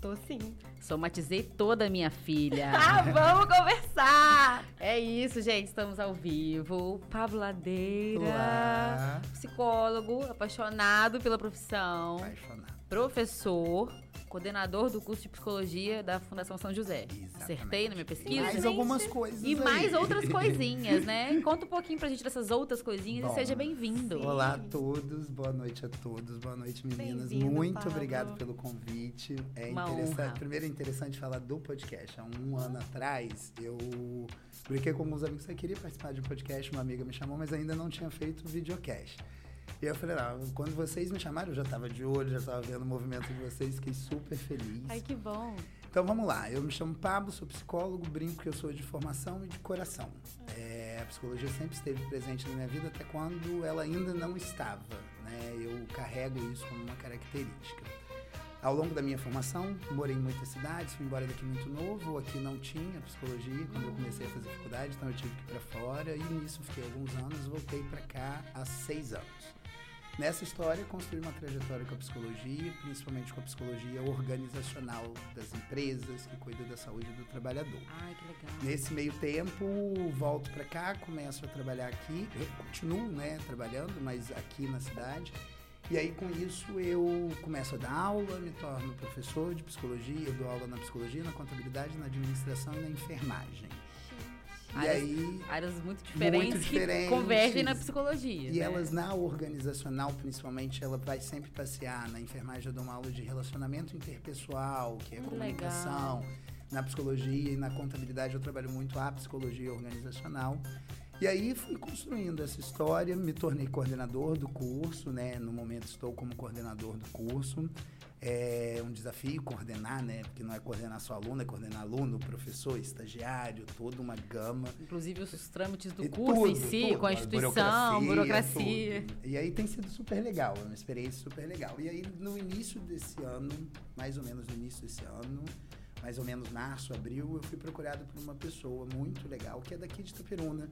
Tô sim. Somatizei toda a minha filha. ah, vamos conversar! É isso, gente. Estamos ao vivo. Pablo Ladeira, Olá. psicólogo, apaixonado pela profissão, Apaixonado. professor, coordenador do curso de psicologia da Fundação São José. Exatamente. Acertei na minha E pesquisa? mais algumas coisas E aí. mais outras coisinhas, né? Conta um pouquinho pra gente dessas outras coisinhas Bom, e seja bem-vindo. Olá a todos, boa noite a todos, boa noite meninas. Muito Pablo. obrigado pelo convite. É Uma interessante, honra. primeiro é interessante falar do podcast. Há um ano atrás eu brinquei com alguns amigos que eu queria participar de um podcast, uma amiga me chamou, mas ainda não tinha feito videocast. E eu falei, ah, quando vocês me chamaram, eu já estava de olho, já estava vendo o movimento de vocês, fiquei super feliz. Ai, que bom. Então vamos lá, eu me chamo Pablo, sou psicólogo, brinco que eu sou de formação e de coração. É, a psicologia sempre esteve presente na minha vida até quando ela ainda não estava, né? Eu carrego isso como uma característica. Ao longo da minha formação, morei em muitas cidades, fui embora daqui muito novo, aqui não tinha psicologia quando eu comecei a fazer faculdade, então eu tive que ir para fora e nisso fiquei alguns anos, voltei para cá há seis anos. Nessa história, construí uma trajetória com a psicologia, principalmente com a psicologia organizacional das empresas, que cuida da saúde do trabalhador. Ai, que legal. Nesse meio tempo, volto para cá, começo a trabalhar aqui, eu continuo, né, trabalhando, mas aqui na cidade. E aí, com isso, eu começo a dar aula, me torno professor de psicologia, eu dou aula na psicologia, na contabilidade, na administração e na enfermagem. E Áreas- aí, Áreas muito diferentes, Muito que diferentes. convergem na psicologia. E né? elas na organizacional, principalmente, ela vai sempre passear. Na enfermagem eu dou uma aula de relacionamento interpessoal, que é Hum, comunicação. Na psicologia e na contabilidade eu trabalho muito a psicologia organizacional. E aí fui construindo essa história, me tornei coordenador do curso, né? No momento estou como coordenador do curso. É um desafio coordenar, né? Porque não é coordenar só aluno, é coordenar aluno, professor, estagiário, toda uma gama. Inclusive os trâmites do E curso em tudo, si, tudo, com a instituição, burocracia. tudo. E aí tem sido super legal, é uma experiência super legal. E aí no início desse ano, mais ou menos no início desse ano, mais ou menos março, abril, eu fui procurado por uma pessoa muito legal, que é daqui de Itaperuna,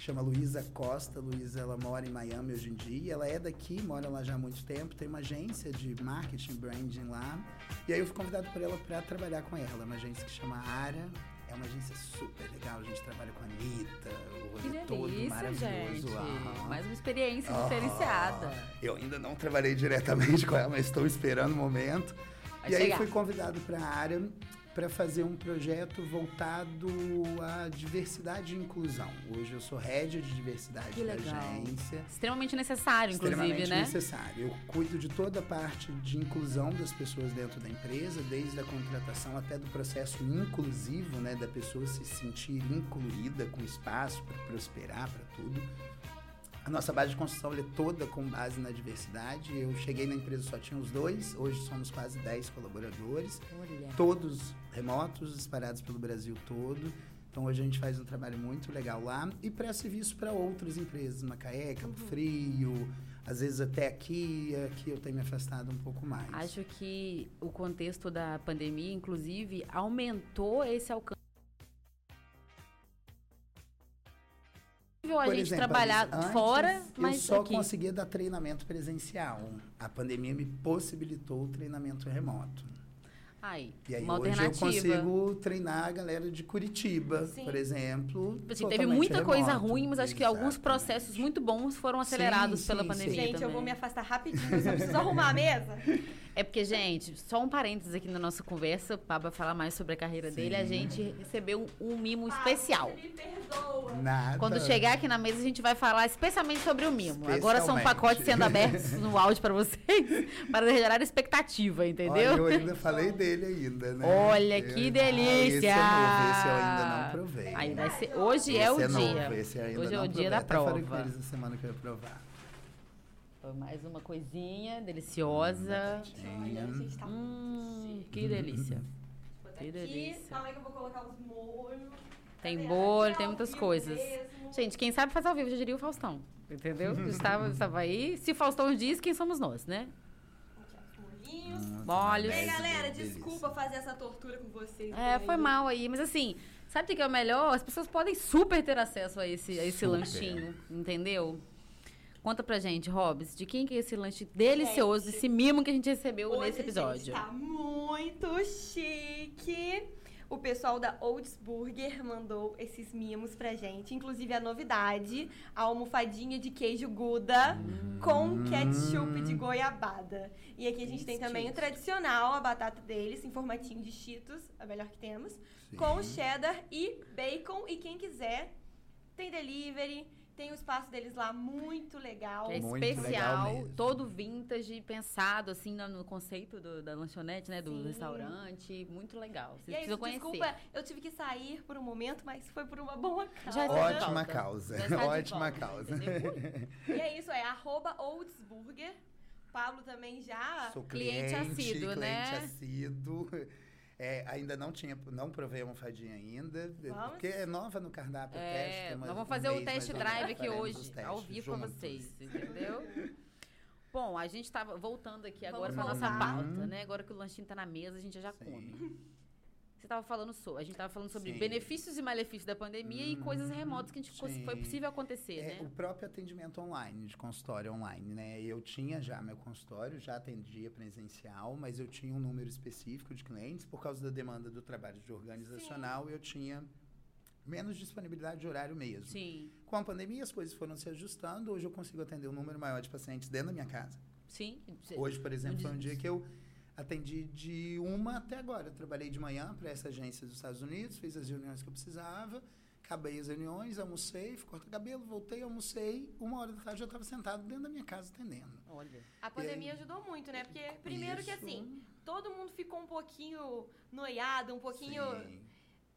chama Luísa Costa. Luísa, ela mora em Miami hoje em dia. Ela é daqui, mora lá já há muito tempo, tem uma agência de marketing branding lá. E aí eu fui convidado por ela para trabalhar com ela, uma agência que chama Ara. É uma agência super legal, a gente trabalha com a Anitta, o rolê todo maravilhoso. gente. Mais uma experiência diferenciada. Eu ainda não trabalhei diretamente com ela, mas estou esperando o momento. Vai e aí chegar. fui convidado para a área para fazer um projeto voltado à diversidade e inclusão. Hoje eu sou head de diversidade Que da legal. agência. Extremamente necessário, inclusive, extremamente né? necessário. Eu cuido de toda a parte de inclusão das pessoas dentro da empresa, desde a contratação até do processo inclusivo, né, da pessoa se sentir incluída com espaço para prosperar, para tudo. A nossa base de construção é toda com base na diversidade. Eu cheguei na empresa só tinha os dois, hoje somos quase 10 colaboradores Olha. todos remotos, espalhados pelo Brasil todo. Então hoje a gente faz um trabalho muito legal lá e presta serviço para outras empresas, Macaé, Cabo Frio, às vezes até aqui, aqui eu tenho me afastado um pouco mais. Acho que o contexto da pandemia, inclusive, aumentou esse alcance. A Por gente exemplo, trabalhar antes, fora, mas eu só aqui. conseguia dar treinamento presencial. A pandemia me possibilitou o treinamento remoto. Aí, E aí uma hoje eu consigo treinar a galera de Curitiba, Sim. por exemplo. Tipo assim, teve muita coisa remoto. ruim, mas acho que alguns Exatamente. processos muito bons foram acelerados Sim, pela sim, pandemia. Gente, eu também. vou me afastar rapidinho, eu só preciso arrumar a mesa. É porque, gente, só um parênteses aqui na nossa conversa, o Pablo vai falar mais sobre a carreira dele. A Sim. gente recebeu um, mimo especial. Me perdoa. Nada. Quando chegar aqui na mesa, a gente vai falar especialmente sobre o mimo. Agora são pacotes sendo abertos no áudio para vocês, para gerar expectativa, entendeu? Olha, eu ainda falei dele ainda, né? Olha, Eu- que Ah, delícia! esse é novo, esse eu ainda não provei. Aí vai ser, hoje é Esse o dia. novo, esse eu ainda hoje é o dia da Até falei com prova. eles essa semana que eu ia provar. Foi Mais uma coisinha deliciosa. Olha, a gente tá Hum, que delícia. Vou que aqui. delícia. Calma aí que eu vou colocar os molhos. Tem aqui tem ao muitas coisas. mesmo. Gente, quem sabe faz ao vivo, já diria o Faustão. Entendeu? Estava, estava aí. Se o Faustão diz, quem somos nós, né? Aqui, ó, os molhinhos. Molhos. Bem, Delícia, galera, desculpa fazer essa tortura com vocês. É, foi aí. mal aí. Mas assim, sabe o que é o melhor? As pessoas podem super ter acesso a esse, a esse Super. lanchinho, entendeu? Conta pra gente, Hobbs, de quem que é esse lanche delicioso, Gente, esse mimo que a gente recebeu Hoje nesse a gente episódio? tá muito chique. O pessoal da Oldsburger mandou esses mimos pra gente. Inclusive a novidade, a almofadinha de queijo Gouda com ketchup de goiabada. E aqui a gente tem também o tradicional, a batata deles, em formatinho de cheetos, a melhor que temos. Com cheddar e bacon. E quem quiser, tem delivery, tem o espaço deles lá muito legal. Que é Muito legal especial, mesmo. todo vintage, pensado assim no, no conceito do- da lanchonete, né? Do Sim. restaurante. Muito legal. Vocês E é isso, conhecer. desculpa, eu tive que sair por um momento, mas foi por uma boa causa. Ótima volta. causa. Ótima volta, causa. entendeu? E é isso, é arroba Oldsburger. Pablo também já. Sou Cliente cliente, assíduo, cliente né? assíduo. É, ainda não tinha, não provei a almofadinha ainda, Vamos? porque é nova no cardápio É, teste. nós vamos um fazer o test drive aqui hoje, ao vivo com vocês, entendeu? Bom, a gente tava voltando aqui agora para nossa pauta, né? Agora que o lanchinho tá na mesa, a gente já Sim. come. Você tava falando sobre, a gente tava falando sobre Sim. benefícios e malefícios da pandemia e Uhum, coisas remotas que a gente sim. foi possível acontecer, É, o né? próprio atendimento online, de consultório online, né? Eu tinha já meu consultório, já atendia presencial, mas eu tinha um número específico de clientes por causa da demanda do trabalho de organizacional, eu tinha menos disponibilidade de horário mesmo. Sim, Com a pandemia as coisas foram se ajustando, hoje eu consigo atender um número maior de pacientes dentro da minha casa. sim. Hoje, por exemplo, foi um dia que eu atendi de uma até agora. Eu trabalhei de manhã para essa agência dos Estados Unidos, fiz as reuniões que eu precisava, acabei as reuniões, almocei, fui cortar cabelo, voltei, almocei. Uma hora da tarde eu estava sentado dentro da minha casa atendendo. Olha. A pandemia ajudou muito, né? Porque, primeiro que Isso. assim, todo mundo ficou um pouquinho noiado, um pouquinho Sim.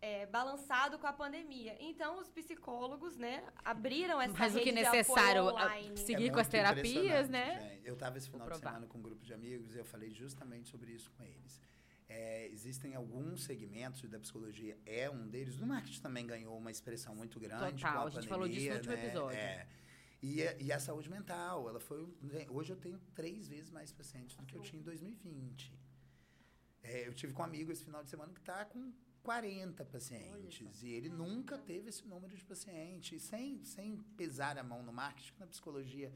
É, balançado com a pandemia. Então, os psicólogos, né, abriram essa do rede que de apoio necessário, seguir É com as terapias, né? gente. Eu estava esse final de semana com um grupo de amigos e eu falei justamente sobre isso com eles. É, existem alguns segmentos da psicologia, é um deles. O marketing também ganhou uma expressão muito grande. Total, com a, a gente falou disso no pandemia, último episódio. É. E, a- e a saúde mental, ela foi. Hoje eu tenho três vezes mais pacientes do que eu tinha em 2020. É, eu tive com um amigo esse final de semana que está com 40 pacientes. E ele nunca teve esse número de pacientes. Sem, sem pesar a mão no marketing, na psicologia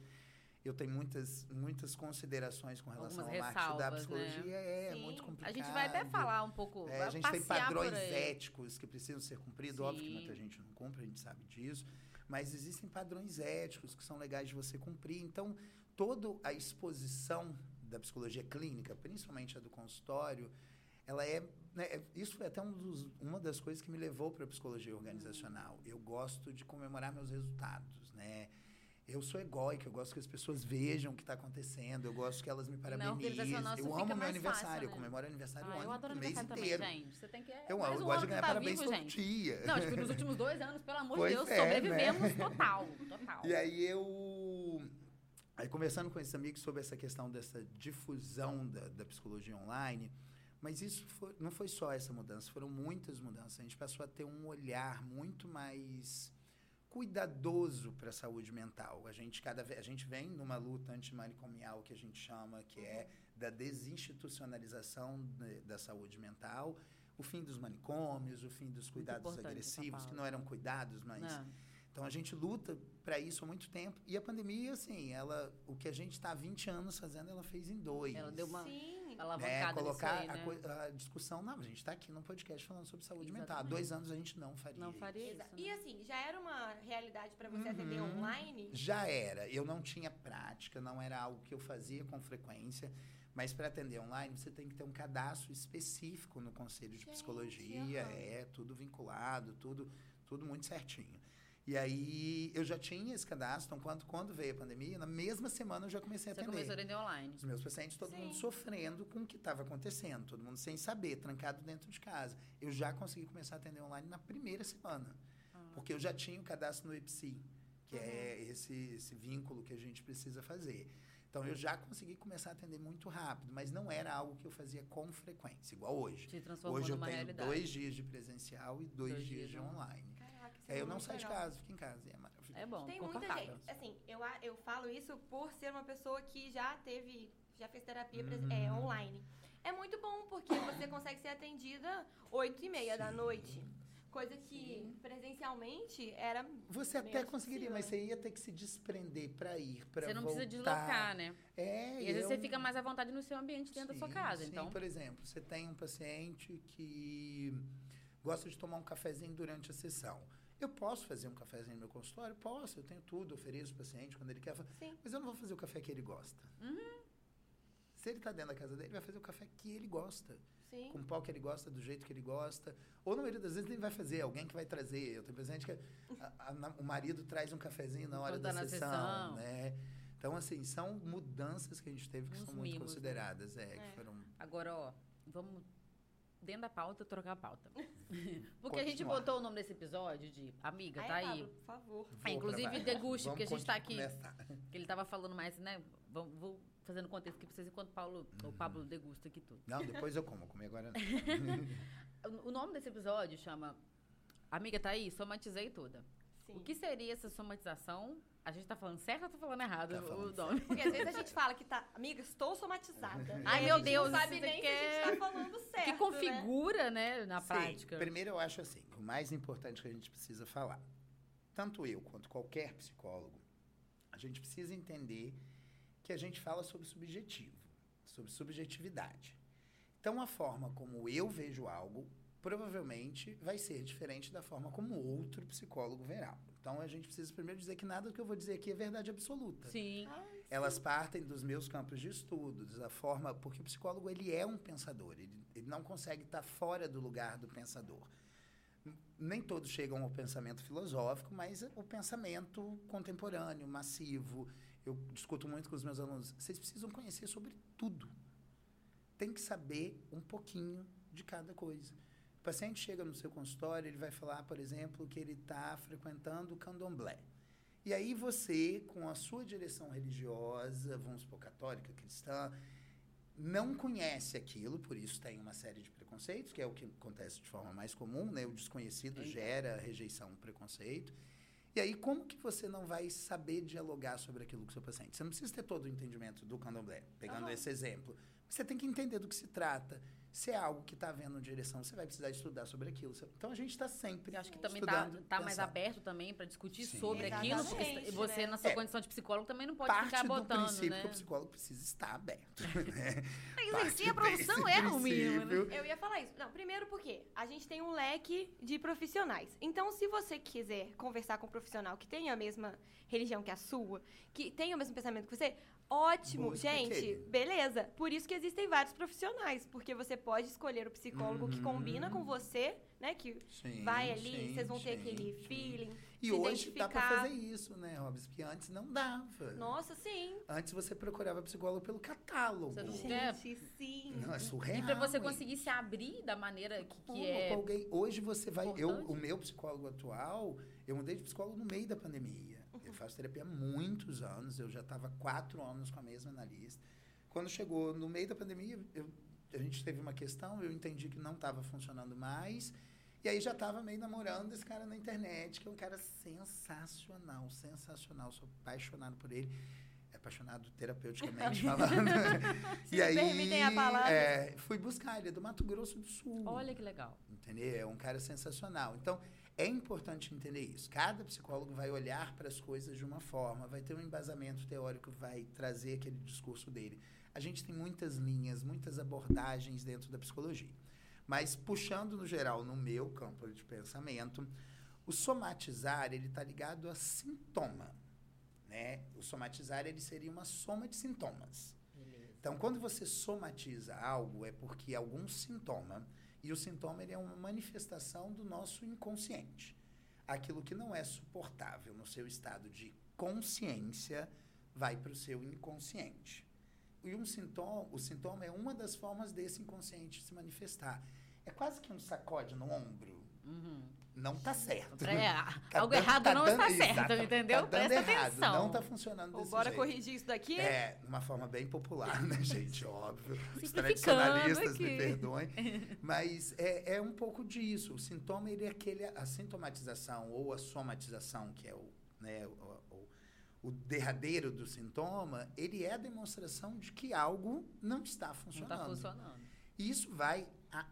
eu tenho muitas, muitas considerações com relação Algumas ao marketing da né? psicologia. É, Sim. muito complicado. A gente vai até falar um pouco, É, a gente tem padrões éticos que precisam ser cumpridos. Óbvio que Sim. muita gente não cumpre, a gente sabe disso. Mas existem padrões éticos que são legais de você cumprir. Então, toda a exposição da psicologia clínica, principalmente a do consultório, ela é, né, é- isso foi até um dos- uma das coisas que me levou para a psicologia organizacional. Eu gosto de comemorar meus resultados, né? Eu sou egóico, eu gosto que as pessoas vejam o que está acontecendo, eu gosto que elas me parabenizem. Eu amo meu aniversário, fácil, eu né? comemoro aniversário Ah, o eu ano, adoro o mês aniversário inteiro. também, gente. Você tem que. É Eu, eu gosto de ganhar tá parabéns vivo, todo gente. dia. Não, tipo, nos últimos dois anos, pelo amor de Deus, é, sobrevivemos total. Total. E aí eu. Aí conversando com esses amigos sobre essa questão dessa difusão da, da psicologia online, mas isso foi- não foi só essa mudança, foram muitas mudanças. A gente passou a ter um olhar muito mais cuidadoso para a saúde mental. A gente cada vez, a gente vem numa luta antimanicomial que a gente chama que é da desinstitucionalização né, da saúde mental, o fim dos manicômios, o fim dos cuidados agressivos que não eram cuidados, mas Não. então a gente luta para isso há muito tempo. E a pandemia, assim, ela, o que a gente está há 20 anos fazendo, ela fez em dois. Ela deu uma Sim. Alavancada É, nisso colocar aí, a né? coi- a, discussão. Não, a gente está aqui num podcast falando sobre saúde mental. Há Exatamente. dois anos a gente não faria. Não isso. faria isso. Exa- né? E assim, já era uma realidade para você atender Uhum. online? Já era. Eu não tinha prática, não era algo que eu fazia com frequência. Mas para atender online, você tem que ter um cadastro específico no Conselho de Gente, Psicologia. aham. É, tudo vinculado, tudo, tudo muito certinho. E aí, eu já tinha esse cadastro. Então, quando, quando veio a pandemia, na mesma semana eu já comecei a Você atender. começou a atender online. Os meus pacientes, todo Sim. mundo sofrendo com o que estava acontecendo, todo mundo sem saber, trancado dentro de casa. Eu já consegui começar a atender online na primeira semana, Ah. porque eu já tinha o cadastro no EPSI, que é esse, esse vínculo que a gente precisa fazer. Então, eu já consegui começar a atender muito rápido, mas não era algo que eu fazia com frequência, igual hoje. Hoje eu numa tenho realidade. dois dias de presencial e dois, Dois dias, dias de online. É, eu não muito saio de casa, fico em casa, é maravilhoso. É bom, Tem muita gente, assim, eu, a- eu falo isso por ser uma pessoa que já teve, já fez terapia pres- Uhum. é, online. É muito bom, porque você consegue ser atendida 8 e meia da Sim. noite. Coisa que presencialmente era. Você até conseguiria, mas né? você ia ter que se desprender para ir, para Você não voltar. precisa deslocar, né? É, E às vezes é você fica mais à vontade no seu ambiente dentro da sua Sim, casa. sim. Então, Por exemplo, você tem um paciente que gosta de tomar um cafezinho durante a sessão. Eu posso fazer um cafezinho no meu consultório? Posso, eu tenho tudo, ofereço ao paciente quando ele quer. Sim. Mas eu não vou fazer o café que ele gosta. Uhum. Se ele está dentro da casa dele, vai fazer o café que ele gosta. Sim. Com o pau que ele gosta, do jeito que ele gosta. Ou, na maioria das vezes, ele vai fazer, alguém que vai trazer. Eu tenho paciente que a- a- na- o marido traz um cafezinho na hora Quando da tá na sessão, sessão. né? Então, assim, são mudanças que a gente teve que Uns são muito mimos, né? consideradas. É, É. que foram agora, ó, vamos dentro da pauta trocar a pauta. Porque a gente Continuar. botou o nome desse episódio de Amiga, Ai, tá aí. Pablo, por favor. É, inclusive, deguste, porque a gente tá aqui. começar. Que ele tava falando mais, né? Vou, vou fazendo contexto aqui pra vocês enquanto Paulo, o Pablo degusta aqui tudo. Não, depois eu como, comer agora não. O o nome desse episódio chama Amiga, tá aí? Somatizei toda. Sim. O que seria essa somatização? A gente tá falando certo ou tá falando errado Tá falando o nome? Porque às vezes a gente fala que tá. Amiga, estou somatizada. Ai, meu gente Deus, Não sabe nem aqui se a gente é- tá falando certo. que né? configura, né, na Sim, prática. Primeiro, eu acho assim, que o mais importante que a gente precisa falar, tanto eu quanto qualquer psicólogo, a gente precisa entender que a gente fala sobre subjetivo, sobre subjetividade. Então, a forma como eu vejo algo provavelmente vai ser diferente da forma como outro psicólogo verá. Então, a gente precisa primeiro dizer que nada do que eu vou dizer aqui é verdade absoluta. Sim. Elas partem dos meus campos de estudos, da forma. Porque o psicólogo ele é um pensador, ele, ele não consegue estar fora do lugar do pensador. Nem todos chegam ao pensamento filosófico, mas o pensamento contemporâneo, massivo. Eu discuto muito com os meus alunos. Vocês precisam conhecer sobre tudo. Tem que saber um pouquinho de cada coisa. O paciente chega no seu consultório, ele vai falar, por exemplo, que ele está frequentando o candomblé. E aí você, com a sua direção religiosa, vamos supor, católica, cristã, não conhece aquilo, por isso tem uma série de preconceitos, que é o que acontece de forma mais comum, né? O desconhecido Eita. gera rejeição, preconceito. E aí, como que você não vai saber dialogar sobre aquilo com o seu paciente? Você não precisa ter todo o entendimento do candomblé, pegando esse exemplo. Você tem que entender do que se trata. Se é algo que está havendo direção, você vai precisar estudar sobre aquilo. Então, a gente está sempre Eu acho que também tá, estudando, tá mais aberto também para discutir Sim. sobre aquilo, porque Exatamente, você, né? na sua É. condição de psicólogo, também não pode parte ficar do botando, princípio né? que o psicólogo precisa estar aberto. Né? Exercer a Parte profissão é o mínimo, né? Eu ia falar isso. Não, primeiro porque a gente tem um leque de profissionais. Então, se você quiser conversar com um profissional que tem a mesma religião que a sua, que tem o mesmo pensamento que você, ótimo, Busca gente, aquele. beleza. Por isso que existem vários profissionais, porque você pode escolher o psicólogo que Uhum. combina com você, né? Que Sim, vai ali, sim, vocês vão ter sim, aquele sim. feeling. E hoje dá para identificar. fazer isso, né, Robson? Porque antes não dava. Nossa, sim. Antes você procurava psicólogo pelo catálogo. Você não Gente, É. sim. Não, é surreal. E para você hein? conseguir se abrir da maneira que, que Como? é. Alguém- Hoje você vai. Eu, o meu psicólogo atual, eu mudei de psicólogo no meio da pandemia. Eu faço terapia há muitos anos, eu já estava quatro anos com a mesma analista. Quando chegou no meio da pandemia, eu- a gente teve uma questão, eu entendi que não estava funcionando mais. E aí já estava meio namorando esse cara na internet, que é um cara sensacional, sensacional. Sou apaixonado por ele. É apaixonado terapeuticamente falando. Se me permitem a palavra. é, fui buscar, ele é do Mato Grosso do Sul. Olha que legal. Entendeu? É um cara sensacional. Então, é importante entender isso. Cada psicólogo vai olhar para as coisas de uma forma, vai ter um embasamento teórico, vai trazer aquele discurso dele. A gente tem muitas linhas, muitas abordagens dentro da psicologia. Mas, puxando no geral, no meu campo de pensamento, o somatizar, ele está ligado a sintoma. Né? O somatizar, ele seria uma soma de sintomas. Beleza. Então, quando você somatiza algo, é porque algum sintoma, e o sintoma é uma manifestação do nosso inconsciente. Aquilo que não é suportável no seu estado de consciência vai para o seu inconsciente. E um sintoma, o sintoma é uma das formas desse inconsciente se manifestar. É quase que um sacode no ombro. Uhum. Não está certo. É, Tá algo dando- errado tá não dando- está certo, entendeu? Tá dando Presta errado, atenção. não está funcionando Ou desse bora jeito. corrigir isso daqui? É, de uma forma bem popular, né, gente? Óbvio. Os tradicionalistas me aqui. perdoem. Mas é, é um pouco disso. O sintoma, ele é aquele... A sintomatização ou a somatização, que é o, né, o, o, o derradeiro do sintoma, ele é a demonstração de que algo não está Não funcionando. tá funcionando. E isso vai a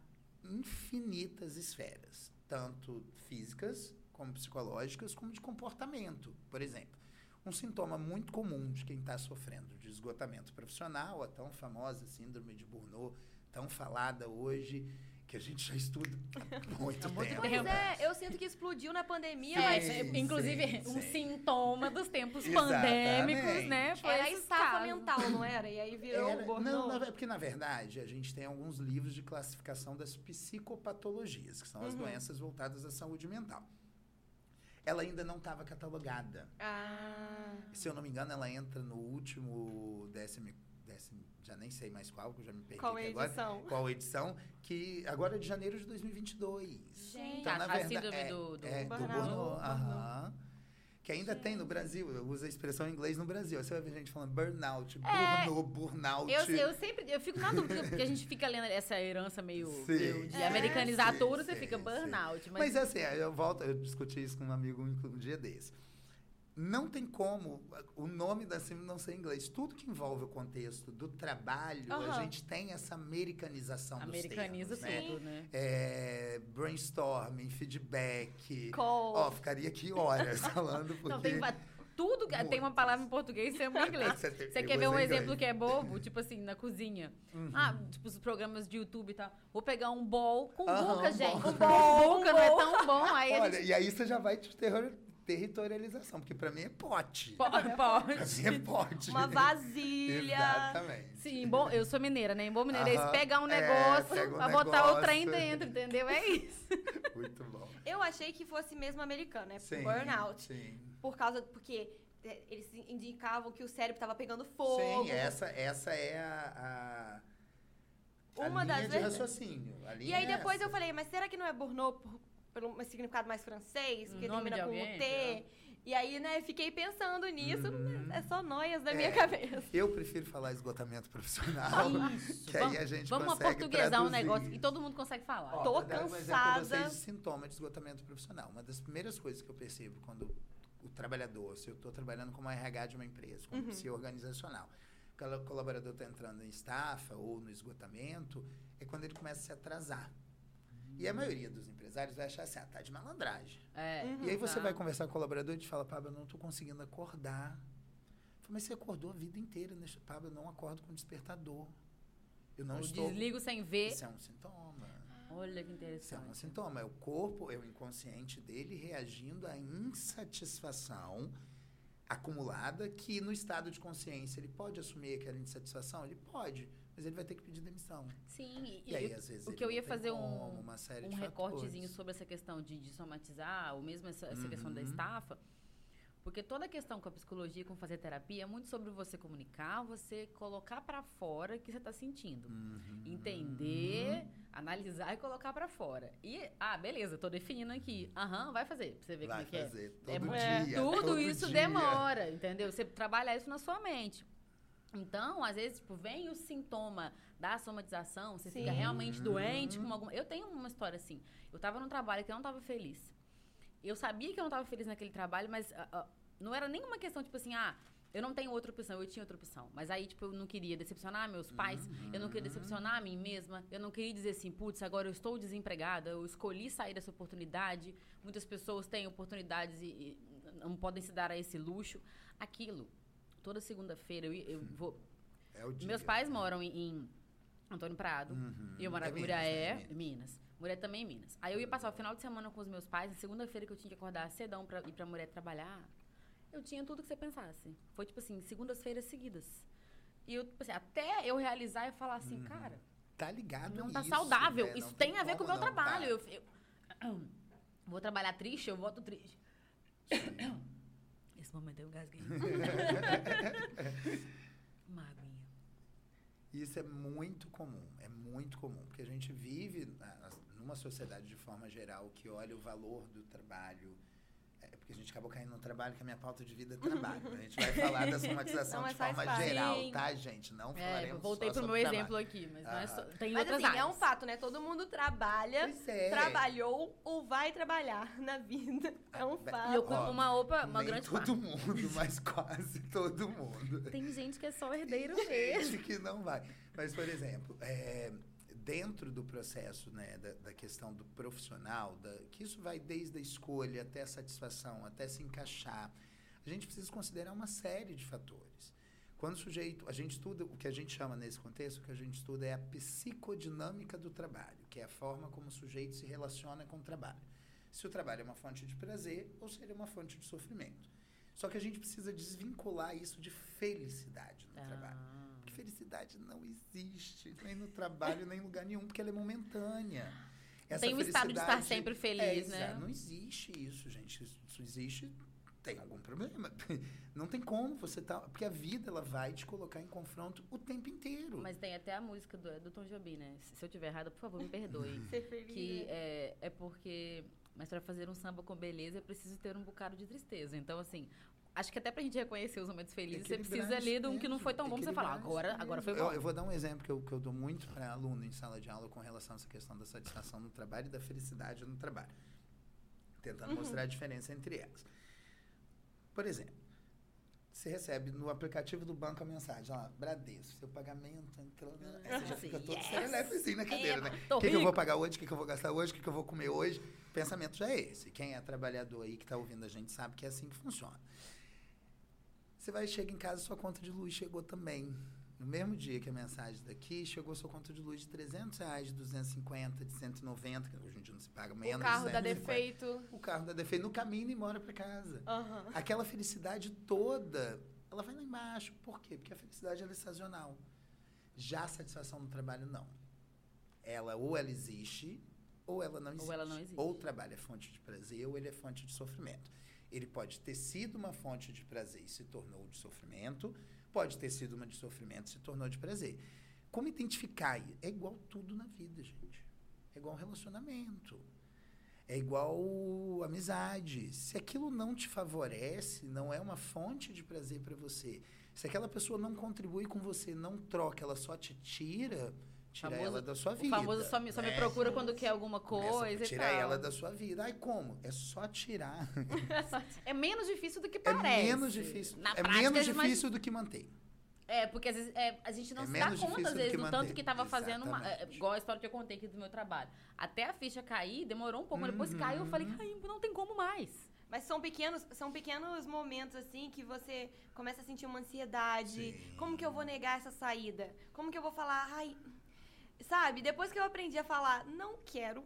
infinitas esferas. Tanto físicas, como psicológicas, como de comportamento. Por exemplo, um sintoma muito comum de quem está sofrendo de esgotamento profissional, a tão famosa síndrome de Burnout, tão falada hoje, que a gente já estuda há muito, Há muito tempo. Pois tempo. é, eu sinto que explodiu na pandemia, Sim. mas inclusive, sim, um sintoma dos tempos pandêmicos, né? Foi era estafa mental, não era? E aí virou Era- o burnout. não, na- é porque na verdade a gente tem alguns livros de classificação das psicopatologias, que são as Uhum. doenças voltadas à saúde mental. Ela ainda não estava catalogada. Ah. Se eu não me engano, ela entra no último décimo, décimo já nem sei mais qual, que eu já me perdi Qual é agora. edição? Qual edição? Que agora é de janeiro de 2022. Gente. Então, na a verdade, síndrome é, do- do é, do burnout. burnout, Burnout. aham. Que ainda tem no Brasil, eu uso a expressão em inglês no Brasil. Você vai ver gente falando burnout, É, burnout, burnout. Eu, eu sempre, eu fico na dúvida, porque a gente fica lendo essa herança meio, Sim. meio de É, americanizar sim, tudo, você sim, fica sim. burnout. Mas, Mas, assim, eu volto, eu discuti isso com um amigo um um dia desse. Não tem como o nome da síndrome não ser em inglês. Tudo que envolve o contexto do trabalho, a Aham. gente tem essa americanização americaniza dos termos, né? tudo, né? É, brainstorming, feedback. Call. Ó, ficaria aqui horas falando, porque... Não, tem, tudo que tem uma palavra em português e uma em inglês. Você Você quer ver um exemplo que é bobo? Tipo assim, na cozinha. Uhum. Ah, tipo os programas de YouTube e tal. Vou pegar um bowl com um gente. bowl. Um bowl, buca não é tão bom. Aí a Olha, gente... e aí você já vai de terror- territorialização, porque pra mim é pote. Po- Pra mim é pote. Uma vasilha. Exatamente. Sim, bom, eu sou mineira, né? Em bom mineiro é isso, pegar um é, negócio pega um pra botar o trem negócio. dentro, entendeu? É isso. Muito bom. Eu achei que fosse mesmo americano, né? Sim, Burnout. Sim. Por causa. Porque é, eles indicavam que o cérebro tava pegando fogo. Sim, essa, essa é a, a, a Uma linha das de vezes- raciocínio. A E aí é depois essa. eu falei, mas será que não é burnout por, por um significado mais francês? Porque Nome termina de com alguém, o T. E aí, né, fiquei pensando nisso, Uhum. é só noias da É. minha cabeça. Eu prefiro falar esgotamento profissional. Isso. Que aí vamos a gente vamos consegue portuguesar um traduzir. negócio e todo mundo consegue falar. Ó, Tô um pra cansada. vocês de sintoma de esgotamento profissional. Uma das primeiras coisas que eu percebo quando o trabalhador, se eu estou trabalhando como RH de uma empresa, como Uhum. psi organizacional, o colaborador está entrando em estafa ou no esgotamento, é quando ele começa a se atrasar. E a maioria dos empresários vai achar assim, ah, tá de malandragem. É. Uhum. E aí você Tá. vai conversar com o colaborador e te fala, Pablo, eu não estou conseguindo acordar. Falo, mas você acordou a vida inteira, né? Pablo, eu não acordo com despertador. Eu não Eu estou... desligo sem ver. Isso é um sintoma. Olha que Isso é interessante. um sintoma. É o corpo, é o inconsciente dele reagindo à insatisfação acumulada que no estado de consciência ele pode assumir aquela insatisfação? Ele pode, mas ele vai ter que pedir demissão. Sim, e, E aí, às vezes, o que eu ia fazer um, como, uma série um de recortezinho sobre essa questão de, de somatizar, ou mesmo essa, essa questão da Uhum. estafa. Porque toda a questão com a psicologia, com fazer terapia, é muito sobre você comunicar, você colocar pra fora o que você tá sentindo. Uhum. Entender, analisar e colocar pra fora. E, ah, beleza, tô definindo aqui. Aham, vai fazer, pra você ver Vai como é que fazer é. todo É dia. Tudo todo isso dia. demora, entendeu? Você trabalhar isso na sua mente. Então, às vezes, tipo, vem o sintoma da somatização, você fica Sim. realmente doente Uhum. com alguma. Eu tenho uma história assim. Eu tava num trabalho que eu não tava feliz. Eu sabia que eu não tava feliz naquele trabalho, mas ah, ah, não era nenhuma questão, tipo assim, ah, eu não tenho outra opção, eu tinha outra opção. Mas aí, tipo, eu não queria decepcionar meus pais, eu não queria decepcionar a mim mesma, eu não queria dizer assim, putz, agora eu estou desempregada, eu escolhi sair dessa oportunidade. Muitas pessoas têm oportunidades e, e não podem se dar a esse luxo. Aquilo. Toda segunda-feira eu, ia- eu vou. É o dia. Meus pais moram em, em Antônio Prado. Uhum. E eu morava É em Minas, né? Minas. Minas. Muriaé também em Minas. Aí eu ia passar o final de semana com os meus pais, na segunda-feira que eu tinha que acordar cedão pra ir pra Muriaé trabalhar. Eu tinha tudo que você pensasse. Foi tipo assim, segundas-feiras seguidas. E eu, tipo assim, até eu realizar e falar assim, Uhum. cara, Tá ligado não tá nisso, saudável. né? Isso Não tem a ver com o meu não tá. trabalho. Eu, eu- vou trabalhar triste, eu volto triste. Esse momento eu engasguei. Uma aguinha. Isso é muito comum, é muito comum, porque a gente vive na- numa sociedade de forma geral que olha o valor do trabalho. É porque a gente acabou caindo no trabalho, que a minha pauta de vida é trabalho. A gente vai falar da somatização Não, de faz forma geral, Sim. tá, gente? Não É, falaremos eu voltei só pro meu trabalho. exemplo aqui, mas não é só, Aham. tem Mas outras assim, é um áreas. fato, né? Todo mundo trabalha, é. trabalhou ou vai trabalhar na vida. É um Ah, fato. E eu uma opa, uma Nem grande todo parte. mundo, mas quase todo mundo. Tem gente que é só herdeiro Tem mesmo. gente que não vai. Mas, por exemplo, é, dentro do processo né, da, da questão do profissional, da, que isso vai desde a escolha até a satisfação, até se encaixar, a gente precisa considerar uma série de fatores. Quando o sujeito, a gente estuda, o que a gente chama nesse contexto, o que a gente estuda é a psicodinâmica do trabalho, que é a forma como o sujeito se relaciona com o trabalho. Se o trabalho é uma fonte de prazer ou se ele é uma fonte de sofrimento. Só que a gente precisa desvincular isso de felicidade no Ah. trabalho. Felicidade não existe, nem no trabalho, nem em lugar nenhum, porque ela é momentânea. Essa Tem o estado de estar sempre feliz, é, né? Não existe isso, gente. Isso, existe, tem algum problema. Não tem como você tá. Porque a vida ela vai te colocar em confronto o tempo inteiro. Mas tem até a música do, do Tom Jobim, né? Se se eu tiver errado, por favor, me perdoe. Ser feliz. que né? é, é porque... Mas para fazer um samba com beleza, é preciso ter um bocado de tristeza. Então, assim... Acho que até pra gente reconhecer os momentos felizes, você precisa ali de um que não foi tão bom pra você falar. Agora, agora foi bom. Eu, eu vou dar um exemplo que eu, que eu dou muito para aluno em sala de aula com relação a essa questão da satisfação no trabalho e da felicidade no trabalho. Tentando Uhum. mostrar a diferença entre elas. Por exemplo, você recebe no aplicativo do banco a mensagem, ó, Bradesco, seu pagamento entrou. na- Aí você já fica todo Yes! assim na cadeira, né? O que, que eu vou pagar hoje? O que, que eu vou gastar hoje? O que, que eu vou comer hoje? O pensamento já é esse. Quem é trabalhador aí que está ouvindo a gente sabe que é assim que funciona. Você vai, chega em casa, sua conta de luz chegou também. No mesmo dia que a mensagem daqui, chegou sua conta de luz de 300 reais, de 250, de 190, que hoje em dia não se paga menos. o carro dá 250. defeito. O carro dá defeito no caminho e mora para casa. Aham. Aquela felicidade toda, ela vai lá embaixo. Por quê? Porque a felicidade é sazonal. Já a satisfação no trabalho, não. Ela ou ela existe, ou ela não existe. ela não existe. Ou o trabalho é fonte de prazer, ou ele é fonte de sofrimento. Ele pode ter sido uma fonte de prazer e se tornou de sofrimento, pode ter sido uma de sofrimento e se tornou de prazer. Como identificar? É igual tudo na vida, gente. É igual relacionamento. É igual amizade. Se aquilo não te favorece, não é uma fonte de prazer para você. Se aquela pessoa não contribui com você, não troca, ela só te tira, tira Famoso- ela da sua O vida. famoso só me, só me né? procura quando quer alguma coisa e tirar tal. ela da sua vida. Ai, como? É só tirar. É menos difícil do que É parece. menos difícil. Na é prática, menos difícil do que manter. É, porque às vezes é, a gente não É se dá conta, às do vezes, que do tanto que tava fazendo uma. É, igual a história que eu contei aqui do meu trabalho. Até a ficha cair, demorou um pouco, mas depois Uhum. caiu, eu falei, ai, não tem como mais. Mas são pequenos, são pequenos momentos assim que você começa a sentir uma ansiedade. Sim. Como que eu vou negar essa saída? Como que eu vou falar, ai, sabe? Depois que eu aprendi a falar, não quero.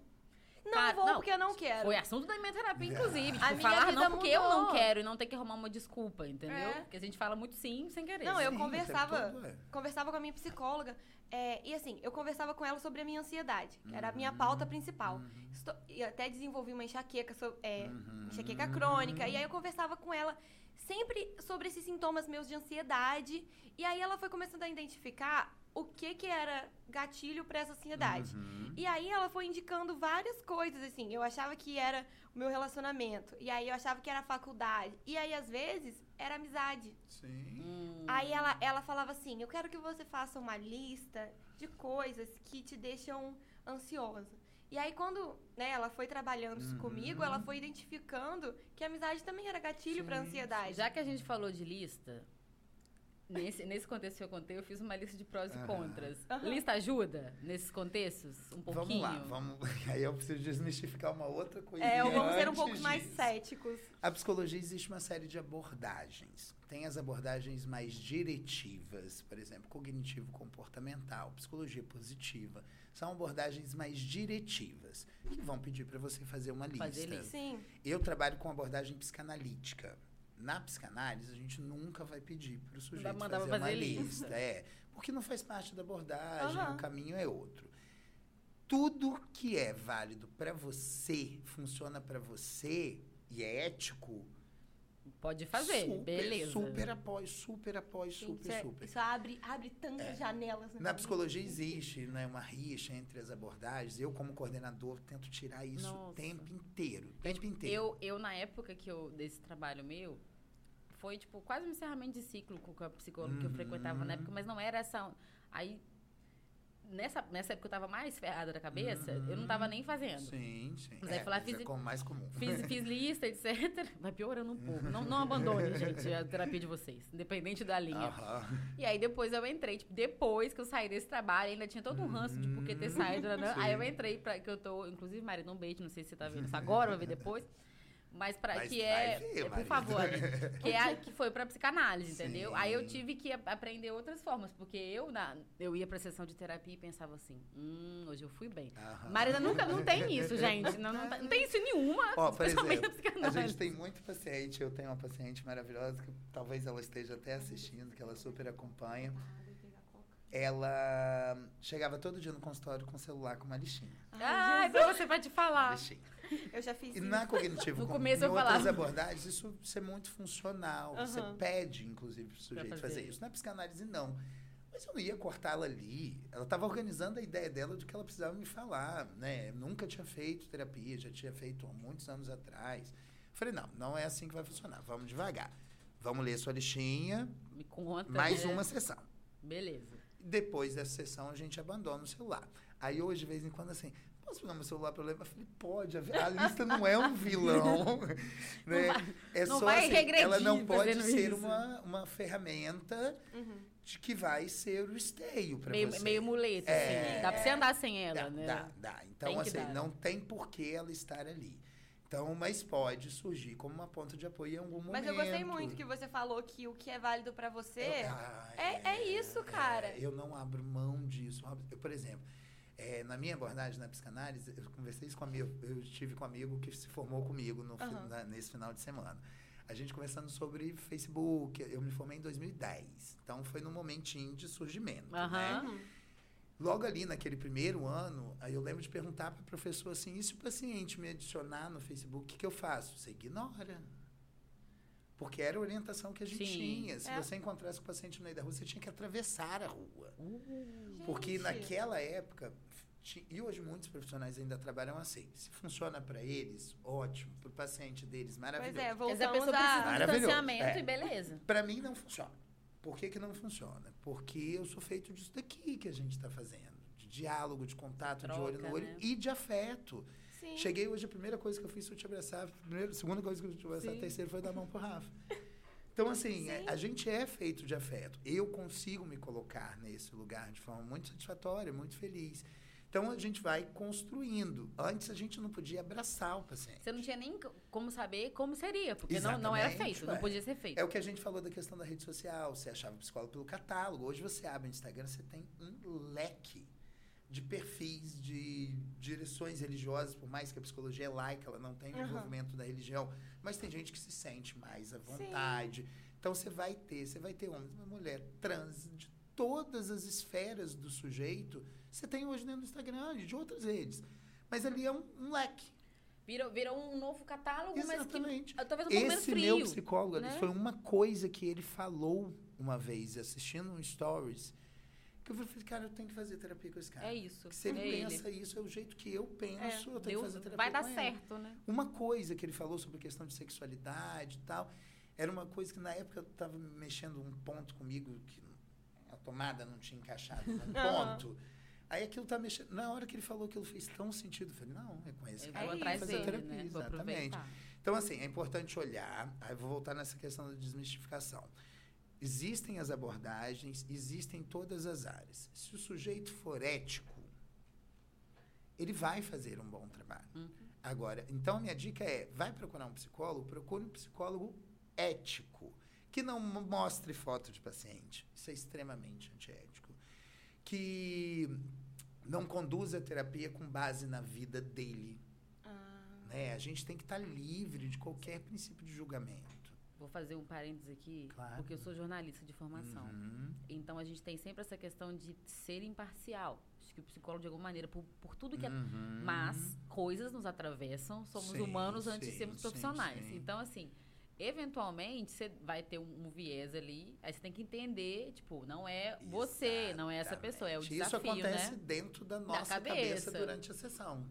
Não Cara, vou não, porque eu não quero. Foi assunto da minha terapia, inclusive. Tipo, A minha falar vida não porque eu não mudou. quero e não ter que arrumar uma desculpa, entendeu? É. Porque a gente fala muito sim sem querer. Não, eu Sim, conversava, todo é. conversava com a minha psicóloga. é, e assim, eu conversava com ela sobre a minha ansiedade, que era a minha pauta principal. Estou- e até desenvolvi uma enxaqueca, so- é, Uhum. enxaqueca crônica. E aí eu conversava com ela sempre sobre esses sintomas meus de ansiedade. E aí ela foi começando a identificar o que que era gatilho para essa ansiedade. Uhum. E aí ela foi indicando várias coisas, assim. Eu achava que era o meu relacionamento. E aí eu achava que era a faculdade. E aí, às vezes, era amizade. Sim. Hum, Aí ela, ela falava assim: Eu quero que você faça uma lista de coisas que te deixam ansiosa. E aí, quando né, ela foi trabalhando isso Uhum. comigo, ela foi identificando que a amizade também era gatilho para ansiedade. Já que a gente falou de lista, nesse, nesse contexto que eu contei, eu fiz uma lista de prós e contras. Aham. Lista ajuda nesses contextos? Um pouquinho? Vamos lá, vamos. Aí eu preciso desmistificar uma outra coisa. É, vamos ser um pouco mais disso. céticos. A psicologia existe uma série de abordagens. Tem as abordagens mais diretivas, por exemplo, cognitivo-comportamental, psicologia positiva. São abordagens mais diretivas, que vão pedir para você fazer uma lista. Fazer. Sim. Eu trabalho com abordagem psicanalítica. Na psicanálise, a gente nunca vai pedir para o sujeito fazer, pra uma fazer lista. lista. É, porque não faz parte da abordagem, Aham. o caminho é outro. Tudo que é válido para você, funciona para você e é ético, Pode fazer, super, beleza. Super apoio, super apoio, Gente, super, isso, é- super. isso abre, abre tantas janelas. Na cabeça. psicologia existe né, uma rixa entre as abordagens. Eu, como coordenador, tento tirar isso o tempo inteiro. O tempo inteiro. Eu, eu, na época que eu, desse trabalho meu, foi, tipo, quase um encerramento de ciclo com a psicóloga que eu Uhum. frequentava na época, mas não era essa... Aí, nessa, nessa época eu tava mais ferrada da cabeça, eu não tava nem fazendo. Sim, sim. Mas aí é, lá, mas fiz- é como mais comum. Fiz, fiz lista, etc. Vai piorando um pouco. Não, não abandone, gente, a terapia de vocês, independente da linha. Aham. E aí depois eu entrei, tipo, depois que eu saí desse trabalho, ainda tinha todo um ranço de por que ter saído, né? Sim. Aí eu entrei pra que eu tô, inclusive, Marina, um beijo, não sei se você tá vendo isso agora, vai ver depois. Mas para que é, ver, é, por favor, que é que foi pra psicanálise, entendeu? Sim. Aí eu tive que aprender outras formas, porque eu na, eu ia pra sessão de terapia e pensava assim, hum, hoje eu fui bem. Aham. Marina nunca não tem isso, gente, não, não, tá- não tem isso nenhuma, Ó, especialmente exemplo, na a psicanálise. gente tem muito paciente, eu tenho uma paciente maravilhosa que talvez ela esteja até assistindo, que ela super acompanha. Ela chegava todo dia no consultório com o celular com uma listinha. Ai, pra você vai te Uma falar. listinha. Eu já fiz E isso. na cognitivo, No com- começo em eu outras falava. abordagens, isso, isso é muito funcional. Você Aham. pede, inclusive, para o sujeito fazer. fazer. isso. Na psicanálise, não. Mas eu não ia cortá-la ali. Ela estava organizando a ideia dela do que ela precisava me falar. Né? Nunca tinha feito terapia, já tinha feito há muitos anos atrás. Falei, não, não é assim que vai funcionar. Vamos devagar. Vamos ler sua listinha, Me conta. mais né? uma sessão. Beleza. Depois dessa sessão, a gente abandona o celular. Aí hoje, de vez em quando, assim, posso pegar meu celular para levar? Eu falei, pode, a, lista não é um vilão. né? vai- é não só vai assim, ela não pode ser isso. uma, uma ferramenta Uhum. de que vai ser o esteio para você. meio muleta, É. assim. Dá pra você andar sem ela, dá, né? dá, dá. Então, Tem assim, não tem por que ela estar ali. Então, mas pode surgir como uma ponta de apoio em algum momento. Mas eu gostei muito que você falou que o que é válido pra você. Eu- ah, É- é isso, cara. eu não abro mão disso. Eu, por exemplo, é, na minha abordagem na psicanálise, eu conversei isso com um amigo. Eu estive com um amigo que se formou comigo no Aham. na- nesse final de semana. A gente conversando sobre Facebook. Eu me formei em 2010. Então foi num momentinho de surgimento. Né? Logo ali naquele primeiro ano, aí eu lembro de perguntar para a professora assim: e se o paciente me adicionar no Facebook, o que, que eu faço? Você ignora. Porque era a orientação que a gente Sim. tinha. Se É. você encontrasse com o paciente no meio da rua, você tinha que atravessar a rua. Uh, Porque Gente. naquela época, e hoje muitos profissionais ainda trabalham assim. Se funciona para eles, ótimo. Para o paciente deles, Pois maravilhoso. é, Quer dizer, a voltamos pessoa a... distanciamento É. e beleza. Para mim não funciona. Por que, que não funciona? Porque eu sou feito disso daqui que a gente está fazendo. De diálogo, de contato, de Troca, olho no olho né? e de afeto. Sim. Cheguei hoje, a primeira coisa que eu fiz foi te abraçar. Primeira, segunda coisa que eu te abraçar, Sim. a terceira foi dar a mão pro Rafa. Então, assim, é- a gente é feito de afeto. Eu consigo me colocar nesse lugar de forma muito satisfatória, muito feliz. Então, a gente vai construindo. Antes, a gente não podia abraçar o paciente. Você não tinha nem co- como saber como seria, porque não, não era feito, não podia ser feito. É o que a gente falou da questão da rede social. Você achava psicólogo pelo catálogo. Hoje você abre o Instagram, você tem um leque de perfis, de direções religiosas, por mais que a psicologia é laica, ela não tem o Aham. envolvimento da religião, mas tem gente que se sente mais à vontade. Então você vai ter, você vai ter homem, mulher, trans, de todas as esferas do sujeito, você tem hoje dentro do Instagram de outras redes. Mas ali é um, um leque. Virou, virou um novo catálogo, mas Exatamente. que talvez um pouco Esse frio. meu psicólogo, né? foi uma coisa que ele falou uma vez, assistindo um stories, que eu falei, cara, eu tenho que fazer terapia com esse cara. É isso. Que se ele é ele. pensa isso, é o jeito que eu penso, É, eu tenho Deu- que fazer terapia vai dar com ele. certo, né? Uma coisa que ele falou sobre a questão de sexualidade e tal, era uma coisa que na época eu estava mexendo um ponto comigo que a tomada não tinha encaixado num Aham. ponto. Aí aquilo tá mexendo. Na hora que ele falou aquilo fez tão sentido, eu falei, não, Eu vou que É atrás vou isso. fazer dele, terapia. né? Exatamente. Então, assim, é importante olhar. Aí vou voltar nessa questão da desmistificação. Existem as abordagens, existem todas as áreas. Se o sujeito for ético, ele vai fazer um bom trabalho. Uhum. Agora, então a minha dica é: vai procurar um psicólogo, procure um psicólogo ético, que não mo- mostre foto de paciente. Isso é extremamente antiético. Que não conduza a terapia com base na vida dele. Ah, Né? A gente tem que estar livre de qualquer princípio de julgamento. Vou fazer um parênteses aqui, Claro. porque eu sou jornalista de formação. Uhum. Então a gente tem sempre essa questão de ser imparcial. Acho que o psicólogo, de alguma maneira, por, por tudo que é. Uhum. Mas coisas nos atravessam, somos Sim, humanos antes de sim, sermos sim, profissionais. sim. Então, assim, eventualmente você vai ter um, um viés ali, aí você tem que entender, tipo, não é você, não é essa pessoa, é o Exatamente. desafio, Isso acontece né? dentro da nossa cabeça. cabeça. durante a sessão.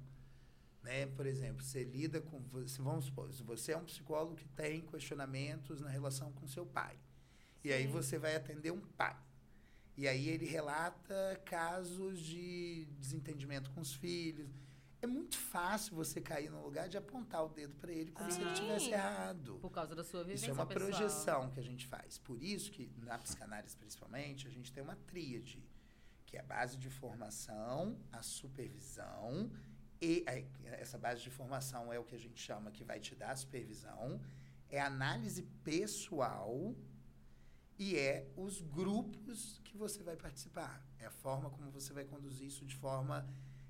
Né? Por exemplo, você lida com. você- Vamos supor, se você é um psicólogo que tem questionamentos na relação com seu pai. E aí Sim. você vai atender um pai. E aí ele relata casos de desentendimento com os filhos. É muito fácil você cair no lugar de apontar o dedo para ele como se ele Sim. tivesse errado. Por causa da sua vivência Isso é uma pessoal. projeção que a gente faz. Por isso que na psicanálise, principalmente, a gente tem uma tríade, que é a base de formação, a supervisão e aí, essa base de formação é o que a gente chama que vai te dar a supervisão, é a análise pessoal e é os grupos que você vai participar. É a forma como você vai conduzir isso de forma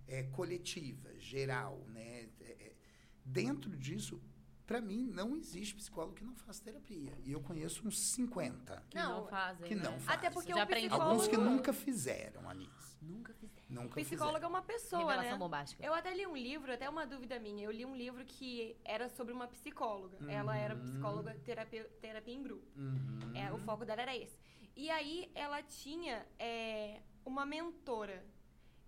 é, coletiva, geral, né? É, é, dentro disso, para mim, não existe psicólogo que não faça terapia. E eu conheço uns 50 Que não, Não, fazem, que né? não fazem. Até porque Já o psicólogo... Alguns que nunca fizeram, Anis. Nunca fizeram. Nunca Psicólogo é fizeram. uma pessoa, Revelação né? bombástica. Eu até li um livro, até uma dúvida minha. Eu li um livro que era sobre uma psicóloga. Ela era Uhum. psicóloga terapia, terapia em grupo. Uhum. É, o foco dela era esse. E aí ela tinha é, uma mentora.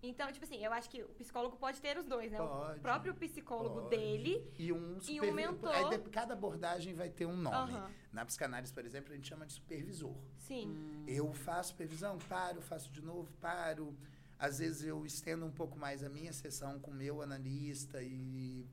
Então, tipo assim, eu acho que o psicólogo pode ter os dois, né? Pode, o próprio psicólogo pode. dele. E um, E um mentor. Aí cada abordagem vai ter um nome. Aham. Na psicanálise, por exemplo, a gente chama de supervisor. Sim. Hum. Eu faço supervisão, paro, faço de novo, paro. Às vezes eu estendo um pouco mais a minha sessão com o meu analista e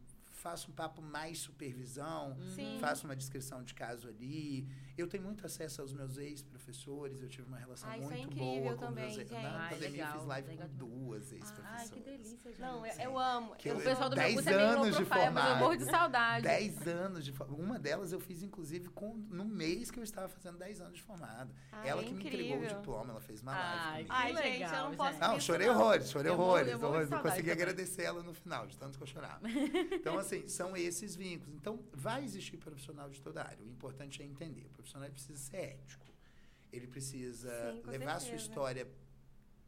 faço um papo mais supervisão, Sim. faço uma descrição de caso ali. Eu tenho muito acesso aos meus ex-professores, eu tive uma relação Ah, é muito incrível boa com também, meus ex. gente. Na Ai, pandemia eu legal, fiz live legal com duas ex-professoras. Ai, que delícia, gente. Não, eu, eu amo. Que eu eu- O pessoal do meu Dez curso é meio de profile, mas eu formado. morro de saudade. 10 anos de formação. Uma delas eu fiz, inclusive, com, no mês que eu estava fazendo 10 anos de formado. Ah, ela é que me entregou o incrível. diploma, ela fez uma Ai, live que comigo. Ai, gente, eu não posso. Não, chorei horrores, chorei Eu horrores. eu horrores. Consegui agradecer ela no final, de tanto que eu chorava. Então, assim, são esses vínculos. Então, vai existir profissional de toda área. O importante é entender. O profissional precisa ser ético. Ele precisa Sim, levar a sua certeza. história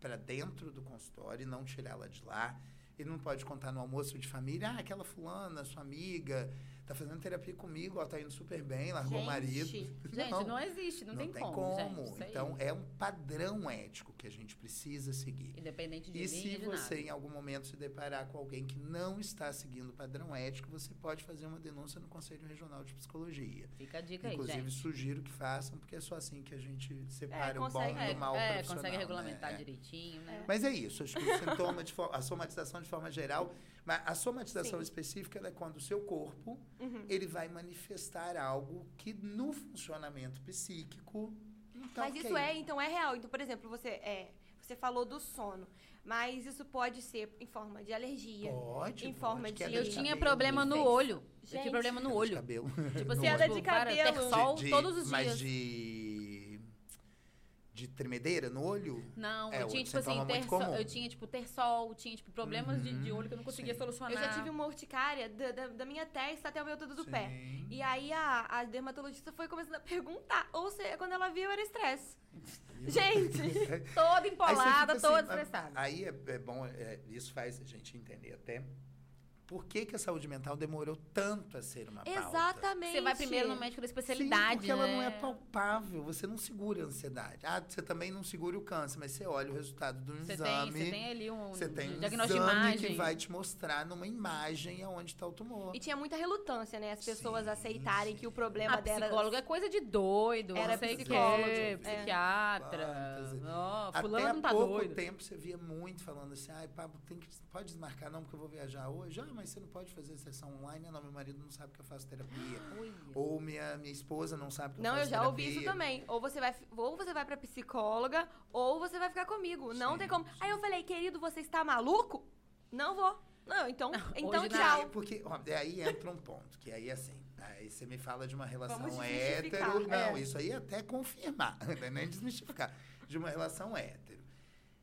para dentro do consultório e não tirá-la de lá. Ele não pode contar no almoço de família, ah, aquela fulana, sua amiga, tá fazendo terapia comigo, ela tá indo super bem, largou o marido. Gente, Gente, não, existe, não, tem, como, gente. Então, é um padrão ético que a gente precisa seguir. Independente de E se você, nada. em algum momento, se deparar com alguém que não está seguindo o padrão ético, você pode fazer uma denúncia no Conselho Regional de Psicologia. Fica a dica aí, Inclusive, gente. sugiro que façam, porque é só assim que a gente separa o bom consegue- É, do mal é, profissional. consegue regulamentar né? É. direitinho, né? Mas é isso, acho que o sintoma de a somatização de forma geral, mas a somatização Sim. específica ela é quando o seu corpo Uhum. ele vai manifestar algo que no funcionamento psíquico não tá Mas ok. isso é, então é real. Então, por exemplo, você é, você falou do sono, mas isso pode ser em forma de alergia. Pode, em pode, forma de- queda Eu de tinha cabelo, problema no olho. Eu Gente. tinha problema no queda de olho. cabelo. Tipo assim, Queda tipo, de cara, ter cabelo. sol De- de- todos os mas dias. de de tremedeira no olho? Não, É, eu tinha, tipo assim, sintoma ter sol, eu tinha, tipo, ter sol, tinha, tipo, problemas de, de Uhum, olho que eu não conseguia sim. solucionar. Eu já tive uma urticária da, da, da minha testa até o meu dedo do pé. Sim. E aí a, a dermatologista foi começando a perguntar. Ou seja, quando ela viu, era estresse. Gente! toda você empolada, fica toda assim, estressada. Aí é, é bom, é, isso faz a gente entender até por que, que a saúde mental demorou tanto a ser uma pauta. Exatamente. Você vai primeiro no médico da Sim, especialidade, porque ela né? não é palpável, você não segura a ansiedade. Ah, você também não segura o câncer, mas você olha o resultado do Você tem, exame. você tem ali um você tem um diagnóstico de exame imagem. que vai te mostrar numa imagem aonde está o tumor. E tinha muita relutância, né? As pessoas Sim, aceitarem sim. que o problema Ah, dela... psicólogo é coisa de doido. Era psicólogo, é. psiquiatra. Até fulano há não tá pouco doido. tempo você via muito falando assim, ai, Pablo, tem que, pode desmarcar não, porque eu vou viajar hoje. Ah, mas você não pode fazer sessão online. Não, meu marido não sabe que eu faço terapia. Ui. Ou minha, minha esposa não sabe que eu Não, eu faço já ouvi terapia. isso também. Ou você vai, ou você vai pra psicóloga, ou você vai ficar comigo. Não Sim, tem como. Aí eu falei, querido, você está maluco? Não vou. Não, então, então hoje não. tchau. Aí, porque, ó, aí entra um ponto, que aí assim, aí você me fala de uma relação hétero. Não, é. isso aí é até confirmar, não é nem desmistificar. De uma relação hétero.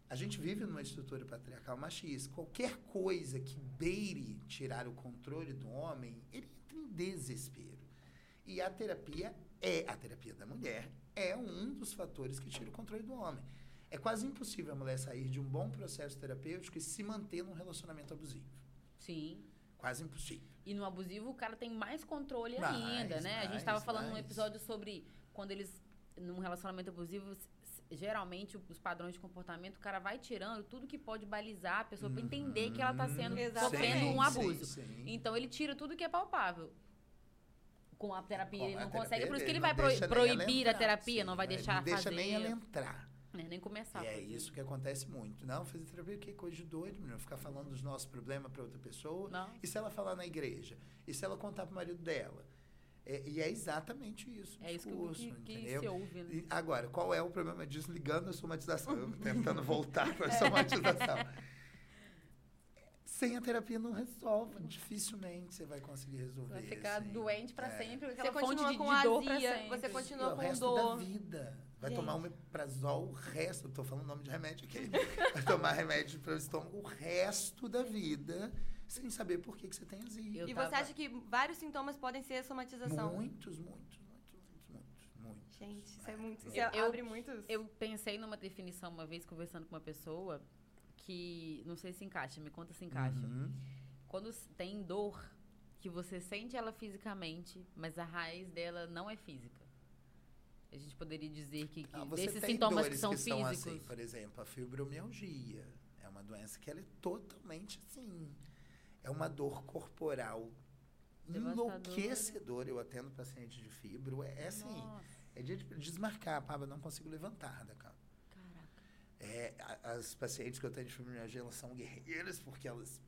A gente vive numa estrutura patriarcal machista. Qualquer coisa que beire tirar o controle do homem, ele entra em desespero. E a terapia é, a terapia da mulher, é um dos fatores que tira o controle do homem. É quase impossível a mulher sair de um bom processo terapêutico e se manter num relacionamento abusivo. Sim. Quase impossível. E no abusivo o cara tem mais controle Mais, ainda, né? a gente mais, tava falando num mais. episódio sobre quando eles, num relacionamento abusivo, geralmente os padrões de comportamento, o cara vai tirando tudo que pode balizar a pessoa pra entender que ela tá sendo Exatamente. sofrendo um abuso. sim, sim. Então ele tira tudo que é palpável. Com a terapia Com ele a não terapia, consegue, por isso que ele vai pro- proibir a entrar, terapia, sim, não vai deixar Não deixa fazer. nem ela entrar. É, nem começar. E a é isso que acontece muito. Não, fazer terapia que é coisa de doido, menino. Ficar falando dos nossos problemas para outra pessoa. Não. E se ela falar na igreja? E se ela contar pro marido dela? É, e é exatamente isso. o É isso que, discurso, que, que se ouve, né? E agora, qual é o problema disso ligando a somatização? Eu tentando voltar para a somatização. Sem a terapia não resolve. Dificilmente você vai conseguir resolver. Vai ficar assim. doente pra É. sempre, com Você continua de, com de dor pra azia, sempre. você E continua o com resto dor. da vida. Vai Gente. tomar um omeprazol o resto. Eu tô falando nome de remédio aqui. Vai tomar remédio para o estômago o resto da vida, sem saber por que, que você tem azia. Eu e tava- você acha que vários sintomas podem ser somatização? Muitos, muitos, muitos, muitos, muitos, muitos. Gente, isso é muito. Isso Eu- eu- abre muitos. Eu pensei numa definição uma vez conversando com uma pessoa que não sei se encaixa, me conta se encaixa. Uhum. Quando tem dor que você sente ela fisicamente, mas a raiz dela não é física. A gente poderia dizer que, que Ah, desses sintomas que são são físicos. assim, por exemplo, a fibromialgia. É uma doença que ela é totalmente assim. É uma dor corporal enlouquecedora. Eu atendo paciente de fibro. É, é assim, é de desmarcar, Pablo, não consigo levantar da cama. caraca. É, a- as pacientes que eu tenho de fibromialgia, elas são guerreiras porque elas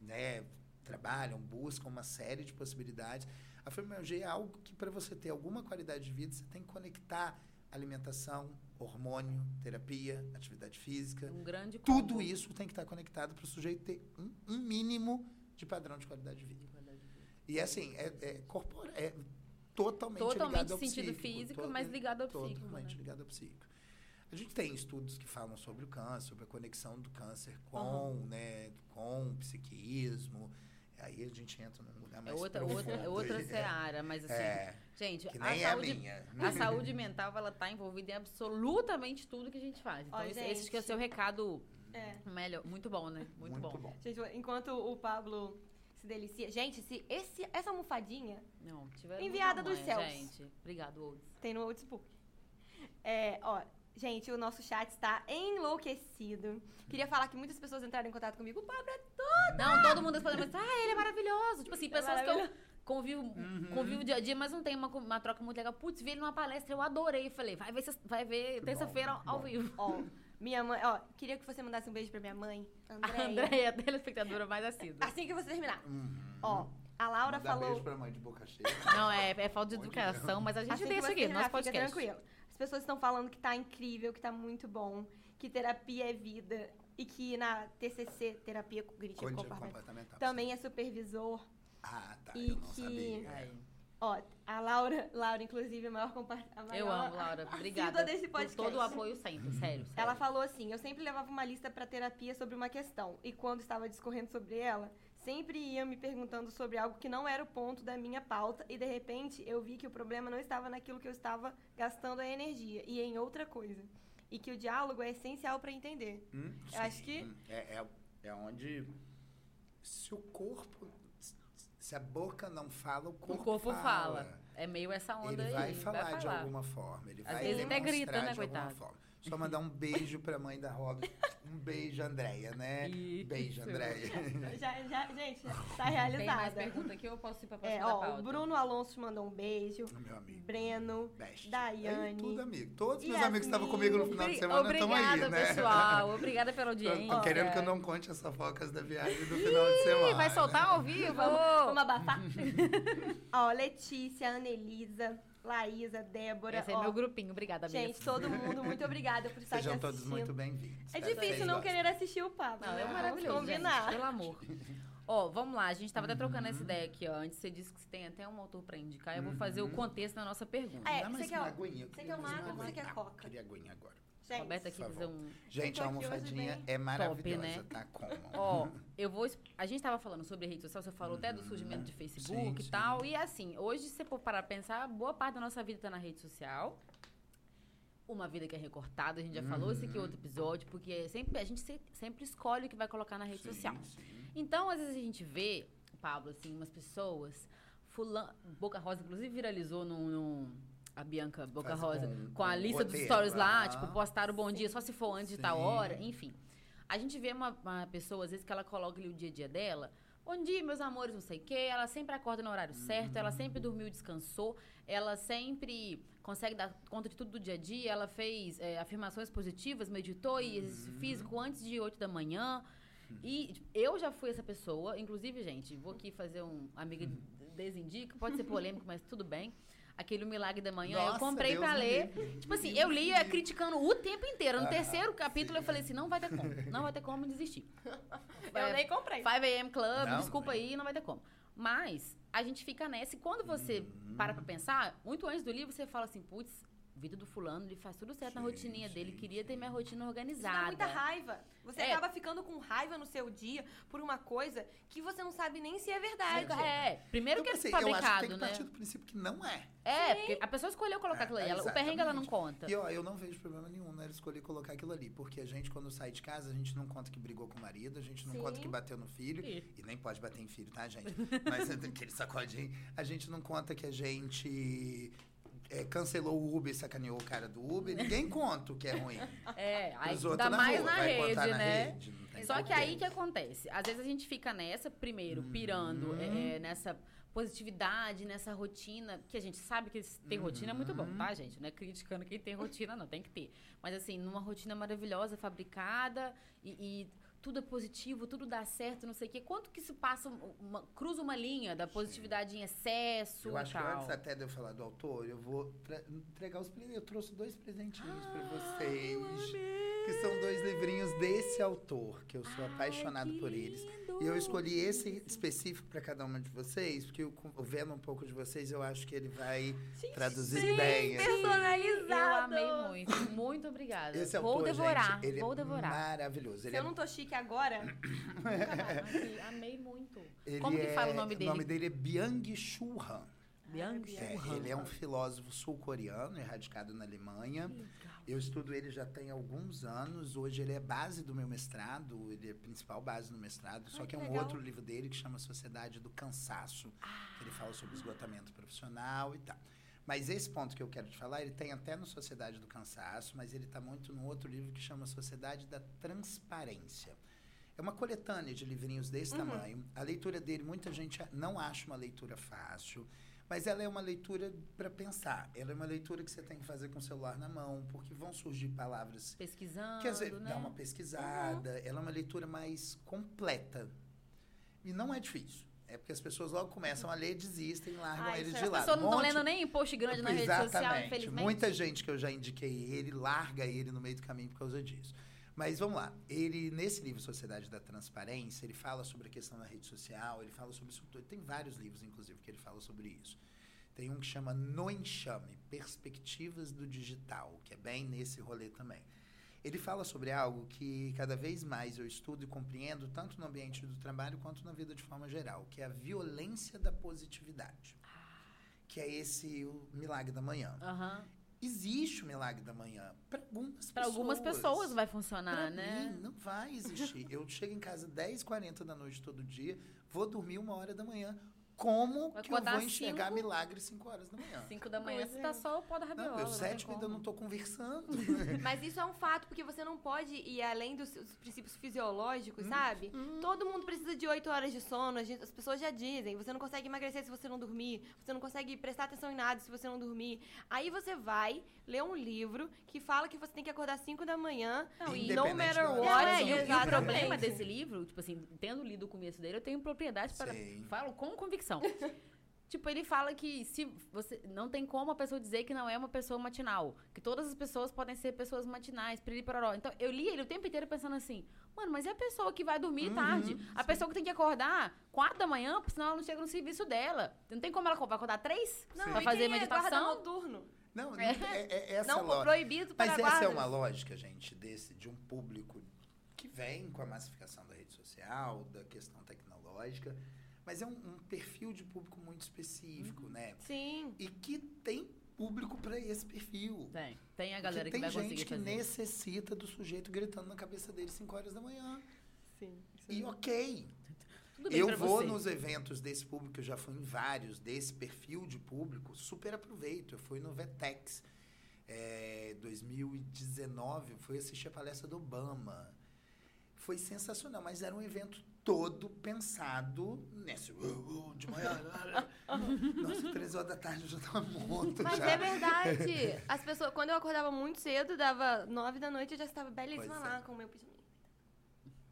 né, trabalham, buscam uma série de possibilidades. A fibromialgia é algo que, para você ter alguma qualidade de vida, você tem que conectar alimentação, hormônio, terapia, atividade física. Um grande Tudo combo. isso tem que estar conectado para o sujeito ter um, um mínimo de padrão de qualidade de vida. E assim, é, é, corpora- é totalmente, Totalmente ligado ao sentido psíquico, físico, mas ligado ao psíquico. Totalmente né? ligado ao psíquico. A gente tem estudos que falam sobre o câncer, sobre a conexão do câncer com, Aham. né, com o psiquismo. Aí a gente entra num lugar É mais outra, profundo. outra, é outra aí, seara, mas assim, É, gente, que a nem é a saúde, minha. a saúde mental, ela tá envolvida em absolutamente tudo que a gente faz. Então, Ó, esse, esse acho que é o gente. seu recado É. melhor. Muito bom, né? Muito, bom. Gente, enquanto o Pablo se delicia. Gente, se esse, essa almofadinha Não, tiveram Enviada dos céus. Gente, obrigado, Olds. tem no Outsbook. É, ó, gente, o nosso chat está enlouquecido. Queria falar que muitas pessoas entraram em contato comigo. O Pablo é Não, todo mundo respondendo, mas, ah, ele é maravilhoso. Tipo assim, É pessoas que eu convivo, Uhum. convivo dia a dia, mas não tem uma, uma troca muito legal. Putz, vi ele numa palestra, eu adorei. Falei, vai ver, vai ver terça-feira ao, bom, vivo. Ó, minha mãe, ó, queria que você mandasse um beijo pra minha mãe, A Andréia. Andréia, a telespectadora mais assídua. Assim que você terminar. Uhum. Ó, a Laura Mandar falou. beijo pra mãe de boca cheia. Não, é, é falta de educação, mas a gente Assim que deixa aqui, no nosso terminar, fica podcast. tranquilo. As pessoas estão falando que tá incrível, que tá muito bom, que terapia é vida e que na TCC, terapia Cognitivo comportamental, também é supervisor. Ah, tá. E eu não que- sabia. Aí. Ó, a Laura, Laura inclusive, a maior compartilhadora. Eu amo, Laura. Obrigada desse por podcast. todo o apoio sempre, sério. sério. Ela falou assim: eu sempre levava uma lista pra terapia sobre uma questão. E quando estava discorrendo sobre ela, sempre ia me perguntando sobre algo que não era o ponto da minha pauta. E de repente eu vi que o problema não estava naquilo que eu estava gastando a energia, e em outra coisa. E que o diálogo é essencial pra entender. Hum, Eu acho sim. que- Hum, É, é, é onde. Se o corpo. Se a boca não fala, o corpo, O corpo fala. É meio essa onda Ele aí. vai falar de falar. alguma forma. Ele Às vai vezes até grita, né, de alguma coitado? forma. Só mandar um beijo pra mãe da Roda. Um beijo, Andréia, né? Isso. Beijo, Andréia. Já, já, gente, tá Tem mais realizada. pergunta aqui ou eu posso ir pra É, próxima da ó, pauta? o Bruno Alonso mandou um beijo. Meu amigo. Breno, Best. Daiane. Aí, tudo amigo. Todos os meus amigos que estavam comigo no final de semana estão Obrigada, aí, né? pessoal. Obrigada pela audiência. tô querendo que eu não conte as fofocas da viagem do final de semana. Ih, vai soltar ao vivo? Vamos, vamos abafar? ó, Letícia, Anelisa, Laísa, Débora. Esse é ó, meu grupinho. Obrigada, Bia. Gente, todo mundo, muito obrigada por estar Sejam aqui todos assistindo. muito bem-vindos. É difícil não gostem. querer assistir o papo. Não, né? é Vamos maravilhoso, gente, combinar. pelo amor. Ó, vamos lá, a gente tava até trocando essa ideia aqui, ó. Antes você disse que você tem até um autor pra indicar. Eu vou fazer o Uhum. contexto da nossa pergunta. É, Dá mais você quer uma o- aguinha? Eu você quer uma água ou você quer coca? Queria aguinha agora. Gente, Roberta aqui fazer um... Gente, a almofadinha é maravilhosa, né? tá? Como? Ó, eu vou. A gente tava falando sobre rede social, você falou até do surgimento de Facebook Sim, e sim. tal. E assim, hoje, se você for parar pra pensar, boa parte da nossa vida tá na rede social. Uma vida que é recortada, a gente já falou isso aqui em outro episódio, porque é sempre, a gente se- sempre escolhe o que vai colocar na rede Sim, social. sim. Então, às vezes a gente vê, Pablo, assim, umas pessoas. Fulan... Boca Rosa, inclusive, viralizou num. num- a Bianca Boca Faz Rosa, com- com, a lista dos stories lá, aham. tipo, postaram o bom dia só se for antes de tal Sim. hora, enfim. A gente vê uma, uma pessoa, às vezes, que ela coloca ali o dia a dia dela. Bom dia, meus amores, não sei o quê. Ela sempre acorda no horário certo, ela Uhum. sempre dormiu, descansou. Ela sempre consegue dar conta de tudo do dia a dia. Ela fez é, afirmações positivas, meditou e exercício Uhum. físico antes de 8 da manhã. E tipo, eu já fui essa pessoa, inclusive, gente, vou aqui fazer um amiga Uhum. desindica, pode ser polêmico, mas tudo bem. Aquele Milagre da Manhã, eu Nossa, comprei Deus pra ler. livre. Tipo assim, eu lia criticando o tempo inteiro. No Ah, terceiro capítulo eu sim. falei assim, não vai ter como. Não vai ter como desistir. Eu nem comprei. 5 AM Club, Não, desculpa também. aí, não vai ter como. Mas a gente fica nessa e quando você Uhum. para pra pensar, muito antes do livro você fala assim, putz, vida do fulano, ele faz tudo certo na Sim, rotininha dele, sim, queria ter minha rotina Isso dá organizada. muita raiva. Você É. acaba ficando com raiva no seu dia por uma coisa que você não sabe nem se é verdade. É, primeiro que é Então, assim, eu acho que fabricado, tem que né? partir do princípio que não é. É, porque a pessoa escolheu colocar aquilo ali. ela- O perrengue ela não conta. E ó, eu não vejo problema nenhum nela escolher colocar aquilo ali. Porque a gente, quando sai de casa, a gente não conta que brigou com o marido, a gente não Sim. conta que bateu no filho. E nem pode bater em filho, tá, gente? Mas aquele sacodinho. A gente não conta que a gente é, cancelou o Uber sacaneou o cara do Uber. Ninguém conta o que é ruim. É, aí Os ainda na mais rua, na vai rede, contar na né? rede, tem Só que aí que acontece? Às vezes a gente fica nessa, primeiro, pirando Uhum. é, é, nessa positividade, nessa rotina, que a gente sabe que ter rotina é muito bom, Uhum. tá, gente? Não é criticando quem tem rotina, não, tem que ter. Mas assim, numa rotina maravilhosa, fabricada e, e tudo é positivo, tudo dá certo, não sei o quê. Quanto que se passa, uma- cruza uma linha da positividade em excesso Eu acho que tal? antes até de eu falar do autor, eu vou entregar os presentes. Eu trouxe dois presentinhos pra Ah, vocês. eu amei. Que são dois livrinhos desse autor, que eu sou Ai, apaixonado que por eles. lindo! E eu escolhi esse específico para cada uma de vocês, porque eu, vendo um pouco de vocês, eu acho que ele vai traduzir bem. assim. Personalizado. Eu amei muito. Muito obrigada. Esse vou autor, devorar, gente, ele vou é devorar. maravilhoso. Se Ele eu é não tô chique agora, Aqui, amei muito. Ele Como que fala o é- nome dele? O nome dele é Byung-Chul Han. Bianchi É, Churran. ele é um filósofo sul-coreano, erradicado na Alemanha. Eu estudo ele já tem alguns anos. Hoje ele é base do meu mestrado, ele é a principal base do mestrado. Só Ai, que é que um legal. outro livro dele que chama Sociedade do Cansaço. que ele fala sobre esgotamento profissional e tal. Mas esse ponto que eu quero te falar, ele tem até no Sociedade do Cansaço, mas ele está muito no outro livro que chama Sociedade da Transparência. É uma coletânea de livrinhos desse Uhum. tamanho. A leitura dele, muita gente não acha uma leitura fácil, mas ela é uma leitura para pensar. Ela é uma leitura que você tem que fazer com o celular na mão, porque vão surgir palavras Pesquisando, que às vezes né? dá uma pesquisada. Ela é uma leitura mais completa. E não é difícil. É porque as pessoas logo começam a ler, desistem, largam Ah, ele isso é- de As lado. pessoas não estão Um Monte- lendo nem post grande na rede social, infelizmente. Muita gente que eu já indiquei ele, larga ele no meio do caminho por causa disso. Mas vamos lá. Ele, nesse livro Sociedade da Transparência, ele fala sobre a questão da rede social, ele fala sobre isso. Tem vários livros, inclusive, que ele fala sobre isso. Tem um que chama No Enxame, Perspectivas do Digital, que é bem nesse rolê também. Ele fala sobre algo que cada vez mais eu estudo e compreendo, tanto no ambiente do trabalho quanto na vida de forma geral, que é a violência da positividade. Que é esse o milagre da manhã. Aham. Existe o milagre da manhã para algumas Pra pessoas. algumas pessoas vai Pra funcionar, né? mim, não vai existir. Eu chego em casa 10, 40 da noite todo dia, vou dormir uma hora da manhã. Como Vai que eu vou enxergar cinco? milagre 5 horas da manhã? Cinco da manhã Pois você é. tá só o pó da rabiola. Não, eu não tem sétimo ainda como. não tô conversando. Mas isso é um fato, porque você não pode ir além dos, dos princípios fisiológicos, Hum, sabe? Todo mundo precisa de 8 horas de sono, gente- as pessoas já dizem. Você não consegue emagrecer se você não dormir, você não consegue prestar atenção em nada se você não dormir. Aí você vai ler um livro que fala que você tem que acordar 5 da manhã, Não, e Independente no matter what. Não, é, e, o- problema desse livro, tipo assim, tendo lido o começo dele, eu tenho propriedade para. Sim. Falo com convicção. tipo, ele fala que se você. Não tem como a pessoa dizer que não é uma pessoa matinal. Que todas as pessoas podem ser pessoas matinais, piriri pororó. Então, eu li ele o tempo inteiro pensando assim, mano, mas é a pessoa que vai dormir Uhum, tarde. A pessoa que tem que acordar quatro da manhã, porque senão ela não chega no serviço dela. Não tem como ela vai acordar três Não, pra e fazer é meditação? noturno? Não, não É. é, é- essa Não, lógica. proibido para Mas essa é guardas. uma lógica, gente, desse, de um público que vem com a massificação da rede social, da questão tecnológica, mas é um, um perfil de público muito específico, Uhum. né? Sim. E que tem público para esse perfil. Tem. Tem a galera que tem vai gente conseguir que fazer. necessita do sujeito gritando na cabeça dele 5 horas da manhã. Sim. E ok. Tudo bem Eu vou você. nos eventos desse público, eu já fui em vários desse perfil de público, super aproveito. Eu fui no Vetex é, 2019, fui assistir a palestra do Obama. Foi sensacional, mas era um evento todo pensado nesse. "Uh, uh, De manhã. Nossa, três horas da tarde eu já tava morto. Mas já. é verdade. As pessoas, quando eu acordava muito cedo, dava nove da noite, eu já estava belíssima Pois lá é. com o meu pijaminha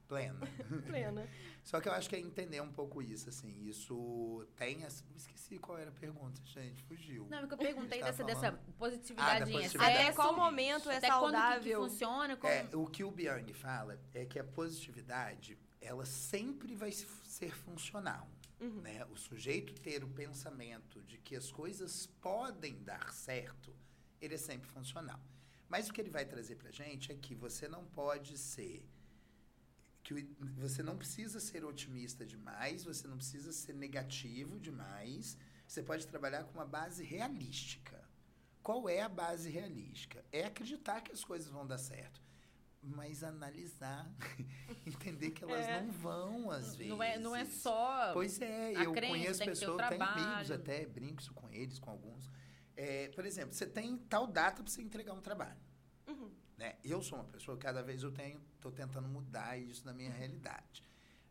Plena. plena. Só que eu acho que é entender um pouco isso, assim. Isso tem. essa- Esqueci qual era a pergunta, gente. Fugiu. Não, é que eu perguntei dessa, tava dessa falando. positividade Ah, em positividade. Até qual momento é até quando que- que, saudável? funciona, como... É, o que o Byung fala é que a positividade, ela sempre vai se- ser funcional. Uhum. Né? O sujeito ter o pensamento de que as coisas podem dar certo, ele é sempre funcional. Mas o que ele vai trazer pra gente é que você não pode ser que você não precisa ser otimista demais, você não precisa ser negativo demais. Você pode trabalhar com uma base realística. Qual é a base realística? É acreditar que as coisas vão dar certo. Mas analisar, entender que elas É. não vão, às vezes. não, é, não é só... Pois é, eu crença, conheço que pessoas, tenho amigos até, brinco isso com eles, com alguns. É, por exemplo, você tem tal data para você entregar um trabalho. Uhum. Né? Eu sou uma pessoa, cada vez eu tenho, estou tentando mudar isso na minha realidade.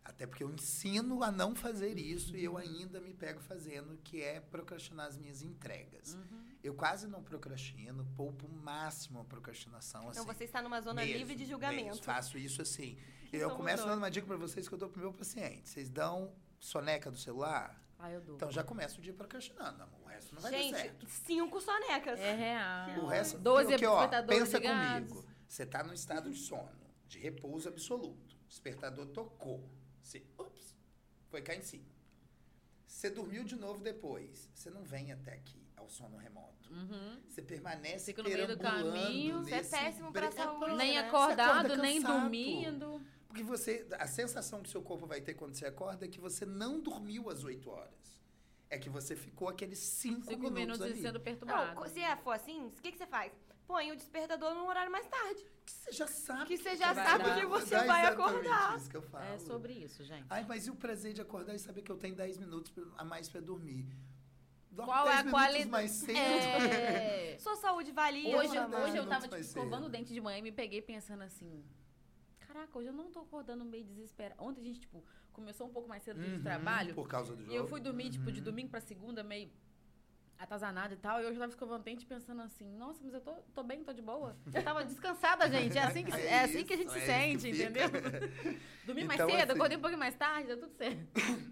Até porque eu ensino a não fazer isso e eu ainda me pego fazendo, que é procrastinar as minhas entregas. Uhum. Eu quase não procrastino, poupo o máximo a procrastinação. Assim, Então você está numa zona mesmo, livre de mesmo. julgamento. Faço isso assim. Que eu começo nós. dando uma dica para vocês que eu dou pro meu paciente. Vocês dão soneca do celular? Ah, eu dou. Então já começa o dia procrastinando. O resto não vai dar Gente, certo. cinco sonecas. É real. O resto, 12 porque, ó, pensa ligados. comigo. Você está no estado de sono, de repouso absoluto. O despertador tocou. Você, ups, foi cá em cima. Você dormiu de novo depois. Você não vem até aqui, ao sono remoto. Uhum. Você permanece Fica no meio do caminho. Isso é péssimo pra bre- saúde, pronto. Nem né? acordado, acorda nem dormindo. Porque você, a sensação que seu corpo vai ter quando você acorda é que você não dormiu às 8 horas. É que você ficou aqueles 5 Cinco minutos, minutos ali. sendo Não, perturbado. co- se é, for assim, o que, que você faz? Põe o despertador num horário mais tarde. Que você já sabe. Que você já vai sabe que você vai acordar. isso que eu falo. É sobre isso, gente. Ai, mas e o prazer de acordar e saber que eu tenho 10 minutos a mais pra dormir? Qual é 10 a qualidade? mais cedo. É. Sua saúde valia. Hoje, Hoje- hoje eu tava tipo, mais escovando o dente de manhã e me peguei pensando assim. Caraca, hoje eu não tô acordando meio desesperada. Ontem a gente, tipo, começou um pouco mais cedo Uhum, de trabalho. Por causa do jogo. E eu fui dormir, tipo, de Uhum. domingo pra segunda, meio atazanada e tal. E hoje eu tava escovando o dente pensando assim, nossa, mas eu tô, tô bem, tô de boa. Eu tava descansada, gente. É assim que, se- é assim que a gente isso, se é isso sente, entendeu? Dormi mais Então, cedo, assim- acordei um pouquinho mais tarde, deu tudo certo.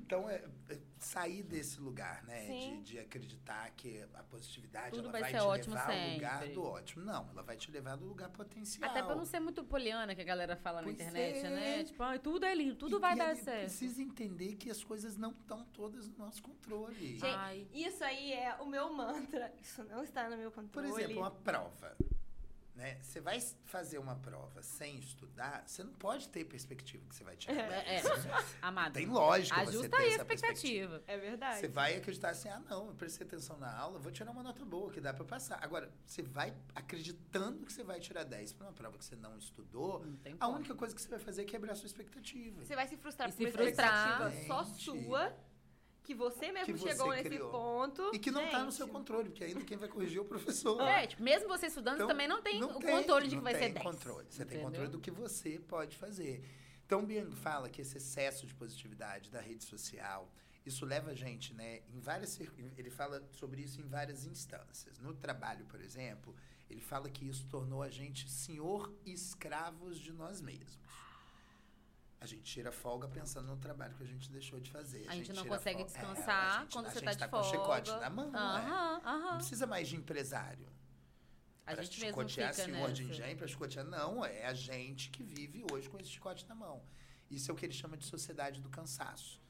Então, é, é sair desse lugar, né? De, de acreditar que a positividade Tudo ela vai vai, te ótimo levar ao lugar sempre. do ótimo. Não, ela vai te levar do lugar potencial. Até pra não ser muito poliana que a galera fala na Pois internet, é. né? Tipo, ai, tudo é lindo, tudo E- vai e dar certo. Precisa entender que as coisas não estão todas no nosso controle. Gente, Ai. Isso aí é o meu mantra. Isso não está no meu Por controle. exemplo, uma prova. Né? Você vai fazer uma prova sem estudar, você não pode ter perspectiva que você vai tirar. É, é. Amado. Tem lógica você Ajusta ter aí a expectativa. É verdade. Você vai acreditar assim, ah, não, eu prestei atenção na aula, vou tirar uma nota boa, que dá pra passar. Agora, você vai acreditando que você vai tirar 10 pra uma prova que você não estudou, Não tem a única coisa que você vai fazer é quebrar a sua expectativa. Você vai se frustrar E por se uma frustrar. expectativa só sua, que você mesmo Que você chegou nesse criou. ponto. E que não tá no seu controle, porque ainda quem vai corrigir é o professor. É, tipo, mesmo você estudando, Então, você também não tem não o tem, controle de que vai ser tem 10. controle. Você tem entendeu? controle do que você pode fazer. Então, Biang fala que esse excesso de positividade da rede social, isso leva a gente, né, em várias ele fala sobre isso em várias instâncias. No trabalho, por exemplo, ele fala que isso tornou a gente senhor e escravos de nós mesmos. A gente tira folga pensando no trabalho que a gente deixou de fazer. A gente não tira consegue é, descansar a gente- quando a você gente tá de tá folga. com chicote na mão, é. Aham, Não precisa mais de empresário A para gente mesmo chicotear fica senhor de nessa. engenho, para chicotear. Não, é a gente que vive hoje com esse chicote na mão. Isso é o que ele chama de sociedade do cansaço.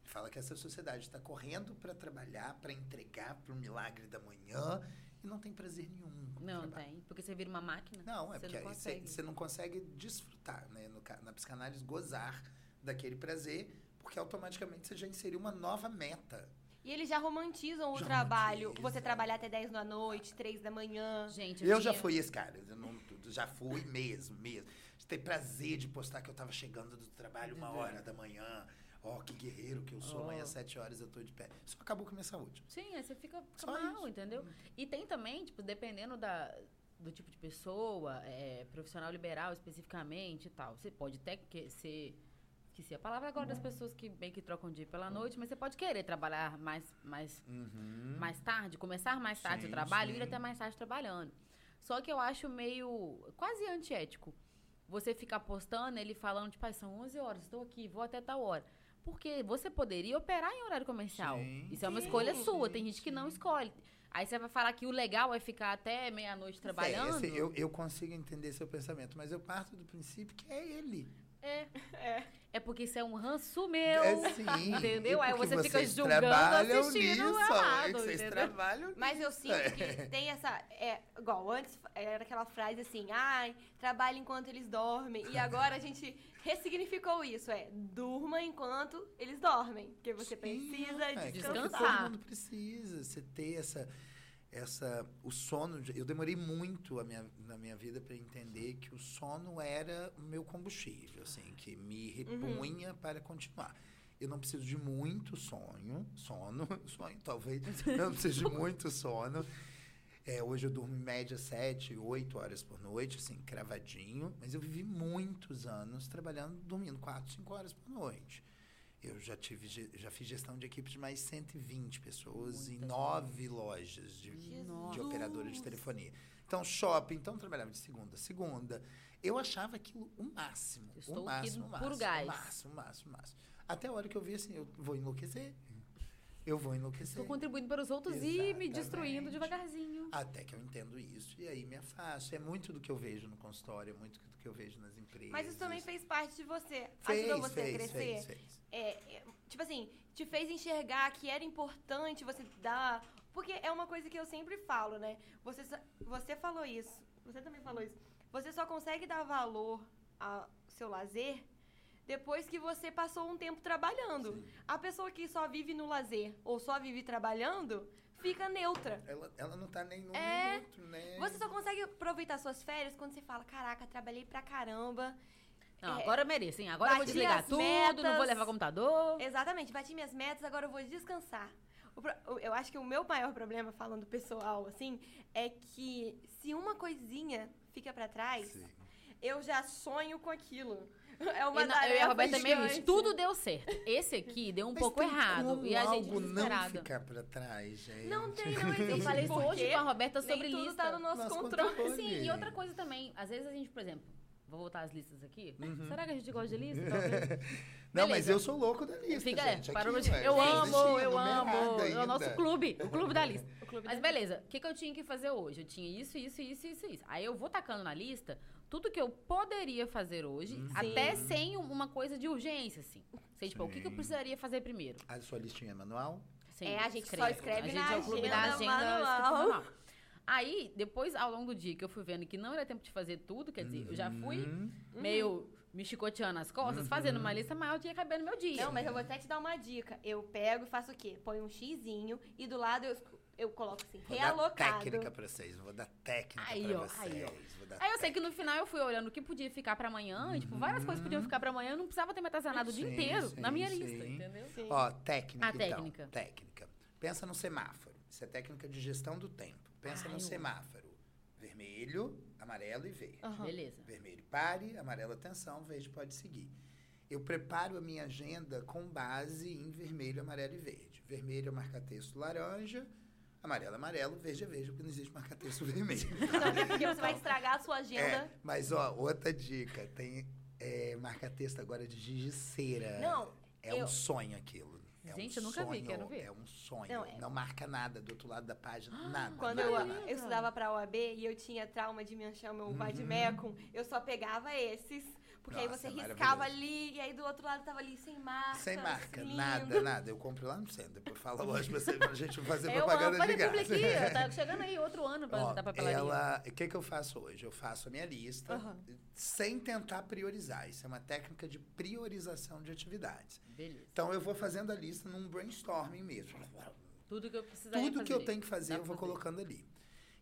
Ele fala que essa sociedade está correndo para trabalhar, para entregar para o milagre da manhã e não tem prazer nenhum. Não trabalho. tem, porque você vira uma máquina. Não, é porque não aí você não consegue desfrutar, né? No na psicanálise, gozar daquele prazer, porque automaticamente você já inseriu uma nova meta. E eles já romantizam o Já trabalho. romantiza. Você trabalhar até 10 da noite, 3 da manhã. Gente, Eu já tinha- fui esse cara, eu não- já fui mesmo, mesmo. Ter prazer de postar que eu tava chegando do trabalho uma hora da manhã. Ó, que guerreiro que eu sou, Ó. amanhã às sete horas eu tô de pé. Isso acabou com a minha saúde. Sim, aí você fica, fica mal, isso. entendeu? E tem também, tipo, dependendo da, do tipo de pessoa, é, profissional liberal especificamente e tal. Você pode até que ser, esqueci a palavra agora das pessoas que bem que trocam dia pela noite, mas você pode querer trabalhar mais, mais, Uhum. mais tarde, começar mais tarde Sim, o trabalho e ir até mais tarde trabalhando. Só que eu acho meio quase antiético. Você ficar postando ele falando, tipo, ah, são 11 horas, estou aqui, vou até tal hora. Porque você poderia operar em horário comercial. Sim. Isso é uma Sim, escolha sua. sim, Tem gente que não sim. escolhe. Aí você vai falar que o legal é ficar até meia-noite trabalhando. É, eu, eu consigo entender seu pensamento, mas eu parto do princípio que é ele. É. É. É porque isso é um ranço meu. É sim. Entendeu? Aí você fica vocês julgando, trabalham assistindo nisso, errado, é vocês trabalham Mas eu sinto que tem essa. É, igual, antes era aquela frase assim, ai, trabalha enquanto eles dormem. E agora a gente ressignificou isso. É, durma enquanto eles dormem. Porque você Sim, precisa é. Descansar. Todo mundo precisa. Você ter essa, essa, o sono. Eu demorei muito minha, na minha vida para entender que o sono era o meu combustível, assim, que me repunha para continuar. Eu não preciso de muito sonho, sono, sonho talvez. Não preciso de muito sono. É, hoje eu durmo em média 7, 8 horas por noite, assim, cravadinho. Mas eu vivi muitos anos trabalhando, dormindo 4, 5 horas por noite. Eu já tive, já fiz gestão de equipe de mais 120 pessoas em nove lojas de, Jesus. de operadora de telefonia. Então, shopping, então eu trabalhava de segunda a segunda. Eu achava aquilo o máximo. Estou o aqui máximo, o puro máximo, gás. O máximo, o máximo, o máximo. Até a hora que eu vi assim, eu vou enlouquecer. Eu vou enlouquecer. Estou contribuindo para os outros e me Exatamente. destruindo devagarzinho. Até que eu entendo isso e aí me afasto. É muito do que eu vejo no consultório, é muito do que eu vejo nas empresas. Mas isso também fez parte de você. Fez, Ajudou você fez, a crescer. fez, fez. É, é, tipo assim, te fez enxergar que era importante você dar. Porque é uma coisa que eu sempre falo, né? Você, você falou isso, você também falou isso. Você só consegue dar valor ao seu lazer depois que você passou um tempo trabalhando. Sim. A pessoa que só vive no lazer ou só vive trabalhando fica neutra. Ela, ela não tá nem num É, né? Você só consegue aproveitar suas férias quando você fala: caraca, trabalhei pra caramba. Não, É, agora eu mereço, hein? Agora eu vou desligar tudo, não metas. vou levar computador. Exatamente, bati minhas metas, agora eu vou descansar. Eu acho que o meu maior problema, falando pessoal, assim, é que se uma coisinha fica pra trás, Sim. eu já sonho com aquilo. É uma E na- eu e a Roberta é meio isso. Tudo deu certo. Esse aqui deu um Mas pouco tem errado. E a gente algo não ficar pra trás, gente. Não tem, não existe. Eu falei isso hoje com a Roberta sobre Nem tudo lista. tá no nosso Nosso controle. controle. Sim, e outra coisa também, às vezes a gente, por exemplo, vou voltar às listas aqui. Uhum. Será que a gente gosta de lista? Não, mas eu sou louco da lista, Fica, gente. é, parou aqui, de- velho. Eu amo, existindo, eu numerado amo. É o nosso clube, o clube da lista. Clube Mas da- beleza, o que, que eu tinha que fazer hoje? Eu tinha isso, isso, isso, isso, isso. Aí eu vou tacando na lista tudo que eu poderia fazer hoje, Uhum. até sem uma coisa de urgência, assim. Sei, tipo, o que, que eu precisaria fazer primeiro? A sua listinha é manual? Sim, É, a gente só escreve a gente na é o clube da agenda agenda manual. Aí, depois, ao longo do dia, que eu fui vendo que não era tempo de fazer tudo, quer dizer, eu já fui Uhum. meio me chicoteando as costas, fazendo uma lista maior ia caber no meu dia. Não, mas eu vou até te dar uma dica. Eu pego e faço o quê? Põe um xizinho e do lado eu, eu coloco assim, Vou dar realocado. técnica pra vocês. Vou dar técnica Aí, pra ó, vocês. aí, ó. Vou dar Aí eu sei que no final eu fui olhando o que podia ficar pra amanhã, e, tipo, várias coisas podiam ficar pra amanhã, eu não precisava ter me atazanado o dia inteiro sim, na minha sim. lista, entendeu? Sim. Ó, técnica, A então. técnica. Técnica. Pensa no semáforo. Isso é técnica de gestão do tempo. Pensa Ai, no semáforo. Vermelho, amarelo e verde. Aham. Beleza. Vermelho, pare. Amarelo, atenção. Verde, pode seguir. Eu preparo a minha agenda com base em vermelho, amarelo e verde. Vermelho é marca-texto laranja. Amarelo, é amarelo. Verde é verde, porque não existe marca-texto vermelho. Não, porque você vai estragar a sua agenda. É, mas, ó, outra dica. Tem é, marca-texto agora de gigiceira. Não, É eu- um sonho aquilo. É Gente, um eu nunca vi, sonho, quero ver. É um sonho. Não, Não, é- marca nada do outro lado da página. nada. Quando nada, eu, eu estudava pra OAB e eu tinha trauma de manchar meu Uhum. vademecum, eu só pegava esses. Porque aí Nossa, você é riscava ali e aí do outro lado tava ali sem marca. Sem marca, lindo. nada, nada. Eu compro lá no centro. Depois fala hoje pra, você, pra gente fazer Eu amo propaganda fazer de graça. aqui, tá chegando aí outro ano pra Ó, dar papelaria. ela, o que, que eu faço hoje? Eu faço a minha lista Aham. sem tentar priorizar. Isso é uma técnica de priorização de atividades. Beleza. Então eu vou fazendo a lista num brainstorming mesmo. Tudo que eu precisaria Tudo que eu tenho que fazer, Dá eu vou fazer. colocando ali.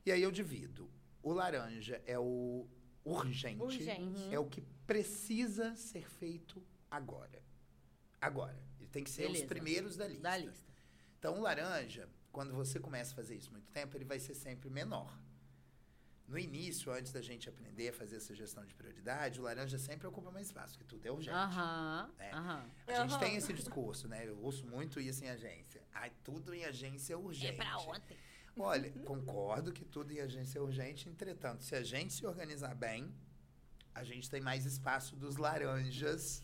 E aí eu divido. O laranja é o urgente, Urgente. é o que precisa ser feito agora. Agora. Ele tem que ser Beleza. os primeiros da lista. Da lista. Então, o laranja, quando você começa a fazer isso muito tempo, ele vai ser sempre menor. No início, antes da gente aprender a fazer essa gestão de prioridade, o laranja sempre ocupa mais espaço, porque tudo é urgente. Aham, É. aham. A gente tem esse discurso, né? Eu ouço muito isso em agência. Ai, tudo em agência é urgente. É pra ontem. Olha, concordo que tudo em agência é urgente, entretanto, se a gente se organizar bem, a gente tem mais espaço dos laranjas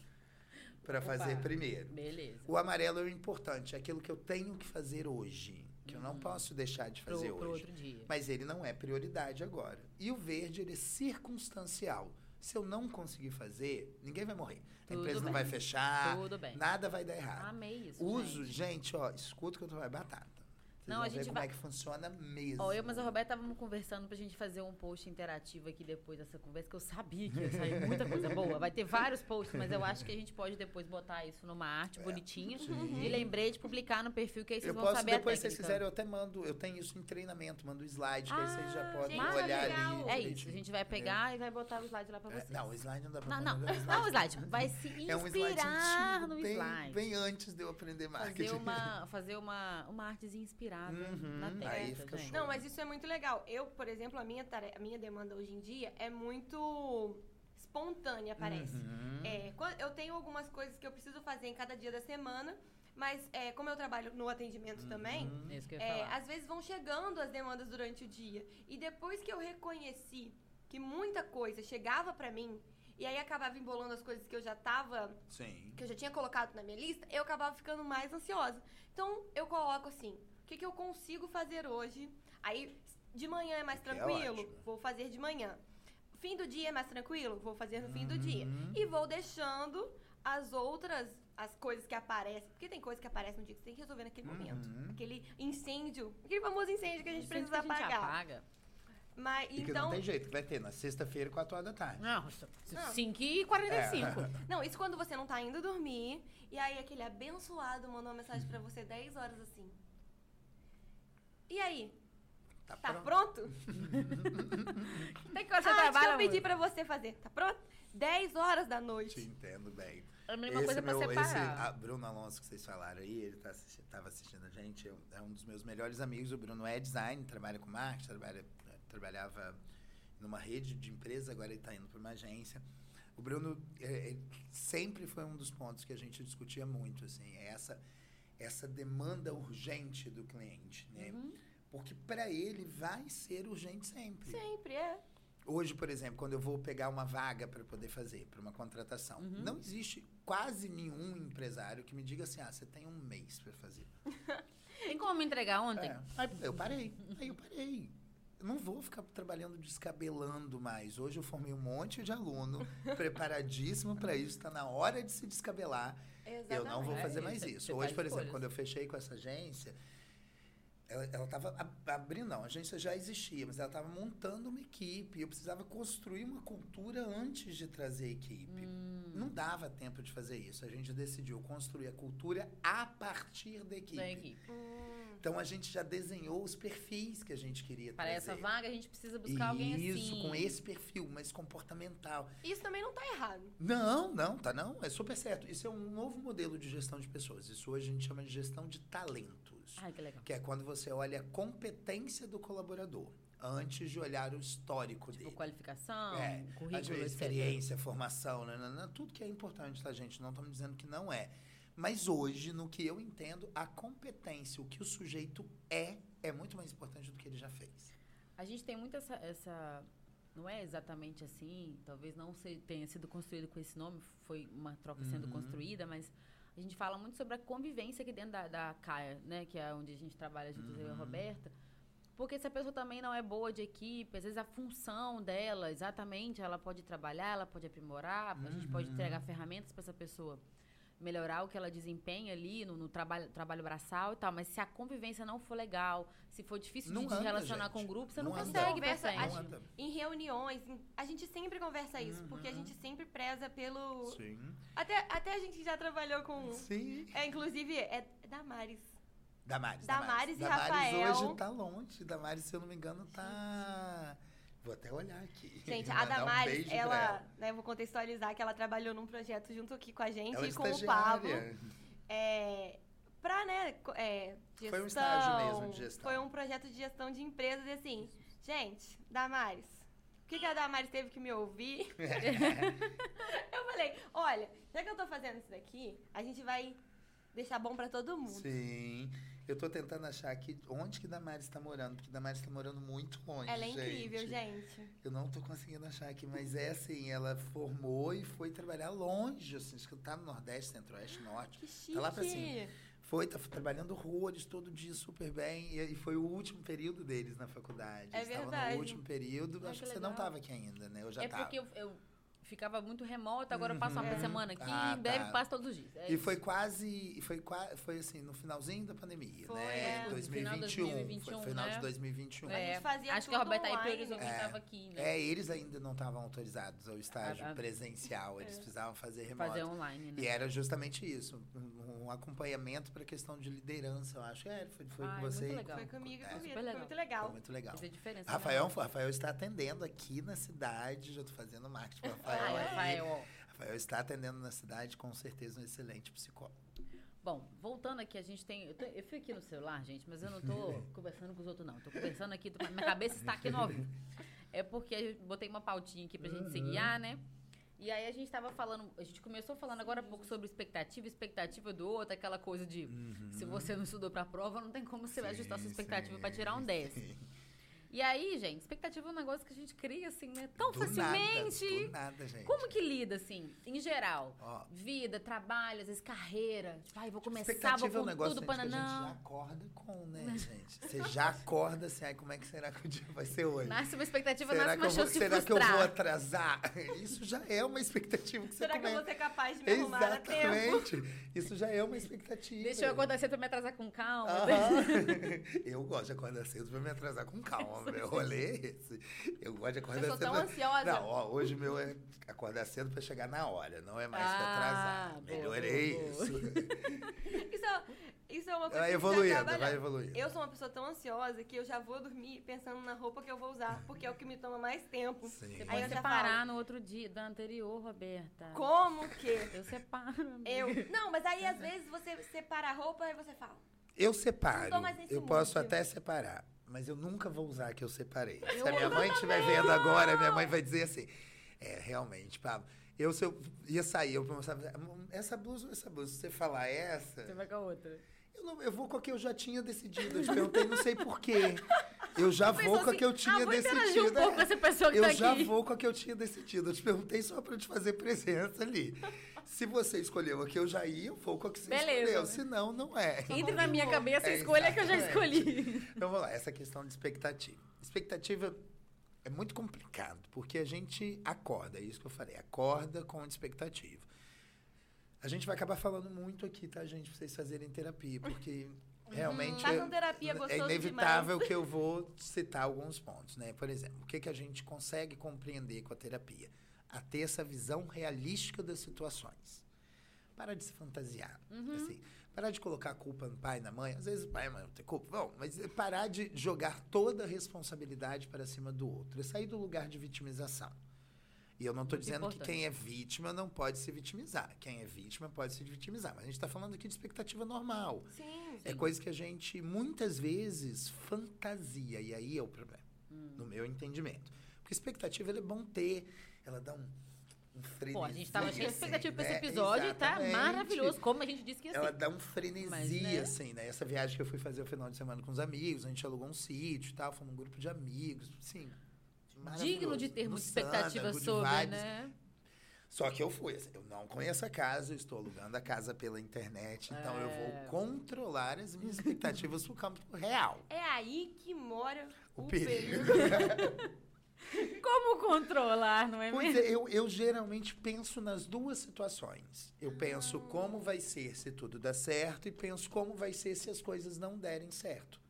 para fazer primeiro. Beleza. O amarelo é o importante, é aquilo que eu tenho que fazer hoje, que eu não posso deixar de Uhum. Pro, fazer pro hoje. outro dia. Mas ele não é prioridade agora. E o verde, ele é circunstancial. Se eu não conseguir fazer, ninguém vai morrer. A Tudo empresa não bem. vai fechar, Tudo bem. nada vai dar errado. Amei isso, Uso, gente. gente, ó, escuta que eu tô vai batata. Vocês Não, a ver gente como vai- é que funciona mesmo. Ó, eu mas a Roberta estávamos conversando pra gente fazer um post interativo aqui depois dessa conversa, que eu sabia que ia sair muita coisa boa. Vai ter vários posts, mas eu acho que a gente pode depois botar isso numa arte bonitinha. E lembrei de publicar no perfil, que aí vocês Eu vão posso, saber depois, a se vocês quiserem, eu até mando. Eu tenho isso em treinamento, mando slide, que aí vocês já Ah, podem gente, olhar legal. ali. É isso, a gente vai pegar e vai botar o slide lá pra É, vocês. não, o slide não dá pra Não, não, no não o slide. Vai se É um slide inspirar antigo, no bem, slide. bem antes de eu aprender marketing. fazer uma, fazer uma, uma artezinha inspirada Uhum, na testa, aí fica gente. show. Não, mas isso é muito legal. Eu, por exemplo, a minha, tare... a minha demanda hoje em dia é muito espontânea, parece. Uhum. É, eu tenho algumas coisas que eu preciso fazer em cada dia da semana, mas é, como eu trabalho no atendimento também, Uhum. Ia é, às vezes vão chegando as demandas durante o dia. E depois que eu reconheci que muita coisa chegava pra mim, e aí acabava embolando as coisas que eu já tava Sim. que eu já tinha colocado na minha lista, eu acabava ficando mais ansiosa. Então, eu coloco assim, o que, que eu consigo fazer hoje? Aí, de manhã é mais que é tranquilo? ótimo. vou fazer de manhã. Fim do dia é mais tranquilo? Vou fazer no fim do dia. Uhum. E vou deixando as outras, as coisas que aparecem, porque tem coisas que aparecem no dia que você tem que resolver naquele momento. Uhum. Aquele incêndio, aquele famoso incêndio que a gente Sempre precisa que a gente apagar. apaga. Mas, E que então, não tem jeito, que vai ter na sexta-feira, 4 horas da tarde. Não, Não. 5 e 45. É. Não, isso quando você não tá indo dormir, e aí aquele abençoado mandou uma mensagem pra você 10 horas assim. E aí? Tá, Tá pronto? pronto? Tem que você ah, trabalha, eu pedi pra você fazer. Tá pronto? 10 horas da Te noite. entendo bem. É a mesma coisa pra meu, esse, separar. a Bruno Alonso que vocês falaram aí, ele tá assisti- tava assistindo a gente, é um- é um dos meus melhores amigos. O Bruno é design, trabalha com marketing, trabalha, trabalhava numa rede de empresa, agora ele está indo para uma agência. O Bruno é, é, sempre foi um dos pontos que a gente discutia muito, assim, é essa essa demanda urgente do cliente, né? Uhum. Porque para ele vai ser urgente sempre. Sempre, é. Hoje, por exemplo, quando eu vou pegar uma vaga para poder fazer, para uma contratação, Uhum. não existe quase nenhum empresário que me diga assim: ah, você tem um mês para fazer. Tem como me entregar ontem? É. Aí eu parei. Aí eu parei. Eu não vou ficar trabalhando descabelando mais. Hoje eu formei um monte de aluno preparadíssimo para isso. Está na hora de se descabelar. Exatamente. Eu não vou fazer mais você isso. faz Hoje, por exemplo, quando eu fechei com essa agência, ela, ela tava ab- abrindo, não, a agência já existia, mas ela estava montando uma equipe. Eu precisava construir uma cultura antes de trazer a equipe. Hum, Não dava tempo de fazer isso. A gente decidiu construir a cultura a partir da equipe. da equipe. Hum, Então a gente já desenhou os perfis que a gente queria Para trazer. essa vaga, a gente precisa buscar alguém Isso, assim. com esse perfil, mais comportamental. Isso também não tá errado. Não, não, tá não. É super certo. Isso é um novo modelo de gestão de pessoas. Isso hoje a gente chama de gestão de talentos. Ai, que legal. Que é quando você olha a competência do colaborador antes de olhar o histórico Tipo, dele. qualificação, É, currículo, vezes, etc. experiência, formação, nanana, tudo que é importante, tá, gente? Não estamos dizendo que não é. Mas hoje, no que eu entendo, a competência, o que o sujeito é, é muito mais importante do que ele já fez. A gente tem muito essa, essa- Não é exatamente assim, talvez não se- tenha sido construído com esse nome, foi uma troca sendo Uhum. construída, mas a gente fala muito sobre a convivência aqui dentro da, da CAIA, né? Que é onde a gente trabalha juntos, eu e a Uhum. Roberta. Porque se a pessoa também não é boa de equipe, às vezes a função dela, exatamente, ela pode trabalhar, ela pode aprimorar, a gente pode Uhum. entregar ferramentas para essa pessoa melhorar o que ela desempenha ali no, no trabalho, trabalho braçal e tal. Mas se a convivência não for legal, se for difícil Não de, anda, relacionar gente. com o grupo, você não, Não consegue Conversa, Não anda. Em reuniões, em- a gente sempre conversa isso, porque a Uhum. gente sempre preza pelo. Sim. Até, até a gente já trabalhou com. Sim. É, inclusive, é Damares. Damares. Damares e Damares Rafael. hoje tá longe. Damares, se eu não me engano, tá. Vou até olhar aqui. Gente, a um Damares, beijo pra ela, né, vou contextualizar que ela trabalhou num projeto junto aqui com a gente Ela é e com o Pablo. É, pra, né, é, gestão. Foi um estágio mesmo de gestão. Foi um projeto de gestão de empresas e assim, Gente, Damares, por que, que a Damares teve que me ouvir? eu falei, olha, já que eu tô fazendo isso daqui, a gente vai deixar bom pra todo mundo. Sim. Eu tô tentando achar aqui onde que Damares tá morando, porque Damares tá morando muito longe. Ela é incrível, gente. Eu não tô conseguindo achar aqui, mas é assim, ela formou e foi trabalhar longe, assim, acho que tá no Nordeste, Centro-Oeste, Norte. Que chique. Tá lá pra cima. Foi, tá trabalhando horrores todo dia, super bem. E, e foi o último período deles na faculdade. É Eles verdade. no último período. Ai, acho que que, você não tava aqui ainda, né? Eu já é tava. porque eu, eu ficava muito remota, agora eu passo uma Uhum. semana aqui, Ah, em breve tá. passo todos os dias. É E isso. foi quase, foi quase, foi assim, no finalzinho da pandemia, Foi, né? é. No 2021. final de 2021, foi final né? de 2021. A gente fazia Acho que a Roberta online, né? estava aqui, né? É, eles ainda não estavam autorizados ao estágio A- a- presencial, eles precisavam fazer remoto. Fazer online, né? E era justamente isso, um, um acompanhamento para a questão de liderança, eu acho. É, foi, foi Ah, com é você. muito legal. Foi comigo e É. com o Super Vitor, foi legal. muito Foi legal. muito legal. Fez a diferença. Rafael, né? Rafael está atendendo aqui na cidade, já tô fazendo marketing para Ai, Rafael. aí. Rafael, ó. Rafael está atendendo na cidade, com certeza um excelente psicólogo. Bom, voltando aqui, a gente tem. Eu, tô- eu fico aqui no celular, gente, mas eu não tô conversando com os outros, não. Tô conversando aqui, tô- minha cabeça está aqui no ao vivo. É porque eu botei uma pautinha aqui pra gente se guiar, né? E aí a gente tava falando, a gente começou falando agora há pouco sobre expectativa, expectativa do outro, aquela coisa de se você não estudou pra prova, não tem como você ajustar sua Sim, expectativa sim, pra tirar um 10. E aí, gente, expectativa é um negócio que a gente cria assim, né? Tão Do facilmente. Nada, do nada, gente. Como que lida, assim, em geral? Ó. Vida, trabalho, às vezes carreira. Tipo, ai, vou começar, vou Expectativa é um com negócio tudo, gente, que a gente já acorda com, né, gente? Você já acorda assim, ai, como é que será que o dia vai ser hoje? Nasce uma expectativa, será nasce uma eu vou, chance de será que eu frustrar. vou atrasar? Isso já é uma expectativa que você Será que eu vou ser capaz de me arrumar a tempo? Exatamente. Isso já é uma expectativa. Deixa eu acordar cedo pra me atrasar com calma. Aham. eu gosto de acordar cedo pra me atrasar com calma. Meu rolê é esse. Eu gosto de acordar Eu sou cedo. tão ansiosa. Não, ó, hoje o meu é acordar cedo pra chegar na hora, não é mais pra Ah, atrasar. boa, Melhorei boa, boa. isso. Isso, é- isso é uma coisa Vai que precisa evoluindo, vai evoluindo. Eu sou uma pessoa tão ansiosa que eu já vou dormir pensando na roupa que eu vou usar, porque é o que me toma mais tempo. Sim. Você Aí eu separar no outro dia, da anterior, Roberta. Como que? Eu separo. amiga. Eu. Não, mas aí às vezes você separa a roupa e você fala. Eu separo. Nesse Eu posso até separar. Mas eu nunca vou usar que eu separei. Se a minha mãe estiver vendo agora, minha mãe vai dizer assim: É, realmente, Pablo. Eu, se eu ia sair, eu pensava, essa blusa ou essa blusa? Se você falar essa, Você vai com a outra. Eu, não- eu vou com a que eu já tinha decidido. Eu te perguntei, não sei porquê. Eu já vou com a assim, que eu tinha ah, decidido. um pouco é. essa pessoa que eu tá já aqui. vou com a que eu tinha decidido. Eu te perguntei só eu te fazer presença ali. Se você escolheu a que eu já ia, eu vou com a que você Beleza. escolheu. Se não, não é. Entre na minha cabeça a É, escolha que eu já exatamente. escolhi. Então vamos lá, essa questão de expectativa. Expectativa é muito complicado, porque a gente acorda, é isso que eu falei, acorda com expectativa. A gente vai acabar falando muito aqui, tá, gente, pra vocês fazerem terapia, porque realmente Façam é, é inevitável demais. que eu vou citar alguns pontos, né? Por exemplo, o que, que a gente consegue compreender com a terapia? A ter essa visão realística das situações. Para de se fantasiar, assim. Parar de colocar a culpa no pai e na mãe. Às vezes o pai e a mãe não tem culpa. Bom, mas é parar de jogar toda a responsabilidade para cima do outro. É sair do lugar de vitimização. E eu não estou dizendo que importante. quem é vítima não pode se vitimizar. Quem é vítima pode se vitimizar. Mas a gente está falando aqui de expectativa normal. Sim. É coisa que a gente muitas vezes fantasia. E aí é o problema, Hum. no meu entendimento. Porque expectativa é bom ter. Ela dá um, um frenesia. Pô, a gente tava cheio de assim, expectativa pra esse né? episódio e tá maravilhoso, como a gente disse que ia Ela ser. dá um frenesi, Mas, né? assim, né? Essa viagem que eu fui fazer o final de semana com os amigos, a gente alugou um sítio e tal, fomos um grupo de amigos, sim. Digno de ter No muita Sandra, expectativa good sobre, vibes. né? Só que eu fui, assim, eu não conheço a casa, eu estou alugando a casa pela internet, então eu É. vou controlar as minhas expectativas pro campo real. É aí que mora O o, perigo. perigo. Como controlar, não é Pois mesmo? é, eu, eu geralmente penso nas duas situações. Eu penso como vai ser se tudo der certo e penso como vai ser se as coisas não derem certo.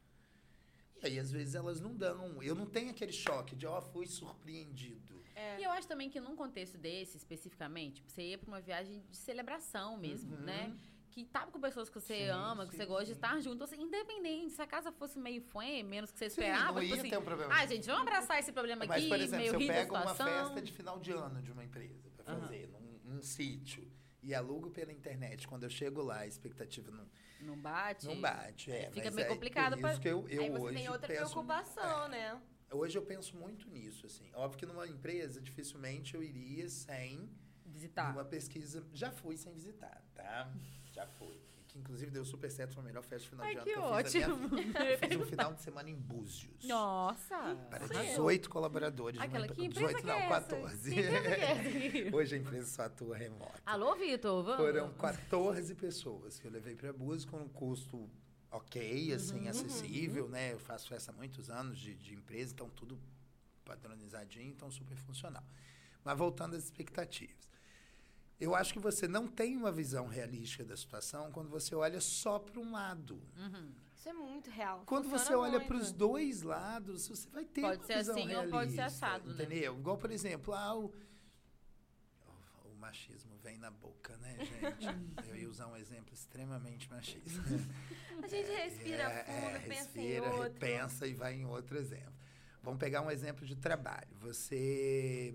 E aí, às vezes, elas não dão. Eu não tenho aquele choque de, ó, fui surpreendido. É. E eu acho também que num contexto desse, especificamente, você ia pra uma viagem de celebração mesmo, Uhum. né? Que tava com pessoas que você Sim, ama, que sim, você gosta de sim. estar junto. Assim, independente, se a casa fosse meio fuê, menos que você Sim, esperava, não tipo ia assim, ter um problema. ah, gente, vamos abraçar esse problema Mas, aqui, por exemplo, meio se eu pego uma festa de final de ano de uma empresa para Aham. fazer num, num sítio e alugo pela internet, quando eu chego lá, a expectativa não, Não bate. não bate. É, Fica mas meio é complicado que eu, eu aí você hoje tem outra preocupação, né? Hoje eu penso muito nisso, assim. Óbvio que numa empresa, dificilmente eu iria sem Visitar. uma pesquisa. Já fui sem visitar, tá? Já fui. Que inclusive deu super certo, foi a melhor festa de final Ai, de ano que que eu fiz ótimo. na minha vida. Eu fiz um final de semana em Búzios. Nossa. Para Arrasou. 18 colaboradores. Aquela, que empresa 18 que não, é essa? 14. Que que é essa? Hoje a empresa só atua remoto. Alô, Vitor, vamos? Foram 14 pessoas que eu levei para Búzios com um custo ok, assim, Uhum. acessível, né? Eu faço festa há muitos anos de, de empresa, então tudo padronizadinho, então super funcional. Mas voltando às expectativas. Eu acho que você não tem uma visão realística da situação quando você olha só para um lado. Uhum. Isso é muito real. Quando Funciona você olha para os dois lados, você vai ter Pode uma ser visão assim ou pode ser realista, assado, né? entendeu? Igual, por exemplo, ah, o, o, o machismo vem na boca, né, gente? Eu ia usar um exemplo extremamente machista. A gente respira É, fundo, é, pensa respira, em outro. repensa e vai em outro exemplo. Vamos pegar um exemplo de trabalho. Você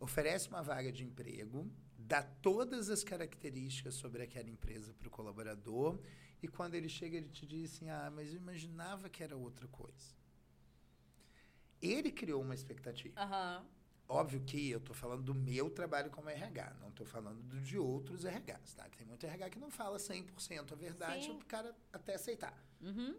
oferece uma vaga de emprego, dá todas as características sobre aquela empresa para o colaborador e quando ele chega ele te diz assim, ah, mas eu imaginava que era outra coisa. Ele criou uma expectativa. Aham. Óbvio que eu estou falando do meu trabalho como RH, não estou falando do de outros RHs, tá? Tem muito RH que não fala 100% a verdade, o cara até aceitar. Uhum.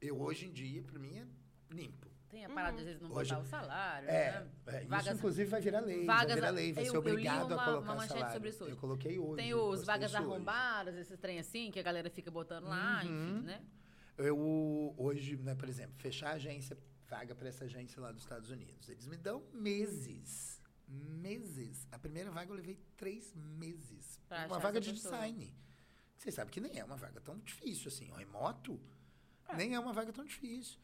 Eu, hoje em dia, para mim, é limpo. Tem a parada de às vezes não Hoje- botar o salário, É, né? é, isso Vagas- inclusive vai virar lei. vagas vai virar lei, vai eu- ser obrigado uma- a colocar uma manchete salário. sobre isso hoje. Eu coloquei hoje. Tem os vagas isso hoje. arrombadas, esses trem assim, que a galera fica botando lá, Uhum. enfim, né? Eu, hoje, né, por exemplo, fechar a agência, vaga para essa agência lá dos Estados Unidos. Eles me dão meses. Meses. A primeira vaga eu levei três meses. Pra uma vaga de pessoa. design. Você sabe que nem é uma vaga tão difícil assim. O remoto É. nem é uma vaga tão difícil.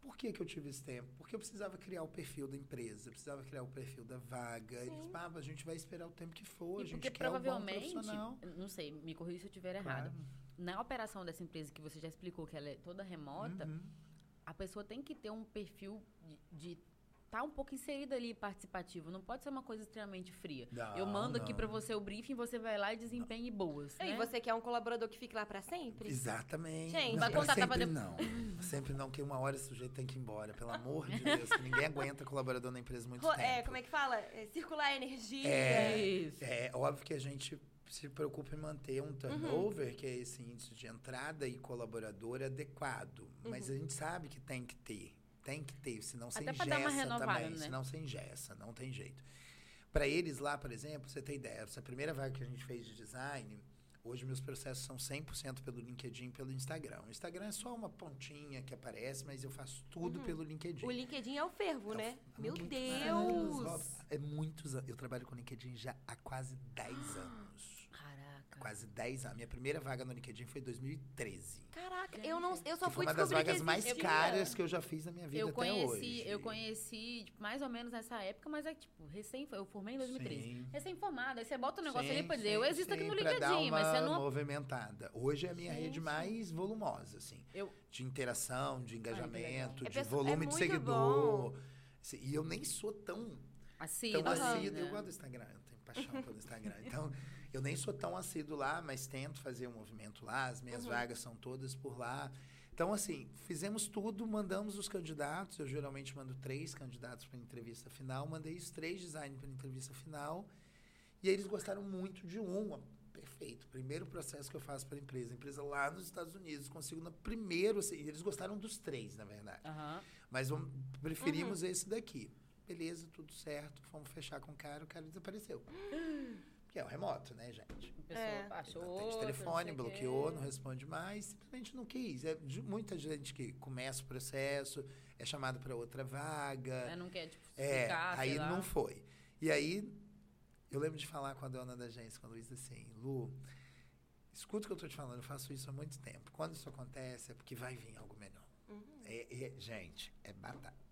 Por que, que eu tive esse tempo? Porque eu precisava criar o perfil da empresa, precisava criar o perfil da vaga. Eles, Sim. ah, a gente vai esperar o tempo que for, a E gente porque quer um bom provavelmente, profissional. não sei, me corrija se eu estiver errado. Claro. Na operação dessa empresa que você já explicou que ela é toda remota, Uhum. a pessoa tem que ter um perfil de estar um pouco inserida ali participativo. Não pode ser uma coisa extremamente fria. eu Não, mando aqui não. pra você o briefing, você vai lá e desempenhe boas. E né? você quer um colaborador que fique lá pra sempre? Exatamente. Gente, não, vai contratar pra sempre não. Sempre não, que uma hora esse sujeito tem que ir embora. Pelo amor de Deus, que ninguém aguenta colaborador na empresa muito Ro- tempo. é, como é que fala? É, circular a energia. É. Isso. É óbvio que a gente se preocupa em manter um turnover, que é esse índice de entrada e colaborador adequado. Mas a gente sabe que tem que ter. Tem que ter, senão você Até pra dar uma engessa renovada, também. né? Senão você engessa, não tem jeito. Para eles lá, por exemplo, você tem ideia, essa primeira vaga que a gente fez de design, hoje meus processos são 100% pelo LinkedIn e pelo Instagram. O Instagram é só uma pontinha que aparece, mas eu faço tudo Uhum. pelo LinkedIn. O LinkedIn é o fervo, É né? Meu muito Deus! maravilhoso. É muitos anos. Eu trabalho com LinkedIn já há quase 10 anos. Quase 10 anos. Minha primeira vaga no LinkedIn foi em 2013. Caraca, eu, não, eu só que foi fui uma das vagas mais caras que eu já fiz na minha vida Eu até conheci, hoje. eu conheci, tipo, mais ou menos nessa época, mas é tipo, recém, eu formei em 2013. Sim. Recém-formada, aí você bota o negócio Sim, ali pra dizer, sim, eu existo aqui sim, no pra dar LinkedIn, mas você não... movimentada. Hoje é a minha rede mais volumosa, assim. Eu, De interação, de engajamento, É de pessoa- volume é de seguidor. E eu nem sou tão assim, tão assim, assíduo. né? Eu gosto do Instagram, eu tenho paixão pelo Instagram. Então, eu nem sou tão assíduo lá, mas tento fazer o movimento lá. As minhas Uhum. vagas são todas por lá. Então, assim, fizemos tudo, mandamos os candidatos. Eu geralmente mando três candidatos para entrevista final. Mandei os três design para entrevista final. E eles gostaram muito de um. ó, Perfeito. Primeiro processo que eu faço para a empresa. Empresa lá nos Estados Unidos. Consigo no primeiro. Assim, eles gostaram dos três, na verdade. Aham. Mas vamos, preferimos esse daqui. Beleza, tudo certo. Fomos fechar com o cara, o cara desapareceu. Que é o remoto, né, gente? A pessoa É. Atende outro, telefone, não bloqueou, quê. não responde mais, simplesmente não quis. É de muita gente que começa o processo, é chamado para outra vaga. É, não quer, tipo, É, ficar, sei aí lá. não foi. E aí, eu lembro de falar com a dona da agência, com a Luísa, assim, Lu, escuta o que eu tô te falando, eu faço isso há muito tempo. Quando isso acontece, é porque vai vir algo melhor. Uhum. É- é- gente, é batata.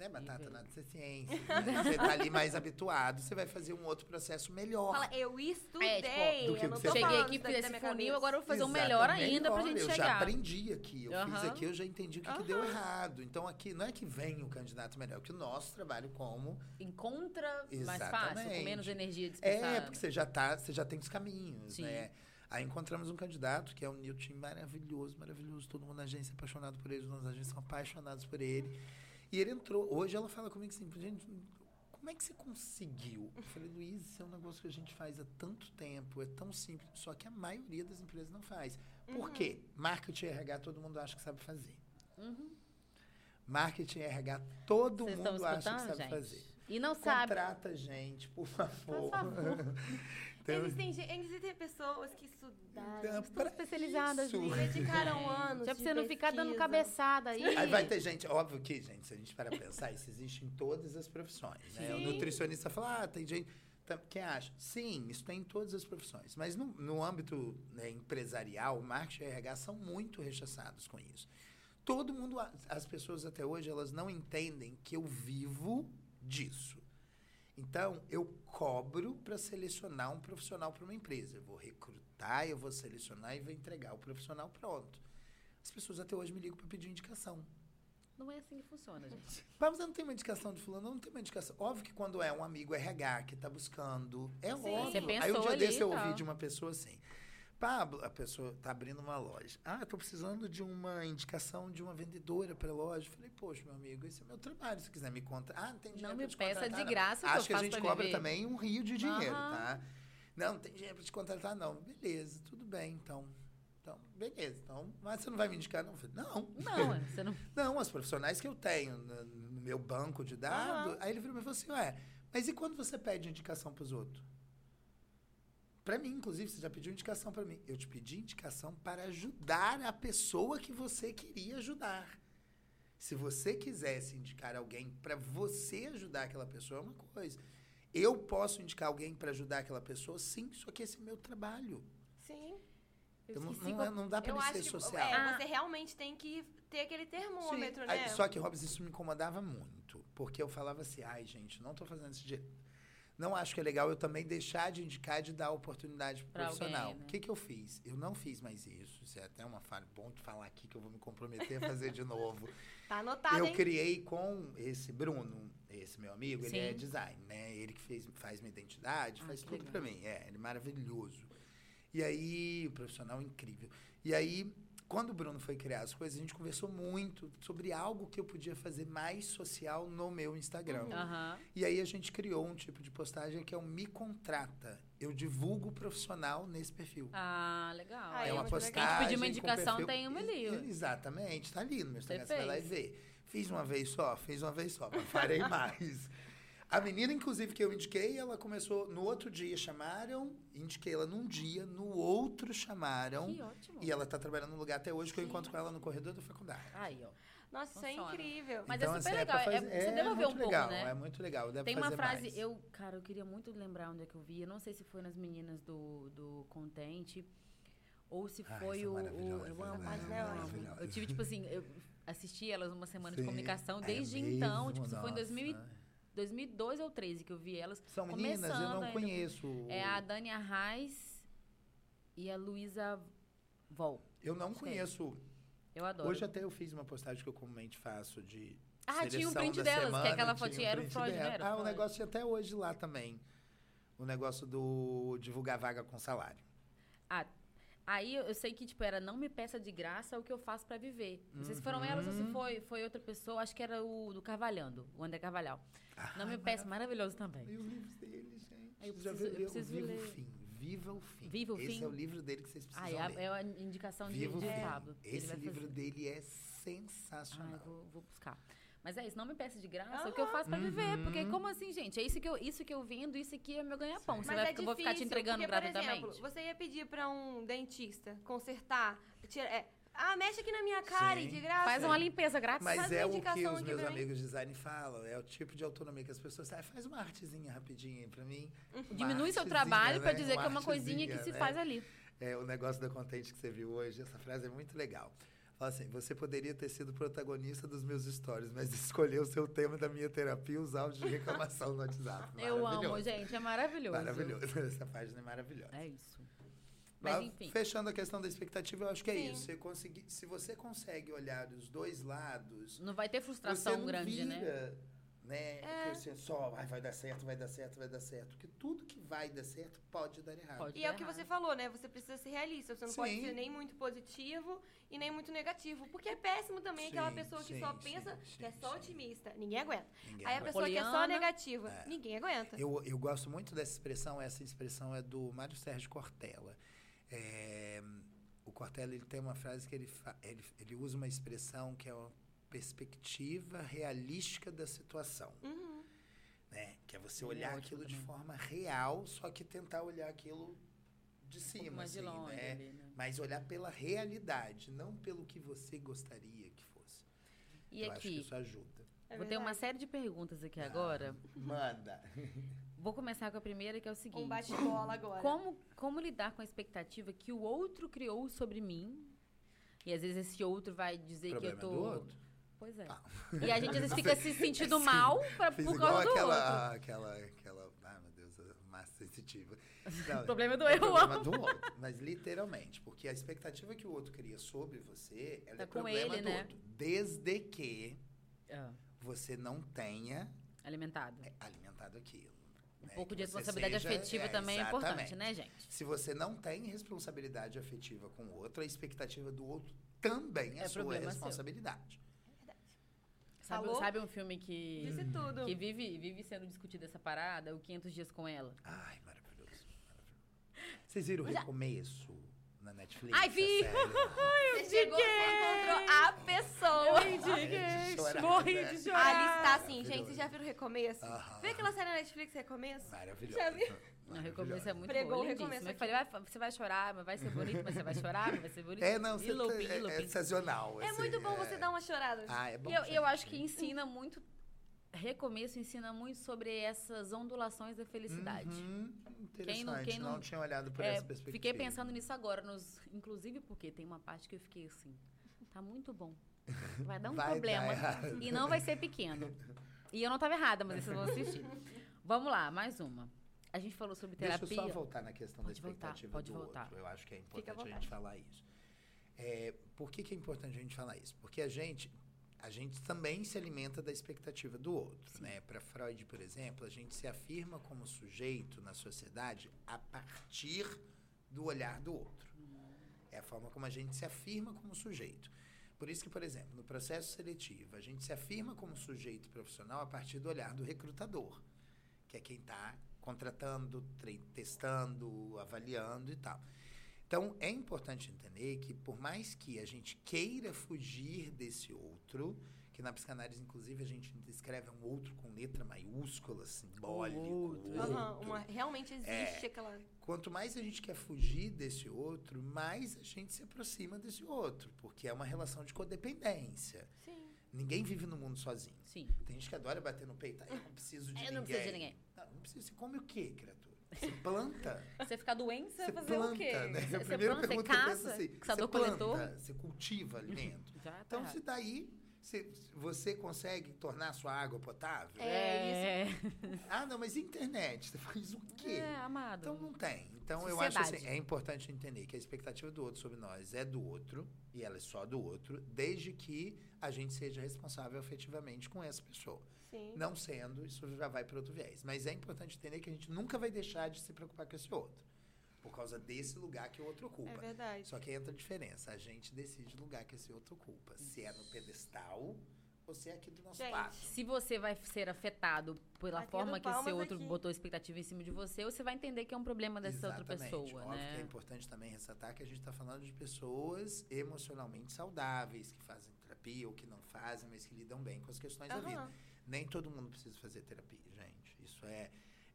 Não é batata, nada, isso é ciência. né? Você tá ali mais habituado, você vai fazer um outro processo melhor. Fala, eu estudei. É, tipo, do que eu não você tô fala. Cheguei aqui, fiz esse funil, cabeça. agora eu vou fazer um Exatamente. melhor ainda pra Olha, gente eu chegar. já aprendi aqui. Eu fiz Aham. aqui, eu já entendi o que, que deu errado. Então, aqui não é que vem o candidato melhor, é que o nosso trabalho como Encontra mais fácil, com Exatamente. menos energia dispersada. É, porque você já tá, você já tem os caminhos, Sim. né? Aí encontramos um candidato que é o Newton maravilhoso, maravilhoso. Todo mundo na agência é apaixonado por ele, os da agência são apaixonados por ele. E ele entrou. Hoje ela fala comigo assim, gente, como é que você conseguiu? Eu falei, Luiz, isso é um negócio que a gente faz há tanto tempo, é tão simples, só que a maioria das empresas não faz. Por Uhum. quê? Marketing RH todo mundo acha que sabe fazer. Uhum. Marketing RH todo Vocês mundo acha que sabe gente? fazer. E não sabe. Contrata gente, por favor. Por favor. Então, Existem, existem pessoas que estudaram, então, Estão especializadas isso. nisso. dedicaram anos Já pra você não ficar dando cabeçada aí. Aí vai ter gente, óbvio que, gente, se a gente para pensar, isso existe em todas as profissões. Né? O nutricionista fala, ah, tem gente. Quem acha? Sim, isso tem em todas as profissões. Mas no, no âmbito né, empresarial, o marketing e RH são muito rechaçados com isso. Todo mundo, as pessoas até hoje, elas não entendem que eu vivo disso. Então, eu cobro para selecionar um profissional para uma empresa. Eu vou recrutar, eu vou selecionar e vou entregar o profissional pronto. As pessoas até hoje me ligam para pedir indicação. Não é assim que funciona, gente. Mas você não tem uma indicação de fulano, não tem uma indicação. Óbvio que quando é um amigo RH que está buscando, é Sim. óbvio. Você Aí um dia ali desse eu ouvi tal. de uma pessoa assim. Pablo, a pessoa está abrindo uma loja. Ah, estou precisando de uma indicação de uma vendedora para a loja. Eu Falei, poxa, meu amigo, esse é meu trabalho. Se quiser me contar. Ah, não tem dinheiro Não me peça contratar, de não. graça o que Acho que a gente cobra viver. também um rio de dinheiro, Aham. tá? Não, não tem dinheiro para te contratar, não. Beleza, tudo bem, então. Então, beleza. Então, mas você não vai me indicar, não? Falei, não. Não, você não. Não, as profissionais que eu tenho no, no meu banco de dados. Aí ele virou e falou assim: Ué, mas e quando você pede indicação para os outros? Para mim, inclusive, você já pediu indicação para mim. Eu te pedi indicação para ajudar a pessoa que você queria ajudar. Se você quisesse indicar alguém para você ajudar aquela pessoa, é uma coisa. Eu posso indicar alguém para ajudar aquela pessoa, sim, só que esse é meu trabalho. Sim. Eu Eu não, não, é- não dá para Eu ele acho ser que social. é, Ah. você realmente tem que ter aquele termômetro, Sim. né? Aí, só que, Robson, isso me incomodava muito. Porque eu falava assim, ai, gente, não tô fazendo esse jeito. Não acho que é legal eu também deixar de indicar de dar oportunidade pro Pra profissional. alguém, né? O que, que eu fiz? Eu não fiz mais isso. Isso é até uma falha. Bom de falar aqui que eu vou me comprometer a fazer de novo. Tá anotado, eu hein? criei com esse Bruno, esse meu amigo, ele é Sim. design, né? Ele que fez, faz minha identidade, Ah, faz tudo pra mim. É, ele é maravilhoso. E aí, o profissional incrível. E aí, quando o Bruno foi criar as coisas, a gente conversou muito sobre algo que eu podia fazer mais social no meu Instagram. Uhum. E aí a gente criou um tipo de postagem que é o Me Contrata. Eu divulgo o profissional nesse perfil. Ah, legal. Ah, é é uma legal. postagem. Quem pedir uma indicação perfil- tem uma ali. Exatamente, tá ali no meu Instagram, Você você vai lá e vê. Fiz uma vez só, fiz uma vez só, mas farei mais. A menina, inclusive, que eu indiquei, ela começou no outro dia, chamaram, indiquei ela num dia, no outro chamaram. Que ótimo. E ela tá trabalhando no lugar até hoje, que eu encontro com ela no corredor da faculdade. Aí, ó. Nossa, isso é incrível. Mas é super assim, legal, pra é- fazer- você devolveu um muito pouco, legal, né? É muito legal, deve Tem uma fazer frase, mais. eu, cara, eu queria muito lembrar onde é que eu vi. Eu não sei se foi nas meninas do, do Contente ou se Ai, foi o, o. Eu amo, É. Eu tive, tipo assim, eu assisti elas uma semana de Sim. comunicação. É Desde mesmo? então, tipo, isso foi em Nossa. 2000, 2012 ou 13 que eu vi elas. São meninas, eu não conheço. É a Dani Arraes e a Luísa Vol. Eu não Sei. conheço. Eu adoro. Hoje até eu fiz uma postagem que eu comumente faço de. Ah, tinha um print delas, que semana, aquela tinha um fotinha era o Freud, dela. Era Ah, o Freud. negócio tinha até hoje lá também. O negócio do divulgar vaga com salário. Ah, aí eu eu sei que, tipo, era não me peça de graça o que eu faço pra viver. Não sei se foram elas ou se Uhum. foi, foi outra pessoa, acho que era o do Carvalhando, o André Carvalhal. Não me peça, maravilhoso também. E os livros dele, gente. Eu Você já preciso- viu eu preciso Viva ler. o Fim. Viva o Fim. Viva o Esse Fim? é o livro dele que vocês precisam Ah, é a, ler. é a indicação de, Viva de Fim. Pablo. Esse livro fazer. dele é Ah, sensacional. eu vou, vou buscar. Mas é isso, não me peça de graça o que eu faço pra viver. Porque Uhum. como assim, gente? É isso que eu, isso que eu vendo, isso aqui é meu ganha-pão. Você Mas vai, é ficar- eu vou ficar te difícil, entregando porque, por gratuitamente? exemplo, você ia pedir pra um dentista consertar, tira, é, ah, mexe aqui na minha cara e de graça. Faz uma limpeza grátis. Mas Faz é uma o que os meus amigos de design falam. É o tipo de autonomia que as pessoas ah, faz uma artezinha rapidinho aí pra mim. Uma Diminui seu trabalho pra né? dizer que é uma coisinha que se né? faz ali. É, o negócio da Contente que você viu hoje, essa frase é muito legal. Fala assim, você poderia ter sido protagonista dos meus stories, mas escolheu o seu tema da minha terapia e os áudios de reclamação no WhatsApp. Eu amo, gente. É maravilhoso. Maravilhoso. Essa página é maravilhosa. É isso. Mas Mas, enfim. Fechando a questão da expectativa, eu acho que é Sim. isso. Você conseguir, se você consegue olhar os dois lados, Não vai ter frustração grande, vira né? Né? É. Que assim, só "Ai, vai dar certo, vai dar certo, vai dar certo. Porque tudo que vai dar certo pode dar errado. Pode. E é o que errado. você falou, né? Você precisa ser realista. Você não pode Sim. ser nem muito positivo e nem muito negativo. Porque é péssimo também aquela Sim, pessoa que sim, só sim, pensa sim, que é só sim. otimista. Ninguém aguenta. Ninguém Aí a aguenta. pessoa que é só Poliana. negativa, É. ninguém aguenta. Eu, eu gosto muito dessa expressão, essa expressão é do Mário Sérgio Cortella. É, o Cortella ele tem uma frase que ele, fa- ele, ele usa uma expressão que é uma perspectiva realística da situação. Uhum. Né? Que é você é olhar ótimo aquilo de também. forma real, só que tentar olhar aquilo de Um cima. mais de assim, longe né? ali, né? Mas olhar pela realidade, não pelo que você gostaria que fosse. E eu acho que aqui, isso ajuda. É vou ter uma série de perguntas aqui Ah. agora. Manda. Vou começar com a primeira, que é o seguinte. Um bate-bola agora. Como, como lidar com a expectativa que o outro criou sobre mim? E às vezes esse outro vai dizer Problema que eu tô. do outro? Pois é. Ah. E a gente às vezes fica se sentindo Assim, mal pra, por causa do outro. aquela, aquela, aquela. Ai, meu Deus, massa sensitiva. Não, O problema do é eu. problema do outro. Mas literalmente, porque a expectativa que o outro cria sobre você, ela Tá é com problema ele, do né? outro. Desde que Ah, você não tenha alimentado. é, alimentado aquilo. Um né? pouco Que de responsabilidade seja- afetiva é, também é importante, exatamente. né, gente? Se você não tem responsabilidade afetiva com o outro, a expectativa do outro também é, É sua problema seu. Responsabilidade. Sabe, Falou? sabe um filme que, Disse tudo. que vive, vive sendo discutido essa parada? O 500 Dias com Ela. Ai, maravilhoso. maravilhoso. Vocês viram o recomeço na Netflix? Ai, vi! Você chegou, você encontrou a pessoa. de chorar, morri né? de A chorar. Alice tá assim, gente. Vocês já viram o Recomeço? Aham. Vê aquela série na Netflix, Recomeço? Maravilhoso. Já viu? Não, recomeço é muito Pregou bom, recomeço Eu falei, vai, você vai chorar, mas vai ser bonito, mas você vai chorar, mas vai ser bonito. É, não, e você looping, tá- é, looping. é sensacional. É assim, muito bom é- você dar uma chorada. Ah, é bom. E eu, eu acho que ensina muito. Recomeço ensina muito sobre essas ondulações da felicidade. Uhum, interessante. Quem não- quem não, não- tinha olhado por É, essa perspectiva. fiquei pensando nisso agora, nos, inclusive porque tem uma parte que eu fiquei assim, tá muito bom. Vai dar um Vai dar problema. errado. e não vai ser pequeno. E eu não estava errada, mas vocês vão assistir. Vamos lá, mais uma. A gente falou sobre terapia. Deixa eu só voltar na questão Pode da voltar, expectativa pode do voltar. outro. Eu acho que é importante a gente falar isso. É, por que, que é importante a gente falar isso? Porque a gente, a gente também se alimenta da expectativa do outro. Né? Para Freud, por exemplo, a gente se afirma como sujeito na sociedade a partir do olhar do outro. É a forma como a gente se afirma como sujeito. Por isso que, por exemplo, no processo seletivo, a gente se afirma como sujeito profissional a partir do olhar do recrutador, que é quem está contratando, testando, avaliando e tal. Então, é importante entender que, por mais que a gente queira fugir desse outro, que na psicanálise, inclusive, a gente descreve um outro com letra maiúscula, simbólico. outro, outro. Aham, uma- realmente existe É. aquela. Quanto mais a gente quer fugir desse outro, mais a gente se aproxima desse outro, porque é uma relação de codependência. Sim. Ninguém vive no mundo sozinho. Sim. Tem gente que adora bater no peito. "Ah, Eu não preciso de Eu ninguém. não preciso de ninguém. Não, não precisa. Você come o quê, criatura? Você planta? Você ficar doente, você fazer planta, o quê? né? Você, A primeira planta, você pergunta que eu penso caça, assim, você planta, coletor. Você cultiva alimento. Já tá Então, errado. se daí você, você consegue tornar a sua água potável? É, Ah, não, mas internet, você faz o quê? É, amado. Então não tem. Então eu acho Sociedade. assim, é importante entender que a expectativa do outro sobre nós é do outro, e ela é só do outro, desde que a gente seja responsável afetivamente com essa pessoa. Sim. Não sendo, isso já vai para outro viés. Mas é importante entender que a gente nunca vai deixar de se preocupar com esse outro. Por causa desse lugar que o outro É ocupa. verdade. Só que entra a diferença. A gente decide o lugar que esse outro ocupa. Se é no pedestal ou se é aqui do nosso Gente, lado. Se você vai ser afetado pela Aqui forma que esse outro aqui. botou expectativa em cima de você, você vai entender que é um problema dessa outra Exatamente. pessoa, Óbvio que é né? importante também ressaltar que a gente está falando de pessoas emocionalmente saudáveis, que fazem terapia ou que não fazem, mas que lidam bem com as questões da vida. Nem todo mundo precisa fazer terapia, gente. Isso é,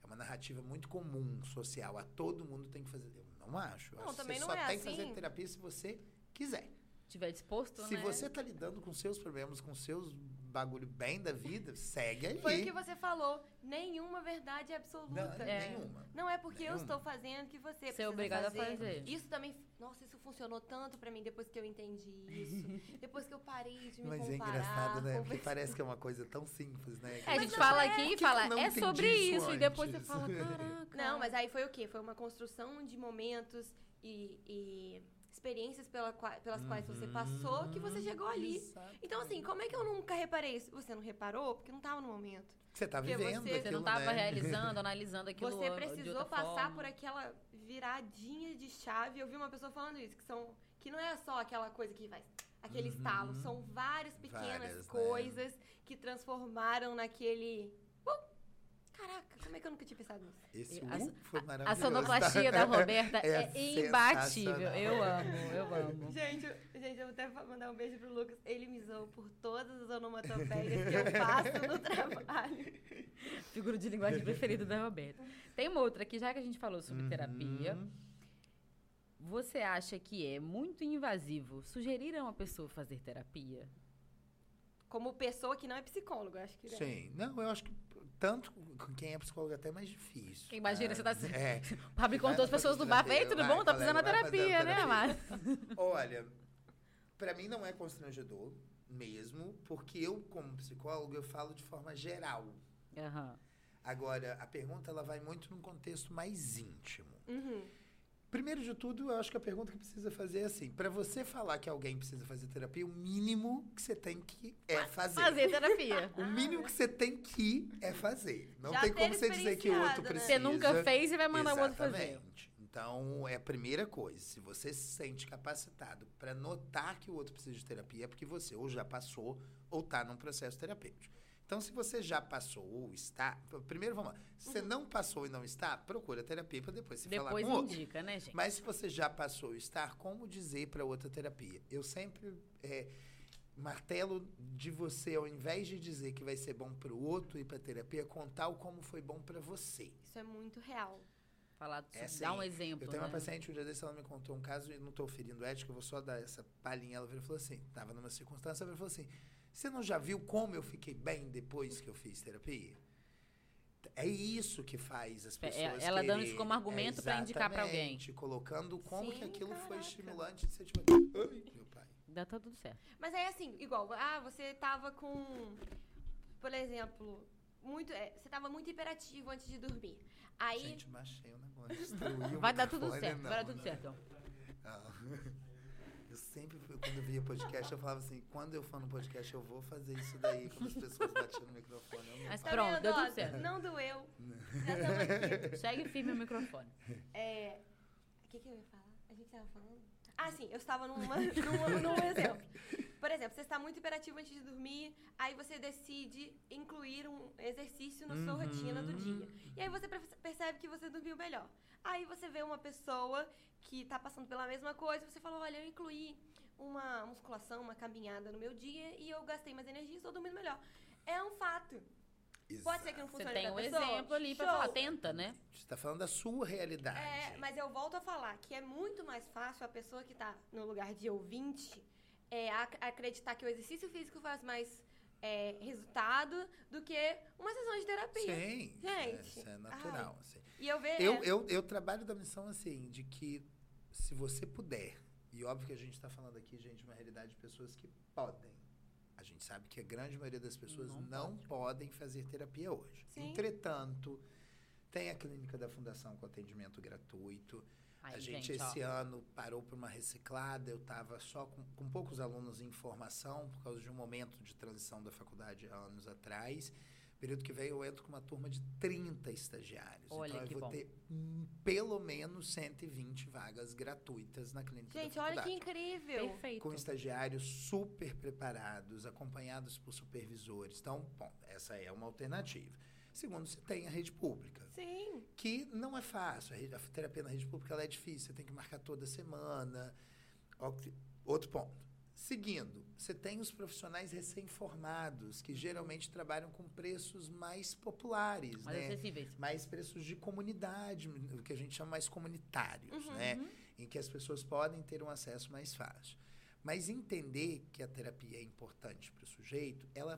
é uma narrativa muito comum, social. A todo mundo tem que fazer. Eu não acho. Não, acho que também você não só é tem que assim. fazer terapia se você quiser. Tiver disposto, Se né? você tá lidando com seus problemas, com seus bagulho bem da vida, segue aí. Foi o que você falou. Nenhuma verdade é absoluta. Não, É. Nenhuma. Não é porque eu Nenhuma. estou fazendo que você Você é precisa obrigado a fazer. Isso também, nossa, isso funcionou tanto pra mim depois que eu entendi isso. depois que eu parei de me Mas é comparar. engraçado, né? Porque parece que é uma coisa tão simples, né? É, a gente fala é. aqui e que fala, eu é sobre isso isso. E depois você fala, caraca. Não, mas aí foi o quê? Foi uma construção de momentos e, e experiências pela pelas quais você passou que você chegou ali. Então, assim, como é que eu nunca reparei isso? Você não reparou? Porque não tava no momento. Você tá Porque vivendo você- Você não tava né? realizando, analisando aquilo Você de precisou outra passar forma. por aquela viradinha de chave. Eu vi uma pessoa falando isso, que são que não é só aquela coisa que vai aquele estalo, são várias pequenas Uhum. Várias, né? coisas que transformaram naquele Uh! Caraca, como é que eu nunca tinha pensado nisso? Esse A- foi A maravilhoso. sonoplastia da Roberta É é, imbatível. Eu amo, eu amo. Gente, eu- gente, eu vou até mandar um beijo pro Lucas. Ele me zoou por todas as onomatopeias que eu faço no trabalho. Figura de linguagem preferida da Roberta. Tem uma outra aqui, já que a gente falou sobre Uhum. terapia. Você acha que é muito invasivo sugerir a uma pessoa fazer terapia? Como pessoa que não é psicólogo, eu acho que é. Sim. Não, eu acho que tanto com quem é psicólogo é até mais difícil. Imagina, tá? você tá assim, É. O Pablo Vai contou na as pessoas do bar. Ei, tudo vai, bom? Tá precisando da terapia, né, terapia. Amado? Olha, pra mim não é constrangedor mesmo, porque eu, como psicólogo, eu falo de forma geral. Aham. Agora, a pergunta ela vai muito num contexto mais íntimo. Uhum. Primeiro de tudo, eu acho que a pergunta que precisa fazer é assim: para você falar que alguém precisa fazer terapia, o mínimo que você tem que é fazer. Fazer terapia. O mínimo que você tem que é fazer. Não Já tem como você dizer que o outro né? precisa. Você nunca fez e vai mandar o outro fazer. Exatamente. Então, é a primeira coisa. Se você se sente capacitado para notar que o outro precisa de terapia, é porque você ou já passou ou está num processo terapêutico. Então, se você já passou ou está. Primeiro, vamos lá. Se você não passou e não está, procura terapia para depois se falar Depois com o outro. indica, né, gente? Mas se você já passou e está, como dizer para outra terapia? Eu sempre é, martelo de você, ao invés de dizer que vai ser bom para o outro ir para terapia, contar o como foi bom para você. Isso é muito real. Falar, É dá assim, um exemplo. Eu tenho uma né? paciente, um dia desse, ela me contou um caso, e não estou ferindo ética, eu vou só dar essa palhinha. Ela virou e falou assim: estava numa circunstância, ela falou assim: você não já viu como eu fiquei bem depois que eu fiz terapia? É isso que faz as É, pessoas. ela dando quererem. isso como argumento pra indicar pra alguém. Colocando como que Sim, aquilo foi caraca. estimulante de ser tipo. Ai, meu pai. Dá tá tudo certo. Mas é assim, igual, ah, você tava com, por exemplo, muito, é, você tava muito hiperativo antes de dormir. Aí, Gente, baixei o negócio. Vai dar tudo certo, não, vai dar tudo certo. Não. Sempre, quando eu via podcast, eu falava assim: quando eu for no podcast, eu vou fazer isso daí, quando as pessoas batiam no microfone. Eu não Mas tá pronto, vendo, deu tudo certo. Não doeu. Já. Segue firme o microfone. É, o que, que eu ia falar? A gente tava falando? Ah, sim, eu estava numa, numa- num exemplo. Por exemplo, você está muito hiperativo antes de dormir, aí você decide incluir um exercício na sua Uhum. rotina do dia. E aí você perce- percebe que você dormiu melhor. Aí você vê uma pessoa que está passando pela mesma coisa, você fala, olha, eu incluí uma musculação, uma caminhada no meu dia e eu gastei mais energia e estou dormindo melhor. É um fato. Pode ser que não Você funcione tem pra um pessoa. exemplo ali pra Show. falar, tenta, né? Você está falando da sua realidade. É, mas eu volto a falar que é muito mais fácil a pessoa que tá no lugar de ouvinte é, ac- acreditar que o exercício físico faz mais é, resultado do que uma sessão de terapia. Sim, Gente, isso é natural. assim. E eu vejo. Eu, eu, eu trabalho da missão assim, de que se você puder, e óbvio que a gente está falando aqui, gente, de uma realidade de pessoas que podem. A gente sabe que a grande maioria das pessoas Não não, podem fazer terapia hoje. Sim. Entretanto, tem a clínica da Fundação com atendimento gratuito. Aí, a gente, gente, ó. esse ano parou por uma reciclada, eu estava só com, com poucos alunos em formação, por causa de um momento de transição da faculdade há anos atrás. Período que vem eu entro com uma turma de 30 estagiários. Olha então eu vou bom. ter hum, pelo menos 120 vagas gratuitas na clínica Gente, da olha que incrível. Perfeito. Com estagiários super preparados, acompanhados por supervisores. Então, bom, essa é uma alternativa. Segundo, você tem a rede pública Sim. que não é fácil. A, rede- a terapia na rede pública ela é difícil, você tem que marcar toda semana. Outro ponto. Seguindo, você tem os profissionais recém-formados, que geralmente trabalham com preços mais populares, Mais né? acessíveis. mais preços de comunidade, o que a gente chama mais comunitários, Uhum. né? Em que as pessoas podem ter um acesso mais fácil. Mas entender que a terapia é importante para o sujeito, ela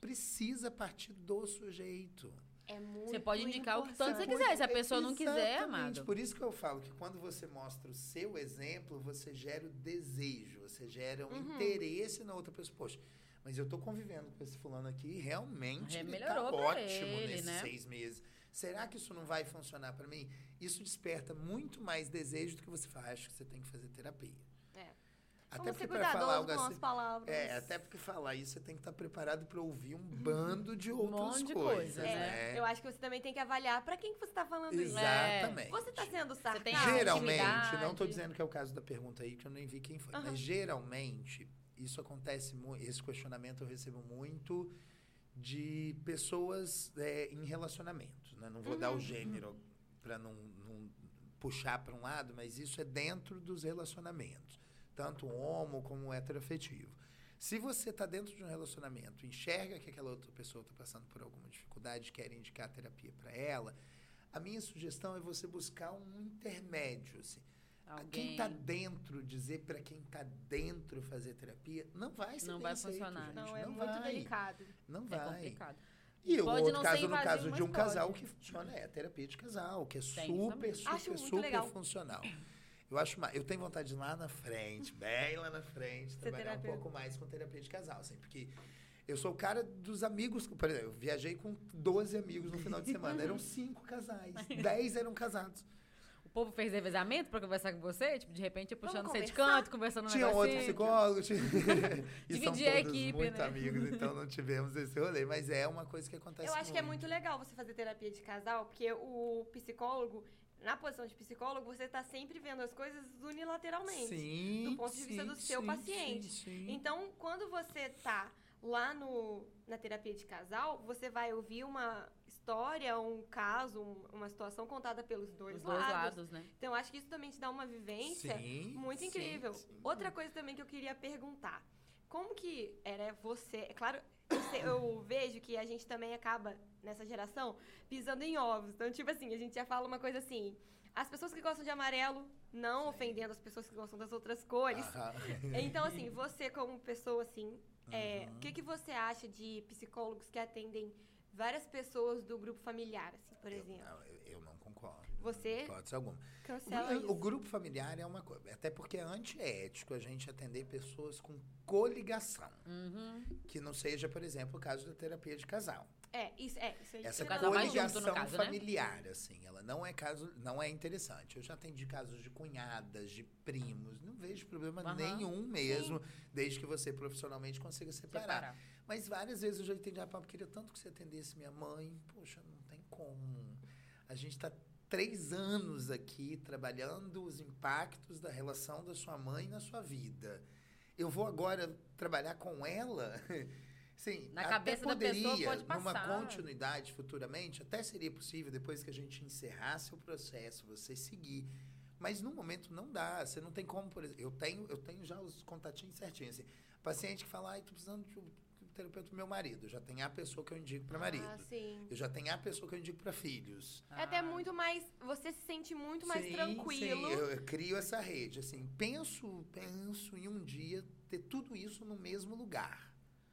precisa partir do sujeito. É muito Você pode indicar o que tanto você quiser. Se a pessoa não quiser, amado. Por isso que eu falo que quando você mostra o seu exemplo, você gera o desejo, você gera um Uhum. interesse na outra pessoa. Poxa, mas eu tô convivendo com esse fulano aqui e realmente É, ele melhorou tá ótimo ele, nesses né? seis meses. Será que isso não vai funcionar para mim? Isso desperta muito mais desejo do que você fala, "Ah, acho que você tem que fazer terapia. Até Vamos porque para falar cuidadosos algo com assim. as palavras. É, até porque falar isso você tem que estar preparado para ouvir um bando de outras monte de coisas, coisa, É, né? Eu acho que você também tem que avaliar pra quem que você tá falando isso. Exatamente. Você tá sendo sarcástico? Geralmente, intimidade. não estou dizendo que é o caso da pergunta aí, que eu nem vi quem foi, Aham. mas geralmente isso acontece muito, esse questionamento eu recebo muito de pessoas é, em relacionamentos, né? Não vou dar o gênero para não, não puxar para um lado, mas isso é dentro dos relacionamentos, tanto homo como heteroafetivo. Se você está dentro de um relacionamento, enxerga que aquela outra pessoa está passando por alguma dificuldade, quer indicar terapia para ela, a minha sugestão é você buscar um intermédio, assim. Alguém Quem está dentro, dizer para quem está dentro fazer terapia, não vai ser Não vai aceito, funcionar. gente. Não, é não muito vai, delicado. Não é vai. complicado. E o Pode outro não caso, no caso de um casal, o pode. que funciona é a terapia de casal, que é isso super, super, super legal. funcional. Eu acho, eu tenho vontade de ir lá na frente, bem lá na frente, Ser trabalhar um terapeuta. pouco mais com terapia de casal, assim, porque eu sou o cara dos amigos, por exemplo, eu viajei com 12 amigos no final de semana, eram cinco casais, 10 eram casados. O povo fez revezamento pra conversar com você? Tipo, de repente, puxando você de canto, conversando um Tinha negocinho. outro psicólogo, tinha... e são Dividir a equipe, muito né? amigos, então não tivemos esse rolê, mas é uma coisa que acontece Eu acho que é muito legal você fazer terapia de casal, porque o psicólogo, na posição de psicólogo, você tá sempre vendo as coisas unilateralmente. Sim, do ponto de vista sim, do seu sim, paciente. sim, sim. Então, quando você tá lá no, na terapia de casal, você vai ouvir uma história, um caso, um- uma situação contada pelos dois, Os dois lados, né? Então, acho que isso também te dá uma vivência muito incrível. sim. Outra coisa também que eu queria perguntar. Como que era você... É claro, eu, sei- eu vejo que a gente também acaba, nessa geração, pisando em ovos. Então, tipo assim, a gente já fala uma coisa assim... As pessoas que gostam de amarelo, não ofendendo as pessoas que gostam das outras cores. Aham. Então, assim, você como pessoa, assim, é, Uhum. o que, que você acha de psicólogos que atendem várias pessoas do grupo familiar, assim, por Eu- exemplo? não, eu, eu não concordo. Você? Hipótese alguma. Cancela O, o grupo familiar é uma coisa. Até porque é antiético a gente atender pessoas com coligação. Uhum. Que não seja, por exemplo, o caso da terapia de casal. É, isso, é, isso aí. Essa junto, coligação caso, né? familiar, assim, ela não é caso, não é interessante. Eu já atendi casos de cunhadas, de primos, não vejo problema Aham. nenhum mesmo, desde que você profissionalmente consiga separar. Separar. Mas várias vezes eu já entendi, ah, papo, queria tanto que você atendesse minha mãe. Poxa, não tem como. A gente está três anos aqui trabalhando os impactos da relação da sua mãe na sua vida. Eu vou agora trabalhar com ela? Sim, Na cabeça da pessoa poderia, pode numa passar. continuidade futuramente, até seria possível, depois que a gente encerrasse o processo, você seguir. Mas no momento não dá. Você não tem como, por exemplo. Eu tenho, eu tenho já os contatinhos certinhos. Assim, paciente que fala, ai, tô precisando de um terapeuta meu marido. Eu já tenho a pessoa que eu indico para marido. Ah, sim. Eu já tenho a pessoa que eu indico para filhos. É até Ah. muito mais. Você se sente muito mais Sim, tranquilo. Sim, eu, eu crio essa rede. Assim, penso, penso em um dia ter tudo isso no mesmo lugar.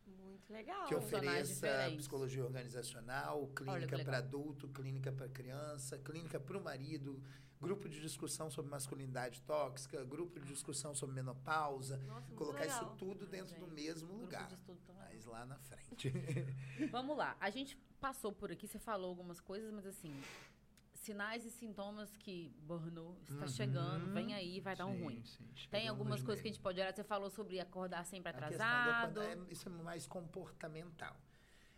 Muito legal. que ofereça psicologia organizacional, clínica para adulto, clínica para criança, clínica para o marido, grupo de discussão sobre masculinidade tóxica, grupo de discussão sobre menopausa, Nossa, colocar legal. isso tudo Ai, dentro do mesmo Grupo lugar. de estudo lá na frente. Vamos lá. A gente passou por aqui, você falou algumas coisas, mas assim, sinais e sintomas que burnout está Uhum. chegando, vem aí, vai dar um Sim, ruim. sim, Tem algumas coisas que a gente pode olhar. Você falou sobre acordar sempre A questão do atrasado. acordar é- isso é mais comportamental.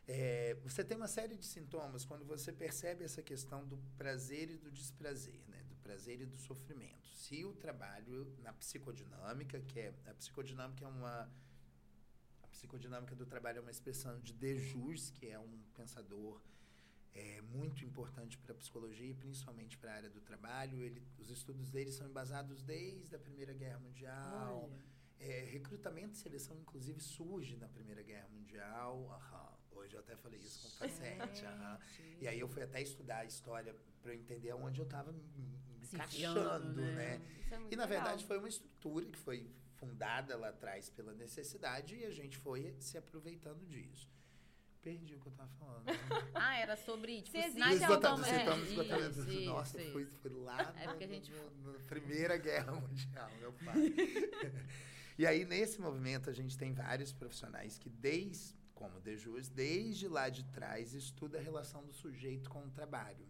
É, você tem uma série de sintomas quando você percebe essa questão do prazer e do desprazer, né? do prazer e do sofrimento. Se o trabalho na psicodinâmica, que é a psicodinâmica é uma psicodinâmica do trabalho é uma expressão de De Jus, que é um pensador é, muito importante para a psicologia e principalmente para a área do trabalho. Ele, os estudos dele são embasados desde a Primeira Guerra Mundial. É, recrutamento e seleção, inclusive, surge na Primeira Guerra Mundial. Aham. Hoje eu até falei isso com o paciente. aham. E aí eu fui até estudar a história para entender onde eu estava encaixando, né? né? É E na legal. verdade foi uma estrutura que foi fundada lá atrás pela necessidade e a gente foi se aproveitando disso. Perdi o que eu estava falando. Ah, era sobre, tipo, Se sinais existe de Esgotando, é, esgotamento. isso, Nossa, isso, fui, isso. fui lá É porque a no- gente- na Primeira Guerra Mundial, meu pai. e aí, nesse movimento, a gente tem vários profissionais que, desde, como De Jus, desde lá de trás, estuda a relação do sujeito com o trabalho.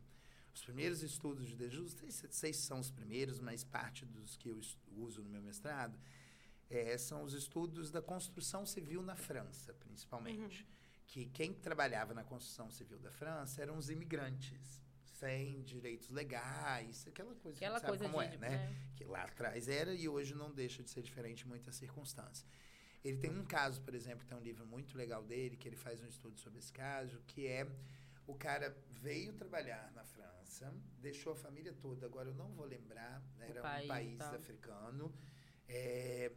Os primeiros estudos de De Jus, não sei se- sei se são os primeiros, mas parte dos que eu uso no meu mestrado, é, são os estudos da construção civil na França, principalmente. Que quem trabalhava na construção civil da França eram os imigrantes, sem direitos legais, aquela coisa Aquela que gente coisa sabe de. como é, né? Que lá atrás era e hoje não deixa de ser diferente em muitas circunstâncias. Ele tem um caso, por exemplo, tem um livro muito legal dele, que ele faz um estudo sobre esse caso, que é o cara veio trabalhar na França, deixou a família toda, agora eu não vou lembrar, era país, um país tá. africano. é,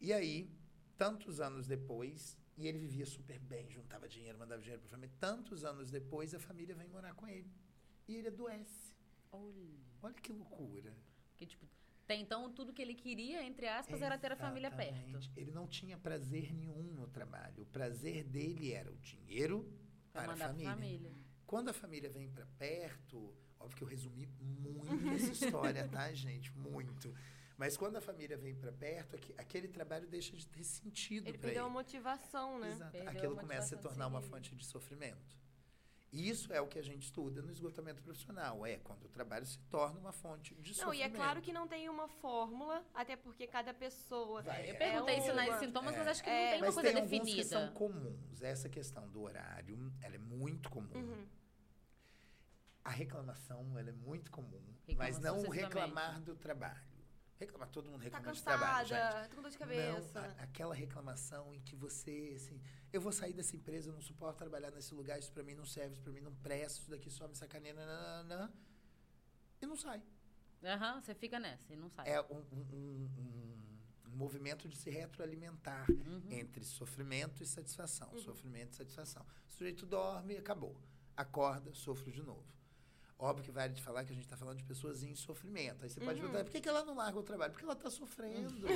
e aí, tantos anos depois, e ele vivia super bem, juntava dinheiro, mandava dinheiro para a família. Tantos anos depois, a família vem morar com ele. E ele adoece. Olha. Olha que loucura. Que, tipo, até então, tudo que ele queria, entre aspas, era ter a família perto. Exatamente. Ele não tinha prazer nenhum no trabalho. O prazer dele era o dinheiro Pra para a família. família. Quando a família vem para perto, óbvio que eu resumi muito essa história, tá, gente? Muito. Mas quando a família vem para perto, aque- aquele trabalho deixa de ter sentido Ele para perdeu ele. a motivação, né? Exato. Perdeu Aquilo a começa a se tornar uma fonte de sofrimento. E isso é o que a gente estuda no esgotamento profissional. É quando o trabalho se torna uma fonte de Não, e é sofrimento. claro que não tem uma fórmula, até porque cada pessoa. Vai, Eu é. perguntei É sinais uma- e sintomas, é. mas acho que É. não tem uma Mas coisa tem alguns que são definida. comuns. Essa questão do horário, ela é muito comum. Uhum. A reclamação, ela é muito comum. Reclama mas não o reclamar do trabalho. Reclamar, todo mundo Tá reclama de trabalho, gente. cansada, tô com dor de cabeça. Não, a- aquela reclamação em que você, assim, eu vou sair dessa empresa, eu não suporto trabalhar nesse lugar, isso pra mim não serve, isso pra mim não presta, isso daqui só me sacaneia, nananana, e não sai. Aham, você fica nessa e não sai. É um, um- um- um- movimento de se retroalimentar Uhum. entre sofrimento e satisfação. Sofrimento e satisfação. O sujeito dorme, acabou. Acorda, sofre de novo. Óbvio que vale de falar que a gente está falando de pessoas em sofrimento. Aí você pode Uhum. perguntar, por que, que ela não larga o trabalho? Porque ela está sofrendo.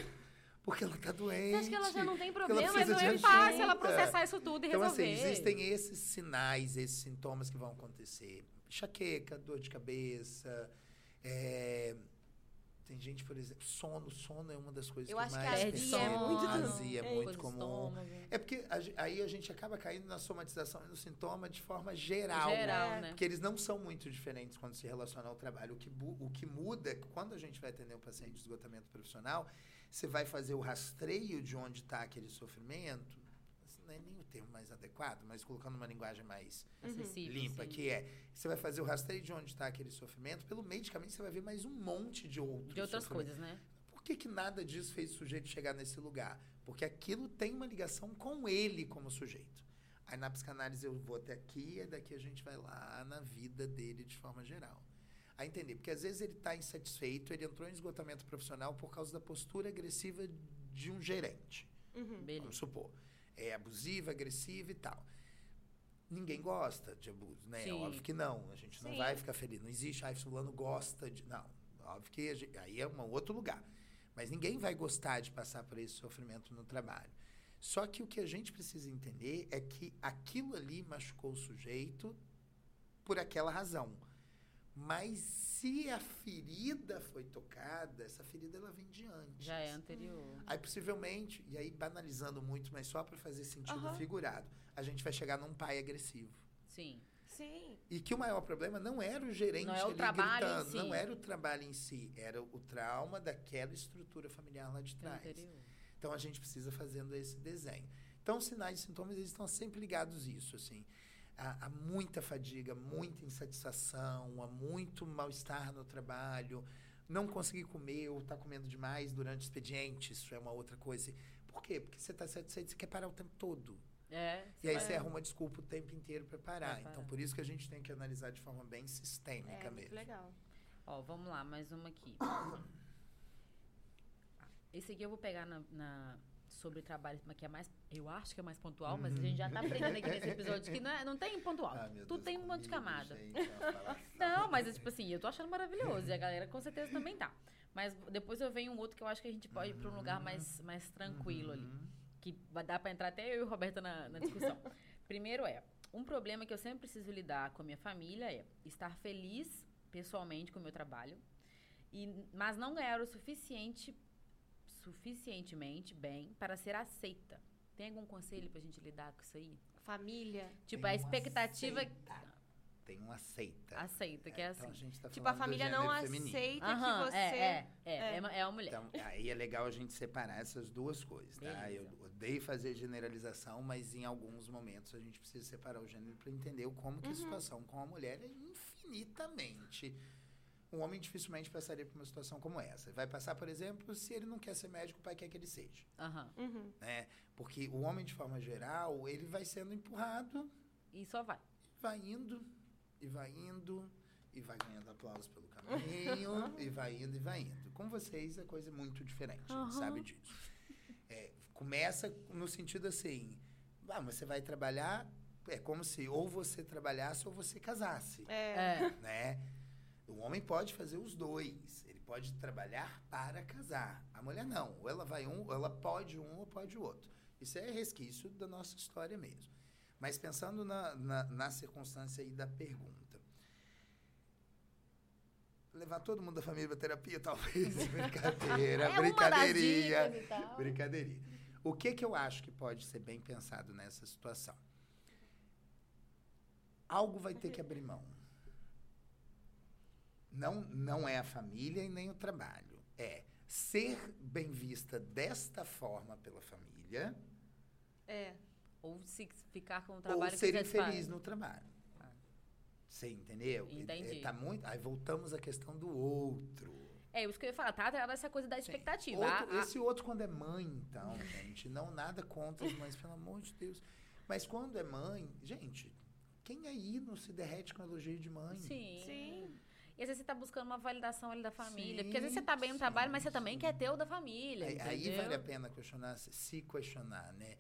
Porque ela está doente. Você acha que ela já não tem problema? Mas não é fácil ela processar isso tudo e Então, assim, resolver. existem esses sinais, esses sintomas que vão acontecer. Enxaqueca, dor de cabeça, é, tem gente, por exemplo, sono. Sono é uma das coisas Eu que acho que mais azia percebo. é muito Azia é é, muito comum. É porque a aí a gente acaba caindo na somatização e no sintoma de forma geral. Geral, É. né? Porque eles não são muito diferentes quando se relacionam ao trabalho. O que, o que muda é que quando a gente vai atender um paciente de esgotamento profissional, você vai fazer o rastreio de onde está aquele sofrimento. Não é nem o termo mais adequado, mas colocando uma linguagem mais Acessível, limpa, sim. que é você vai fazer o rastreio de onde está aquele sofrimento. Pelo caminho, você vai ver mais um monte de outros. De outras sofrimentos. coisas, né? Por que, que nada disso fez o sujeito chegar nesse lugar? Porque aquilo tem uma ligação com ele como sujeito. Aí na psicanálise eu vou até aqui, e daqui a gente vai lá na vida dele de forma geral. A entender, porque às vezes ele está insatisfeito, ele entrou em esgotamento profissional por causa da postura agressiva de um gerente. Uhum. Vamos supor. É abusiva, agressiva e tal. Ninguém gosta de abuso, né? Sim. Óbvio que não. A gente não Sim. vai ficar feliz. Não existe, ai, fulano gosta de. Não. Óbvio que gente- aí é um outro lugar. Mas ninguém vai gostar de passar por esse sofrimento no trabalho. Só que o que a gente precisa entender é que aquilo ali machucou o sujeito por aquela razão. Mas se a ferida foi tocada, essa ferida ela vem de antes. Já é anterior. Aí possivelmente, e aí banalizando muito, mas só para fazer sentido Aham. figurado, a gente vai chegar num pai agressivo. Sim. Sim. E que o maior problema não era o gerente Não é o ali trabalho em gritando, si. não era o trabalho em si, era o trauma daquela estrutura familiar lá de É trás. anterior. Então a gente precisa fazendo esse desenho. Então os sinais e sintomas eles estão sempre ligados a isso, assim. Há, há muita fadiga, muita insatisfação, há muito mal-estar no trabalho, não conseguir comer ou estar comendo demais durante o expediente, isso é uma outra coisa. Por quê? Porque você está satisfeito, você quer parar o tempo todo. É. E aí vai- você arruma desculpa o tempo inteiro para parar. Então por isso que a gente tem que analisar de forma bem sistêmica É, muito mesmo. legal. Ó, vamos lá, mais uma aqui. Esse aqui eu vou pegar na, na- sobre trabalho, que é mais. Eu acho que é mais pontual, mas a gente já tá aprendendo aqui nesse episódio que não, é- não tem pontual. Ah, Tudo Deus, tem um monte de camada. gente, é. Não, mas é tipo assim, eu tô achando maravilhoso. E a galera com certeza também tá. Mas depois eu venho um outro que eu acho que a gente pode ir pra um lugar mais, mais tranquilo ali. Uhum. Que vai dar pra entrar até eu e o Roberto na, na discussão. Primeiro é, um problema que eu sempre preciso lidar com a minha família é estar feliz pessoalmente com o meu trabalho, e, mas não ganhar o suficiente, suficientemente bem para ser aceita. Tem algum conselho pra gente lidar com isso aí? Família. Tipo, Tem a expectativa. aceita. tem um aceita. Aceita, que é, Então, a assim. gente tá Tipo, a família não feminino. aceita Aham, que você. é, é, é, É. é, uma- é uma mulher. Então, aí é legal a gente separar essas duas coisas, tá? Eu Beleza. odeio fazer generalização, mas em alguns momentos a gente precisa separar o gênero para entender o como que Uhum. a situação com a mulher é infinitamente. Um homem dificilmente passaria por uma situação como essa. Vai passar, por exemplo, se ele não quer ser médico, o pai quer que ele seja, Aham. Uhum. né? Porque o homem, de forma geral, ele vai sendo empurrado, E só vai. vai indo, e vai indo, e vai ganhando aplausos pelo caminho, e vai indo, e vai indo. Com vocês, a coisa é muito diferente, a gente Aham. sabe disso. É, começa no sentido assim, ah, você vai trabalhar, é como se ou você trabalhasse ou você casasse, É. É. né? O homem pode fazer os dois. Ele pode trabalhar para casar. A mulher não. Ou ela vai um, ou ela pode um ou pode o outro. Isso é resquício da nossa história mesmo. Mas pensando na, na, na circunstância aí da pergunta. Levar todo mundo da família para terapia, talvez. Brincadeira, É brincadeirinha. e tal. Brincadeirinha. O que, que eu acho que pode ser bem pensado nessa situação? Algo vai ter que abrir mão. Não, não é a família e nem o trabalho. É ser bem vista desta forma pela família É. Ou se ficar com o ou trabalho ser que você infeliz no trabalho. Você entendeu? Entendi. É, tá muito, aí voltamos à questão do outro. É, isso que eu ia falar, tá atrelado a essa coisa da expectativa. Outro- A- a- esse outro quando é mãe, então, gente, não nada contra as mães, pelo amor de Deus. Mas quando é mãe, gente, quem aí não se derrete com elogio de mãe? Sim. Sim. E às vezes você tá buscando uma validação ali da família. Sim, porque às vezes você tá bem no trabalho, mas você sim, também sim. quer ter o da família. Aí, aí vale a pena questionar, se- questionar, né?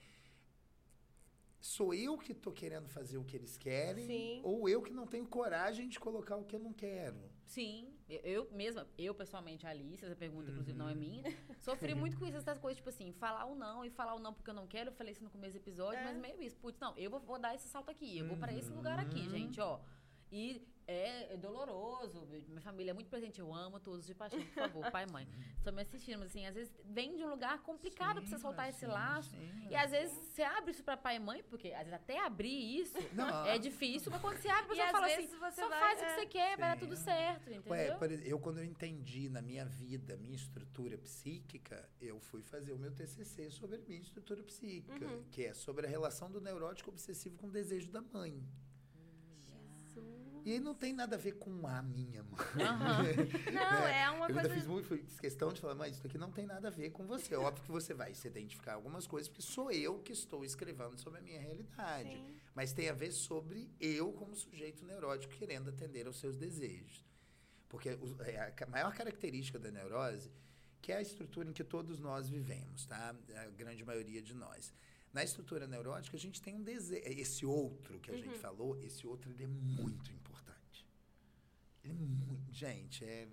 Sou eu que tô querendo fazer o que eles querem? Sim. Ou eu que não tenho coragem de colocar o que eu não quero? Sim, eu, eu mesma, eu pessoalmente, Alice, essa pergunta inclusive não é Uhum. minha, sofri muito com isso, essas coisas, tipo assim, falar o não e falar o não porque eu não quero, eu falei isso no começo do episódio, É. mas meio isso, putz, não, eu vou, vou dar esse salto aqui, eu vou pra esse lugar aqui, Uhum. gente, ó. E é, é doloroso, minha família é muito presente, eu amo todos de paixão, por favor, pai e mãe, estão me assistindo, mas assim, às vezes vem de um lugar complicado pra você Sim, soltar mas esse sim, laço, sim, e às vezes você abre isso pra pai e mãe, porque às vezes até abrir isso Não, é difícil, mas quando você abre, às fala assim, você só vai- faz o que é. você quer, vai dar Sim. tudo certo, entendeu? Ué, eu quando eu entendi na minha vida, minha estrutura psíquica, eu fui fazer o meu TCC sobre minha estrutura psíquica, Uhum. que é sobre a relação do neurótico obsessivo com o desejo da mãe. E aí não tem nada a ver com a minha mãe. Aham. Não, é uma eu coisa. ainda fiz muito questão de falar, mas isso aqui não tem nada a ver com você. Óbvio que você vai se identificar algumas coisas, porque sou eu que estou escrevendo sobre a minha realidade. Sim. Mas tem a ver sobre eu como sujeito neurótico querendo atender aos seus desejos. Porque é a maior característica da neurose, que é a estrutura em que todos nós vivemos, tá? A grande maioria de nós. Na estrutura neurótica, a gente tem um desejo. Esse outro que a gente Uhum. falou, esse outro ele é muito importante. Ele é muito. Gente, é,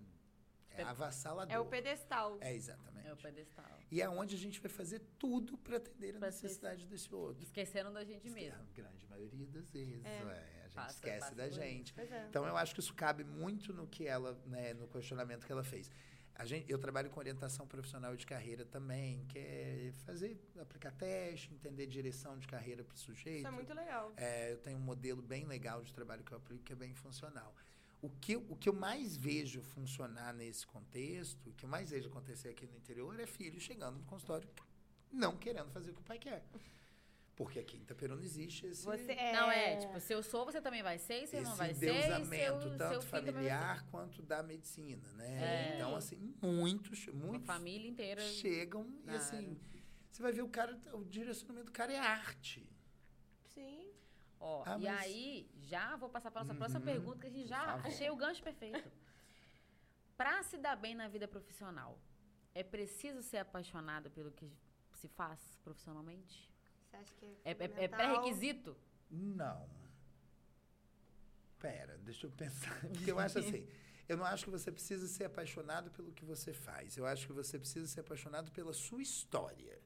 é avassalador. É o pedestal. É, exatamente. É o pedestal. E é onde a gente vai fazer tudo para atender a Pra necessidade desse outro. Esquecendo da gente Esque- mesmo. A grande maioria das vezes, É. ué, a gente Passa- esquece passa da gente. É. Então eu acho que isso cabe muito no que ela, né, no questionamento que ela fez. A gente, eu trabalho com orientação profissional de carreira também, que é fazer, aplicar teste, entender direção de carreira para o sujeito. Isso é muito legal. É, eu tenho um modelo bem legal de trabalho que eu aplico que é bem funcional. O que, eu- o que eu mais vejo funcionar nesse contexto, o que eu mais vejo acontecer aqui no interior é filho chegando no consultório não querendo fazer o que o pai quer. Porque aqui em Itaperu não existe esse, Você é... Não, é, tipo, se eu sou, você também vai ser, e se eu não esse vai ser, e seu, endeusamento, seu tanto familiar quanto da medicina, né? É. Então, assim, muitos, ser. Uma muitos família inteira. chegam e, Claro. assim, você vai ver o cara, o direcionamento do cara é arte. Sim. Ó, Ah, e mas- aí, já vou passar para nossa Uhum, próxima pergunta, que a gente já favor. achei o gancho perfeito. Pra se dar bem na vida profissional, é preciso ser apaixonado pelo que se faz profissionalmente? Você acha que é É, é- é pré-requisito? Não. Pera, deixa eu pensar. Porque eu acho assim, eu não acho que você precisa ser apaixonado pelo que você faz. Eu acho que você precisa ser apaixonado pela sua história.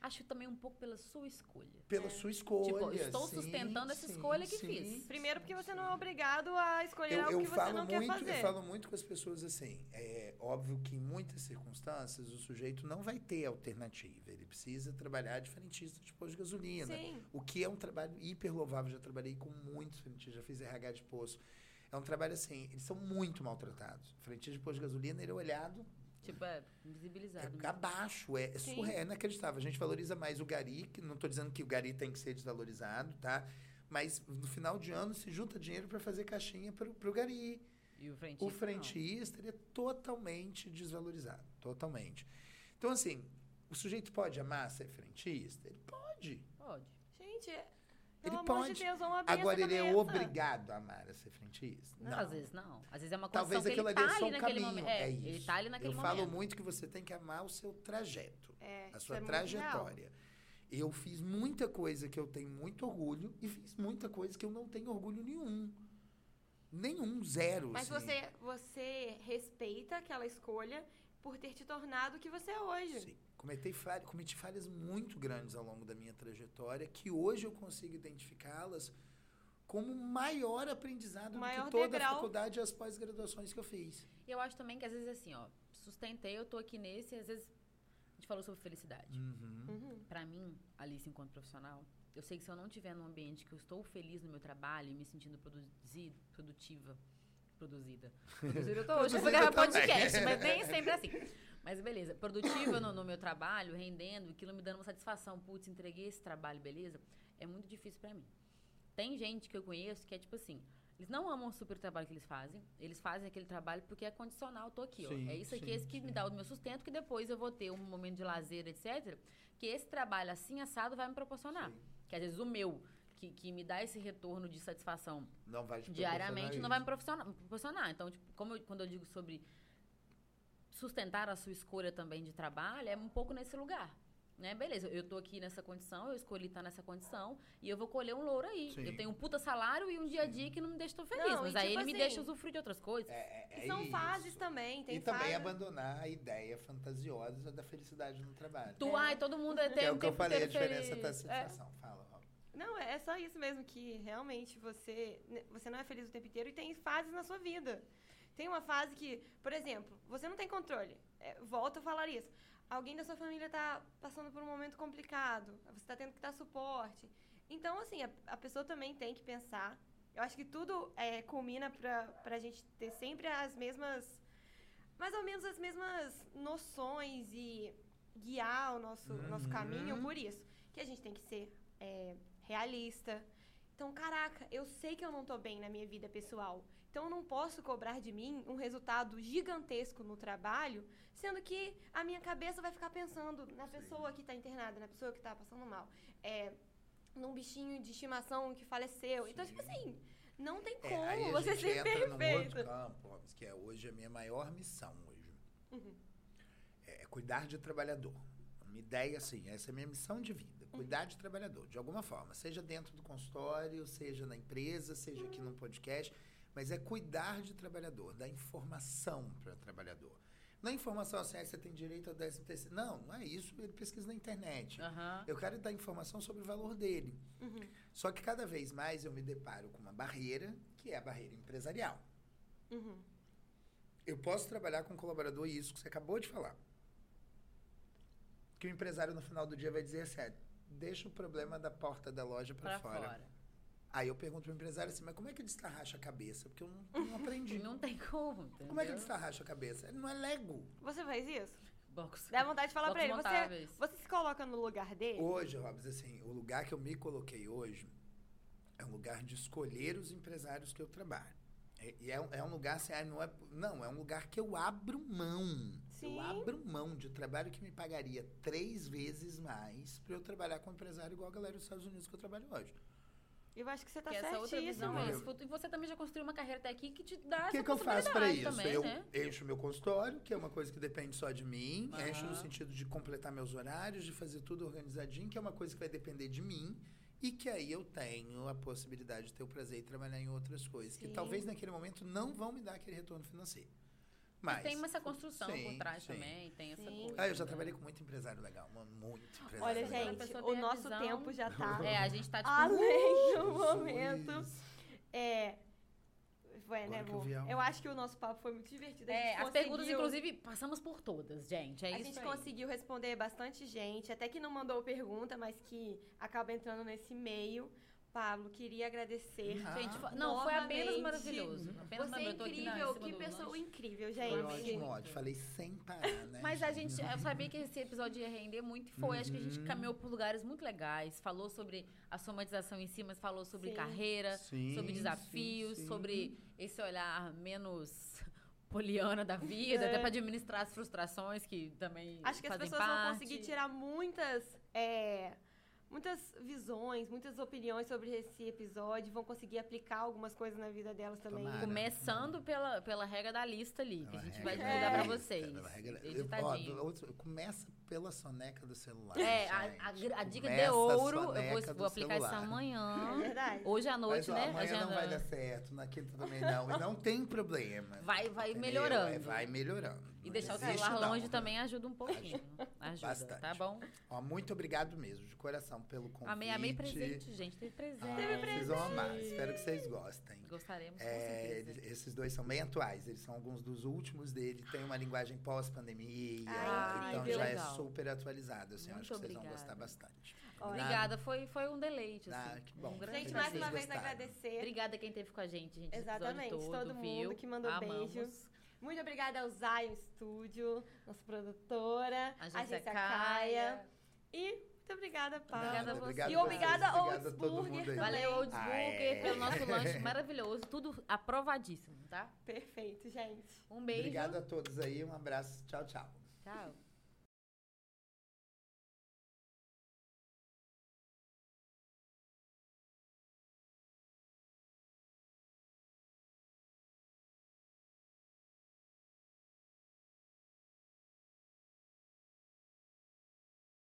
Acho também um pouco pela sua escolha. Pela É. sua escolha. Tipo, estou sim, sustentando essa sim, escolha que sim. fiz. Primeiro porque você não é obrigado a escolher Eu, algo eu que você não muito, quer fazer. eu falo muito com as pessoas assim. É óbvio que em muitas circunstâncias o sujeito não vai ter alternativa. Ele precisa trabalhar de frentista de posto de gasolina. Sim. O que é um trabalho hiper louvável. Já trabalhei com muitos frentistas, já fiz RH de posto. É um trabalho assim, eles são muito maltratados. Frentista de posto de gasolina, ele é olhado Tipo, é invisibilizado. é mesmo. abaixo, é, é surreal, é inacreditável. A gente valoriza mais o gari, que não estou dizendo que o gari tem que ser desvalorizado, tá? Mas no final de ano se junta dinheiro para fazer caixinha para o gari. E o frentista. O frentista ele é totalmente desvalorizado, totalmente. Então assim, o sujeito pode amar ser frentista? Ele pode. Pode. Gente, Ele pelo pode. de Deus, Agora essa ele é obrigado a amar a ser frentista? Não, às vezes não. Às vezes é uma Talvez que aquilo ele ali tá é só ali um naquele caminho. momento. É, isso. ele tá ali naquele Eu momento. falo muito que você tem que amar o seu trajeto. É, a isso sua é trajetória. Eu fiz muita coisa que eu tenho muito orgulho e fiz muita coisa que eu não tenho orgulho nenhum. Nenhum, zero. Mas assim. você, você respeita aquela escolha por ter te tornado o que você é hoje. Sim. Cometi, falha, cometi falhas muito grandes ao longo da minha trajetória que hoje eu consigo identificá-las como maior aprendizado do Maior que toda degrau. a faculdade e as pós-graduações que eu fiz. E eu acho também que às vezes assim, ó, sustentei, eu tô aqui nesse, e às vezes a gente falou sobre felicidade. Uhum. Uhum. Pra mim, Alice, enquanto profissional, eu sei que se eu não estiver num ambiente que eu estou feliz no meu trabalho e me sentindo produzido, produtiva, produzida. Produzida eu tô hoje, eu vou gravar podcast, mas nem sempre assim. Mas beleza, produtiva no, no meu trabalho, rendendo, aquilo me dando uma satisfação, putz, entreguei esse trabalho, beleza? É muito difícil pra mim. Tem gente que eu conheço que é tipo assim, eles não amam super o trabalho que eles fazem, eles fazem aquele trabalho porque é condicional, tô aqui, Sim, ó. É isso aqui, sim, esse que me dá o meu sustento, que depois eu vou ter um momento de lazer, etc. Que esse trabalho assim assado vai me proporcionar. Sim. Que às vezes o meu, que, que me dá esse retorno de satisfação Não diariamente, não vai me isso. proporcionar. me proporcionar. Então, tipo, como eu- quando eu digo sobre sustentar a sua escolha também de trabalho, é um pouco nesse lugar. Né? Beleza, eu tô aqui nessa condição, eu escolhi estar nessa condição e eu vou colher um louro aí. Sim. Eu tenho um puta salário e um dia a dia que não me deixa tão feliz. Não, mas aí tipo ele me assim, deixa usufruir de outras coisas. É, é, E são isso. fases também, tem e também fase- abandonar a ideia fantasiosa da felicidade no trabalho. Tu, ai, todo mundo é Que é o que eu falei, a diferença feliz. da É. satisfação. Fala, Rob. Não, é só isso mesmo, que realmente você, né, você não é feliz o tempo inteiro e tem fases na sua vida. Tem uma fase que, por exemplo, você não tem controle. É, volto a falar isso. Alguém da sua família está passando por um momento complicado. Você está tendo que dar suporte. Então, assim, a, a pessoa também tem que pensar. Eu acho que tudo é, culmina para a gente ter sempre as mesmas. Mais ou menos as mesmas noções e guiar o nosso, nosso Uhum. caminho por isso. Que a gente tem que ser é, realista. Então, caraca, eu sei que eu não tô bem na minha vida pessoal. Então, eu não posso cobrar de mim um resultado gigantesco no trabalho, sendo que a minha cabeça vai ficar pensando na pessoa que está internada, na pessoa que está passando mal, é, num bichinho de estimação que faleceu. Então, tipo Sim. assim, não tem É, como a você gente ser entra num perfeito. outro campo, que é hoje a minha maior missão hoje. Uhum. É cuidar de trabalhador. Uma ideia assim, essa é a minha missão de vida. Cuidar de trabalhador, de alguma forma. Seja dentro do consultório, seja na empresa, seja aqui num podcast. Mas é cuidar de trabalhador, dar informação para o trabalhador. Não é informação assim, ah, você tem direito a 10 terceiro. Não, não é isso. Ele pesquisa na internet. Aham. Eu quero dar informação sobre o valor dele. Uhum. Só que cada vez mais eu me deparo com uma barreira, que é a barreira empresarial. Uhum. Eu posso trabalhar com um colaborador, e isso que você acabou de falar. Que o empresário no final do dia vai dizer assim: "Ah, deixa o problema da porta da loja para Pra fora. fora. Aí eu pergunto pro empresário assim: mas como é que ele destarracha a cabeça? Porque eu não, não aprendi. Não tem como, entendeu? Como é que ele destarracha a cabeça? Ele não é Lego. Você faz isso? Box. Dá vontade de falar pra Blocos ele. Você, montáveis. você se coloca no lugar dele? Hoje, Robson, assim, o lugar que eu me coloquei hoje é um lugar de escolher os empresários que eu trabalho. É- E é, um- é um lugar assim, ah, não é. Não, é um lugar que eu abro mão. Sim. Eu abro mão de trabalho que me pagaria três vezes mais para eu trabalhar com um empresário igual a galera dos Estados Unidos que eu trabalho hoje. Eu acho que você tá Que essa outra visão é esse. E você também já construiu uma carreira até aqui que te dá O que, que eu faço para isso? também, eu né? encho meu consultório, que é uma coisa que depende só de mim, Aham. encho no sentido de completar meus horários, de fazer tudo organizadinho, que é uma coisa que vai depender de mim. E que aí eu tenho a possibilidade de ter o prazer de trabalhar em outras coisas, que Sim. talvez naquele momento não vão me dar aquele retorno financeiro. Mas, e tem essa construção sim, por trás sim. também, tem essa Sim. coisa. Ah, eu já né? trabalhei com muito empresário legal, muito empresário Olha, legal. Gente, o nosso visão- tempo já tá. É, a gente tá tipo. Além do Jesus. momento. É. Foi, né, eu Eu acho que o nosso papo foi muito divertido. A É, as perguntas, inclusive, passamos por todas, gente. É a isso gente aí. conseguiu responder bastante gente, até que não mandou pergunta, mas que acaba entrando nesse meio. Pablo, queria agradecer. Ah, Gente, fa- não, foi apenas maravilhoso. Apenas Você é incrível, que pessoa lanche. incrível, Foi gente. ótimo, ótimo. Falei sem parar, né? Mas a gente, eu sabia que esse episódio ia render muito e foi. Acho que a gente Uhum. caminhou por lugares muito legais. Falou sobre a somatização em si, mas falou sobre Sim. carreira, Sim, sobre desafios, sim, sim. sobre esse olhar menos poliana da vida, É. até pra administrar as frustrações que também Acho que as pessoas vão parte. conseguir tirar muitas, é, muitas visões, muitas opiniões sobre esse episódio, vão conseguir aplicar algumas coisas na vida delas também. Tomara. Começando pela, pela regra da lista ali, que a Pela gente regra vai divulgar pra lista, vocês. pela regra- eu- ó, Editadinho. outro- começa pela soneca do celular. É, a, gente. a- a dica de ouro, eu vou, vou aplicar isso celular. É amanhã. verdade. Hoje à noite, Mas, ó, né? Amanhã não Agenda- vai dar certo, na quinta também não. E não tem problema. Vai, vai entendeu? melhorando. É, vai melhorando. E deixar o celular não. longe também ajuda um pouquinho. Ajuda, Bastante. tá bom? Ó, muito obrigado mesmo, de coração, pelo convite. Amei, amei presente, gente. Teve presente. Ah, Vocês vão amar. Espero que vocês gostem. Gostaremos, com É, eles- esses dois são bem atuais, eles são alguns dos últimos dele, tem uma linguagem pós-pandemia, Ah, então já Legal. é super atualizado, assim, Muito acho que vocês vão gostar bastante. Ó, Obrigada, foi, foi um deleite. Assim. Ah, que bom. Um grande Gente, mais uma vez gostaram. agradecer. Obrigada quem esteve com a gente, gente. Exatamente, todo, todo mundo viu? que mandou Amamos. beijo. Muito obrigada ao Zion Studio, nossa produtora, A agência agência Caia. Caia. E muito obrigada, Pablo. Obrigada a você. obrigado E obrigada também. Valeu, Old Ah, é. pelo nosso lanche maravilhoso. Tudo aprovadíssimo, tá? Perfeito, gente. Um beijo. Obrigado a todos aí, um abraço, tchau, tchau. Tchau.